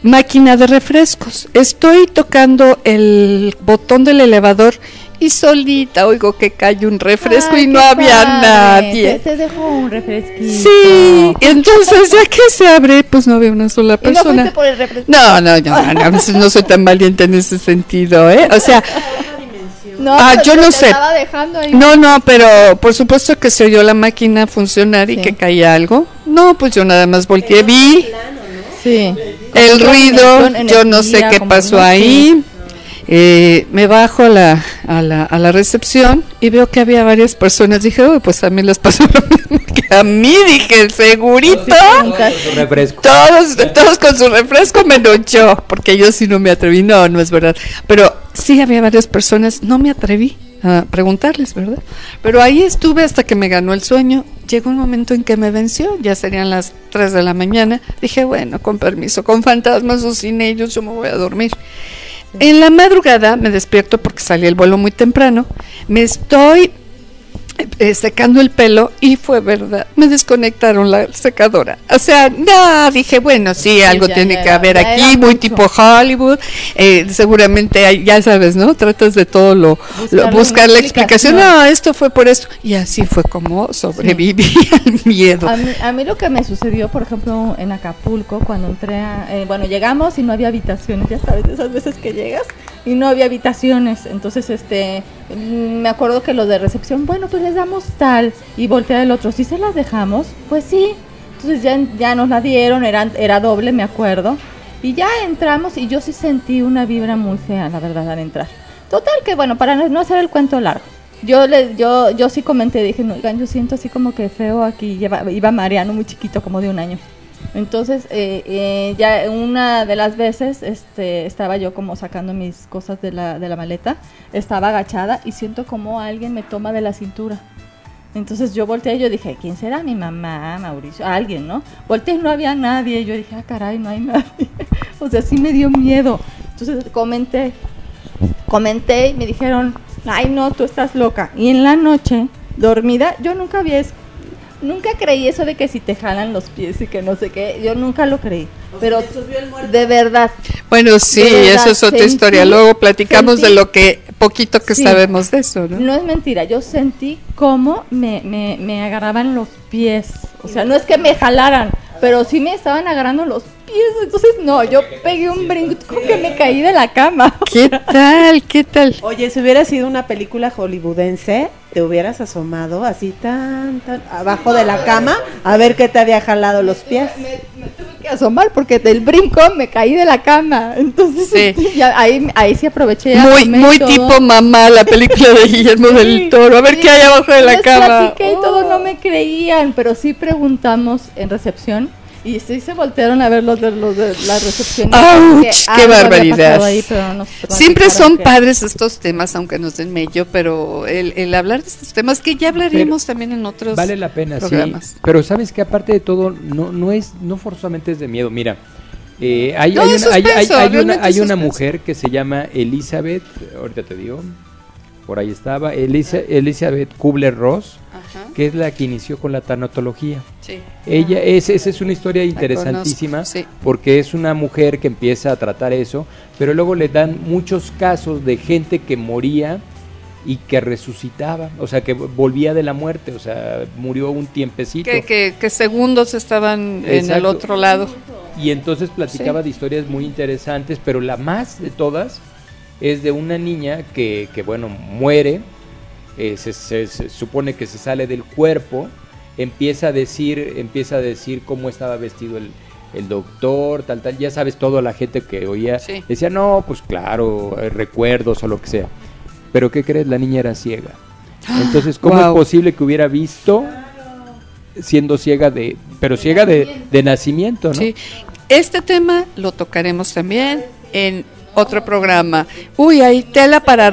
máquina de refrescos. Estoy tocando el botón del elevador y solita oigo que cae un refresco Ay, y no había padre. nadie. Te, te dejo un refresquito. Sí, entonces ya que se abre, pues no había una sola ¿Y no persona. fuiste por el refresco? No, no, no, no, no, no soy tan valiente en ese sentido, ¿eh? O sea, No, Ah, yo no sé. ahí. no, no, pero por supuesto que se oyó la máquina funcionar y Sí. que caía algo. No, pues yo nada más volteé, vi Sí. el ruido, yo no sé qué pasó sé. Eh, me bajo a la, a, la, a la recepción y veo que había varias personas. Dije, "Uy, pues a mí les pasó lo mismo que a mí. Dije, segurito. Refresco. Todos, todos con su refresco menos yo, porque yo sí no me atreví. No, no es verdad. Pero sí había varias personas. No me atreví a preguntarles, ¿verdad? Pero ahí estuve hasta que me ganó el sueño. Llegó un momento en que me venció, ya serían las 3 de la mañana. Dije, bueno, con permiso, con fantasmas o sin ellos yo me voy a dormir. En la madrugada me despierto porque salí el vuelo muy temprano. Me estoy eh, secando el pelo y fue verdad, me desconectaron la secadora. O sea, no, dije, bueno, sí, algo tiene que haber aquí, muy mucho. tipo Hollywood. eh, seguramente, hay, ya sabes, ¿no? Tratas de todo lo, lo- Buscarle buscar la explicación. No, esto fue por esto. Y así fue como sobreviví al miedo. A mí, a mí lo que me sucedió, por ejemplo, en Acapulco, cuando entré, a- eh, bueno, llegamos y no había habitaciones, ya sabes, esas veces que llegas y no había habitaciones, entonces, este, me acuerdo que los de recepción, bueno, pues les damos tal, y voltea el otro, ¿sí se las dejamos? Pues sí, entonces ya, ya nos la dieron, era, era doble, me acuerdo, y ya entramos y yo sí sentí una vibra muy fea, la verdad, al entrar. Total que, bueno, para no, hacer el cuento largo, yo le, yo, yo sí comenté, dije, no, oigan, yo siento así como que feo aquí, iba Mariano muy chiquito, como de un año. Entonces, eh, eh, ya una de las veces este, estaba yo como sacando mis cosas de la, de la maleta, estaba agachada y siento como alguien me toma de la cintura. Entonces yo volteé y yo dije, ¿quién será? Mi mamá, Mauricio, alguien, ¿no? Volteé y no había nadie. Yo dije, ah, caray, no hay nadie. o sea, sí me dio miedo. Entonces comenté, comenté y me dijeron, ay, no, tú estás loca. Y en la noche, dormida, yo nunca había, es- nunca creí eso de que si te jalan los pies y que no sé qué, yo nunca lo creí. Pero de verdad, Bueno, sí, verdad, eso es otra sentí- historia. Luego platicamos de lo que poquito que Sí. sabemos de eso, ¿no? No es mentira, yo sentí cómo me, me, me agarraban los pies. O sea, no es que me jalaran, pero sí me estaban agarrando los pies. Entonces, no, yo pegué un brinco como que me caí de la cama. ¿Qué tal? ¿Qué tal? Oye, si hubiera sido una película hollywoodense, te hubieras asomado así tan, tan abajo de la cama a ver qué te había jalado los pies. Me, me tuve que asomar porque del brinco me caí de la cama. Entonces, Sí. ya ahí, ahí sí aproveché. Muy, muy todo. tipo mamá, la película de Guillermo del Toro. A ver Sí, qué hay abajo de la cama. platiqué y todo, no me creían, pero sí preguntamos en recepción y sí se voltearon a ver los de, los de la recepción. ¡Qué barbaridad! ahí, pero nos Siempre son que- padres estos temas, aunque nos den mello, pero el, el hablar de estos temas que ya hablaremos también en otros Vale la pena, programas. sí. Pero sabes que aparte de todo, no, no es, no forzosamente es de miedo. Mira, eh, hay, No, una, hay, hay- suspenso, hay una, hay una mujer que se llama Elizabeth, ahorita te digo, por ahí estaba, Elisa- Elizabeth Kubler-Ross, Ajá, que es la que inició con la tanatología. sí. Ella, es, esa es una historia interesantísima sí. porque es una mujer que empieza a tratar eso, pero luego le dan muchos casos de gente que moría y que resucitaba, o sea, que volvía de la muerte, o sea, murió un tiempecito. Que, que, que segundos estaban en el otro lado. Y entonces platicaba de historias muy interesantes, pero la más de todas es de una niña que, que bueno, muere, eh, se, se- se supone que se sale del cuerpo, empieza a decir, empieza a decir cómo estaba vestido el, el doctor, tal, tal, ya sabes, toda la gente que oía Sí. decía, no, pues claro, eh, recuerdos o lo que sea. Pero ¿qué crees? La niña era ciega. Entonces, ¿cómo es posible que hubiera visto siendo ciega de, pero ciega de, de nacimiento, ¿no? Sí. Este tema lo tocaremos también en otro programa. Uy, hay tela para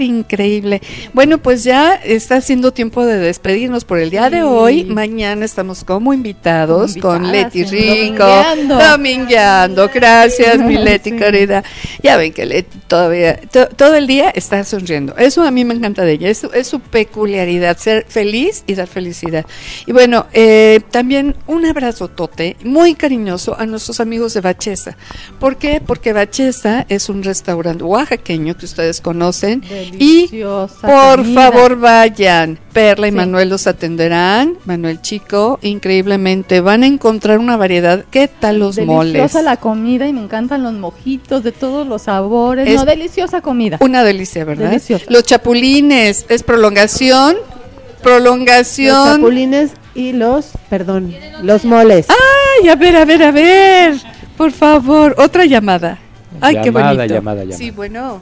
increíble. Bueno, pues ya está siendo tiempo de despedirnos por el día de hoy. Mañana estamos como invitados con Leti Rico. domingueando. Domingueando. Gracias, mi Leti Sí. querida. Ya ven que Leti todavía, to- todo el día está sonriendo. Eso a mí me encanta de ella. Es, es su peculiaridad, ser feliz y dar felicidad. Y bueno, eh, también un abrazo tote muy cariñoso a nuestros amigos de Bachesa. ¿Por qué? Porque Bachesa es un restaurante oaxaqueño que ustedes conocen. Y Deliciosa por comida. favor vayan. Perla y Sí. Manuel los atenderán. Manuel Chico, increíblemente. Van a encontrar una variedad. ¿Qué tal los moles? Deliciosa la comida y me encantan los mojitos de todos los sabores. Es- no, deliciosa comida. Una delicia, ¿verdad? Deliciosa. Los chapulines, es prolongación. Los Prolongación. chapulines y los, perdón, los moles. Ay, a ver, a ver, a ver. Por favor, otra llamada. Ay, qué Llamada, bonito. llamada, llamada. Sí, bueno.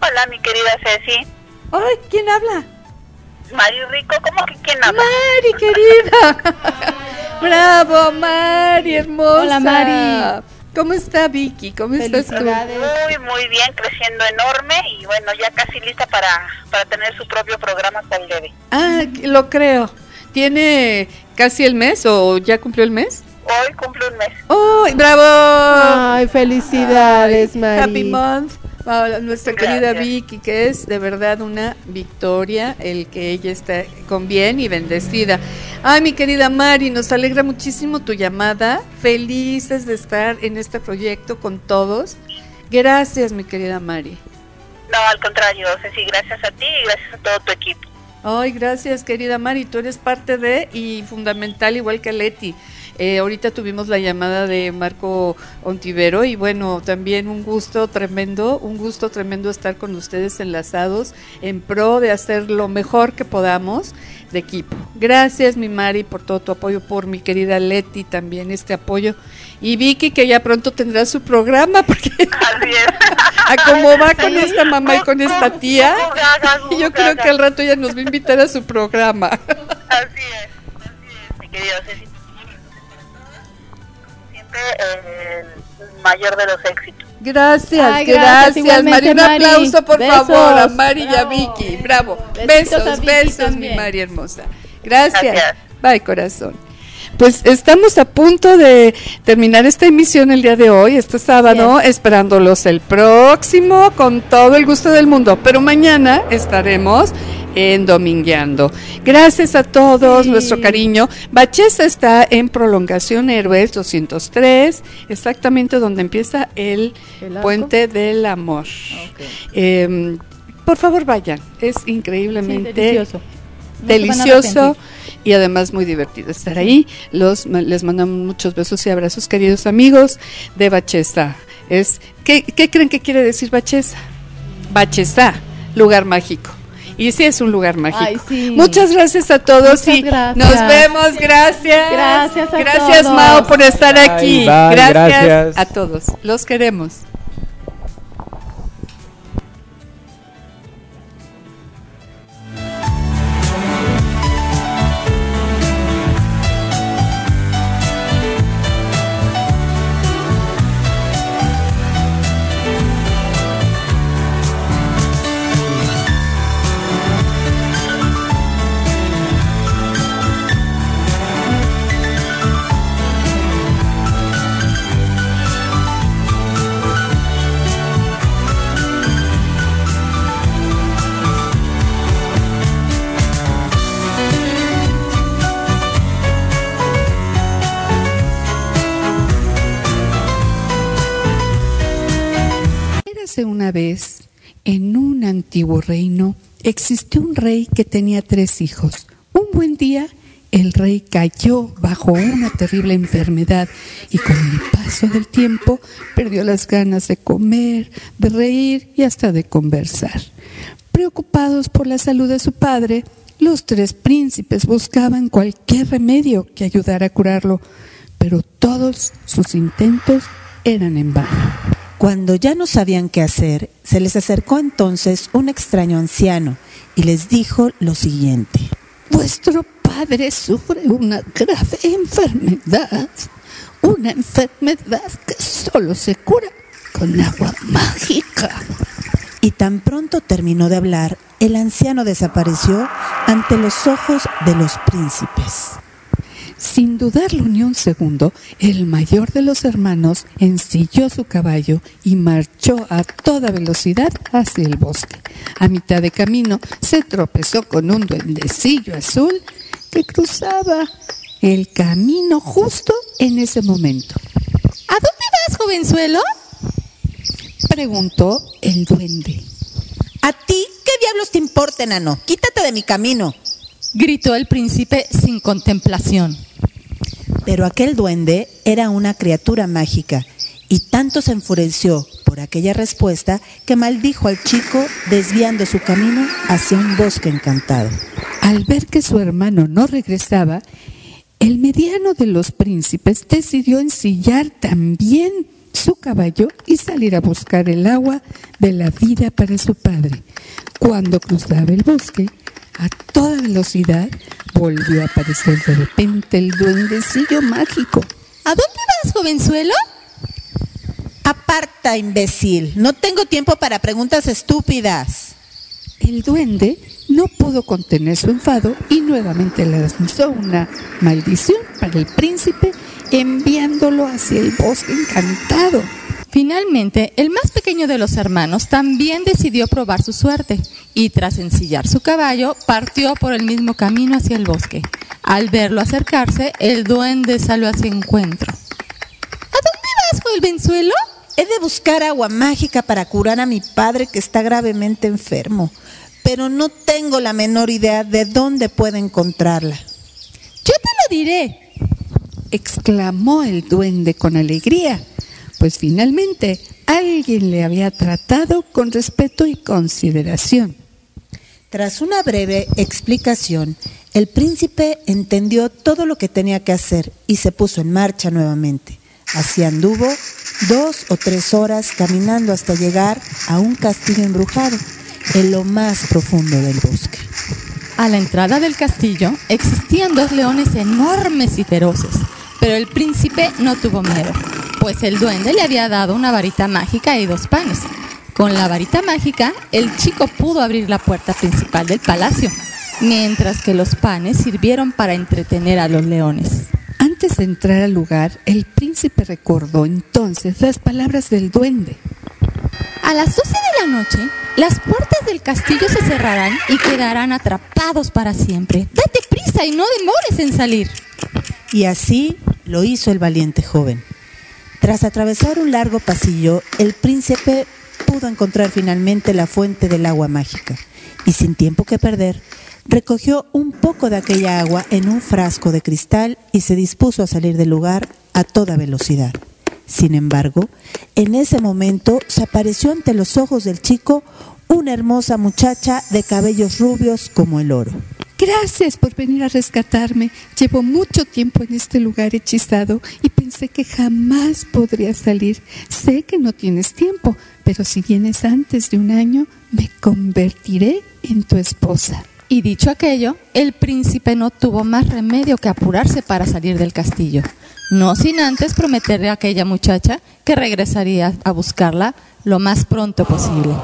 Hola, mi querida Ceci. Ay, ¿quién habla? Mari Rico, ¿cómo que quién habla? Mari, querida. Bravo, Mari, hermosa. Hola, Mari. ¿Cómo está Vicky? ¿Cómo estás tú? Muy, muy bien, creciendo enorme y bueno, ya casi lista para, para tener su propio programa hasta el debe. Ah, lo creo. ¿Tiene casi el mes o ya cumplió el mes? Hoy cumple un mes. ¡Oh, bravo! Ay, felicidades, Ay, Mari. Happy month. A nuestra querida. Vicky, que es de verdad una victoria el que ella esté con bien y bendecida. Ay, mi querida Mari, nos alegra muchísimo tu llamada. Felices de estar en este proyecto con todos. Gracias, mi querida Mari. No, al contrario, Ceci, gracias a ti y gracias a todo tu equipo. Ay, gracias, querida Mari. Tú eres parte de y fundamental, igual que Leti. Eh, ahorita tuvimos la llamada de Marco Ontivero y bueno, también un gusto tremendo, un gusto tremendo estar con ustedes enlazados en pro de hacer lo mejor que podamos de equipo. Gracias, mi Mari, por todo tu apoyo, por mi querida Leti también este apoyo. Y Vicky, que ya pronto tendrá su programa, porque Así es. a cómo va con esta mamá y con esta tía, gu, yo creo que al rato ya nos va a invitar a su programa. Así es, así es, mi querido Ceci. Siempre eh, el mayor de los éxitos. Gracias, Ay, gracias, gracias, Mari. Un aplauso, por Besos. favor, a Mari y a Bravo. Vicky. Bravo. Besos, besos, mi. Mari hermosa. Gracias. Gracias. Bye, corazón. Pues estamos a punto de terminar esta emisión el día de hoy, este sábado, esperándolos el próximo con todo el gusto del mundo. Pero mañana estaremos en Domingueando. Gracias a todos, Sí. nuestro cariño. Bachesa está en Prolongación Héroes 203, exactamente donde empieza el. Puente del Amor. Ok. Eh, por favor, vayan. Es Sí, increíblemente delicioso. No delicioso y además muy divertido estar ahí. Los, les mandamos muchos besos y abrazos, queridos amigos de Bachesa. Es, ¿qué, qué creen que quiere decir Bachesa? Bachesa, lugar mágico. Y sí es un lugar mágico. Ay, sí. Muchas gracias a todos Muchas y gracias. nos vemos. Gracias. Gracias a Gracias, todos. Mao, por estar Bye, aquí. bye, gracias, gracias. a todos. Los queremos. Vez, en un antiguo reino, existió un rey que tenía tres hijos. Un buen día, el rey cayó bajo una terrible enfermedad y con el paso del tiempo perdió las ganas de comer, de reír y hasta de conversar. Preocupados por la salud de su padre, los tres príncipes buscaban cualquier remedio que ayudara a curarlo, pero todos sus intentos eran en vano. Cuando ya no sabían qué hacer, se les acercó entonces un extraño anciano y les dijo lo siguiente. Vuestro padre sufre una grave enfermedad, una enfermedad que solo se cura con agua mágica. Y tan pronto terminó de hablar, el anciano desapareció ante los ojos de los príncipes. Sin dudarlo ni un segundo, el mayor de los hermanos ensilló su caballo y marchó a toda velocidad hacia el bosque. A mitad de camino se tropezó con un duendecillo azul que cruzaba el camino justo en ese momento. ¿A dónde vas, jovenzuelo? Preguntó el duende. ¿A ti qué diablos te importa, enano? Quítate de mi camino. Gritó el príncipe sin contemplación. Pero aquel duende era una criatura mágica y tanto se enfureció por aquella respuesta que maldijo al chico desviando su camino hacia un bosque encantado. Al ver que su hermano no regresaba, el mediano de los príncipes decidió ensillar también su caballo y salir a buscar el agua de la vida para su padre. Cuando cruzaba el bosque, a toda velocidad, volvió a aparecer de repente el duendecillo mágico. ¿A dónde vas, jovenzuelo? Aparta, imbécil. No tengo tiempo para preguntas estúpidas. El duende no pudo contener su enfado y nuevamente le lanzó una maldición para el príncipe enviándolo hacia el bosque encantado. Finalmente, el más pequeño de los hermanos también decidió probar su suerte y tras ensillar su caballo partió por el mismo camino hacia el bosque. Al verlo acercarse, el duende salió a su encuentro. ¿A dónde vas, jovenzuelo? He de buscar agua mágica para curar a mi padre que está gravemente enfermo, pero no tengo la menor idea de dónde puedo encontrarla. Yo te lo diré, exclamó el duende con alegría, pues finalmente alguien le había tratado con respeto y consideración. Tras una breve explicación, el príncipe entendió todo lo que tenía que hacer y se puso en marcha nuevamente. Así anduvo dos o tres horas caminando hasta llegar a un castillo embrujado en lo más profundo del bosque. A la entrada del castillo existían dos leones enormes y feroces, pero el príncipe no tuvo miedo, pues el duende le había dado una varita mágica y dos panes. Con la varita mágica, el chico pudo abrir la puerta principal del palacio, mientras que los panes sirvieron para entretener a los leones. Antes de entrar al lugar, el príncipe recordó entonces las palabras del duende. A las 12 de la noche, las puertas del castillo se cerrarán y quedarán atrapados para siempre. Date prisa y no demores en salir. Y así lo hizo el valiente joven. Tras atravesar un largo pasillo, el príncipe pudo encontrar finalmente la fuente del agua mágica y sin tiempo que perder, recogió un poco de aquella agua en un frasco de cristal y se dispuso a salir del lugar a toda velocidad. Sin embargo, en ese momento se apareció ante los ojos del chico una hermosa muchacha de cabellos rubios como el oro. Gracias por venir a rescatarme. Llevo mucho tiempo en este lugar hechizado y pensé que jamás podría salir. Sé que no tienes tiempo, pero si vienes antes de un año, me convertiré en tu esposa. Y dicho aquello, el príncipe no tuvo más remedio que apurarse para salir del castillo, no sin antes prometerle a aquella muchacha que regresaría a buscarla lo más pronto posible.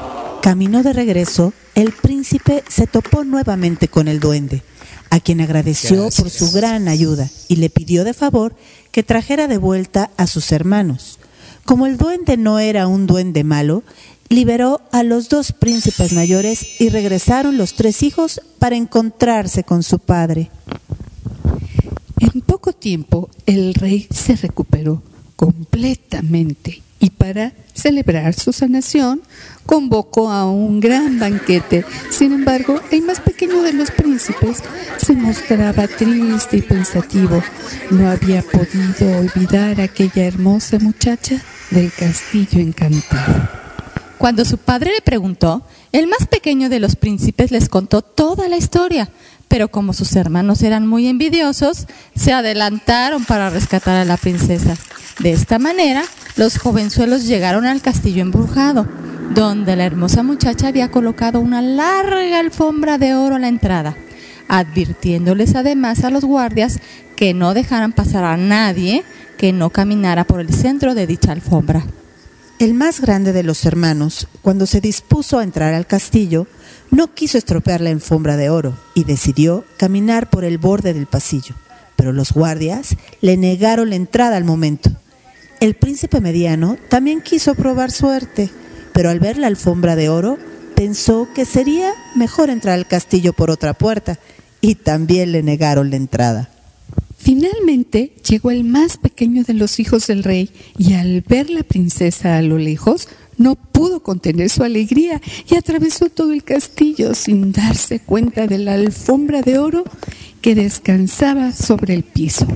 Camino de regreso, el príncipe se topó nuevamente con el duende, a quien agradeció por su gran ayuda y le pidió de favor que trajera de vuelta a sus hermanos. Como el duende no era un duende malo, liberó a los dos príncipes mayores y regresaron los tres hijos para encontrarse con su padre. En poco tiempo el rey se recuperó completamente y para celebrar su sanación convocó a un gran banquete. Sin embargo, el más pequeño de los príncipes se mostraba triste y pensativo. No había podido olvidar a aquella hermosa muchacha del castillo encantado. Cuando su padre le preguntó, el más pequeño de los príncipes les contó toda la historia, pero como sus hermanos eran muy envidiosos, se adelantaron para rescatar a la princesa. De esta manera, los jovenzuelos llegaron al castillo embrujado, donde la hermosa muchacha había colocado una larga alfombra de oro a la entrada, advirtiéndoles además a los guardias que no dejaran pasar a nadie que no caminara por el centro de dicha alfombra. El más grande de los hermanos, cuando se dispuso a entrar al castillo, no quiso estropear la alfombra de oro y decidió caminar por el borde del pasillo, pero los guardias le negaron la entrada al momento. El príncipe mediano también quiso probar suerte, pero al ver la alfombra de oro pensó que sería mejor entrar al castillo por otra puerta y también le negaron la entrada. Finalmente llegó el más pequeño de los hijos del rey y al ver la princesa a lo lejos no pudo contener su alegría y atravesó todo el castillo sin darse cuenta de la alfombra de oro que descansaba sobre el piso.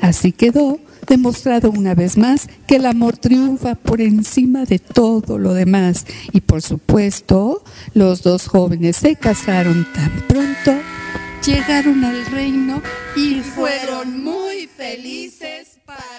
Así quedó demostrado una vez más que el amor triunfa por encima de todo lo demás. Y por supuesto, los dos jóvenes se casaron tan pronto, llegaron al reino y fueron muy felices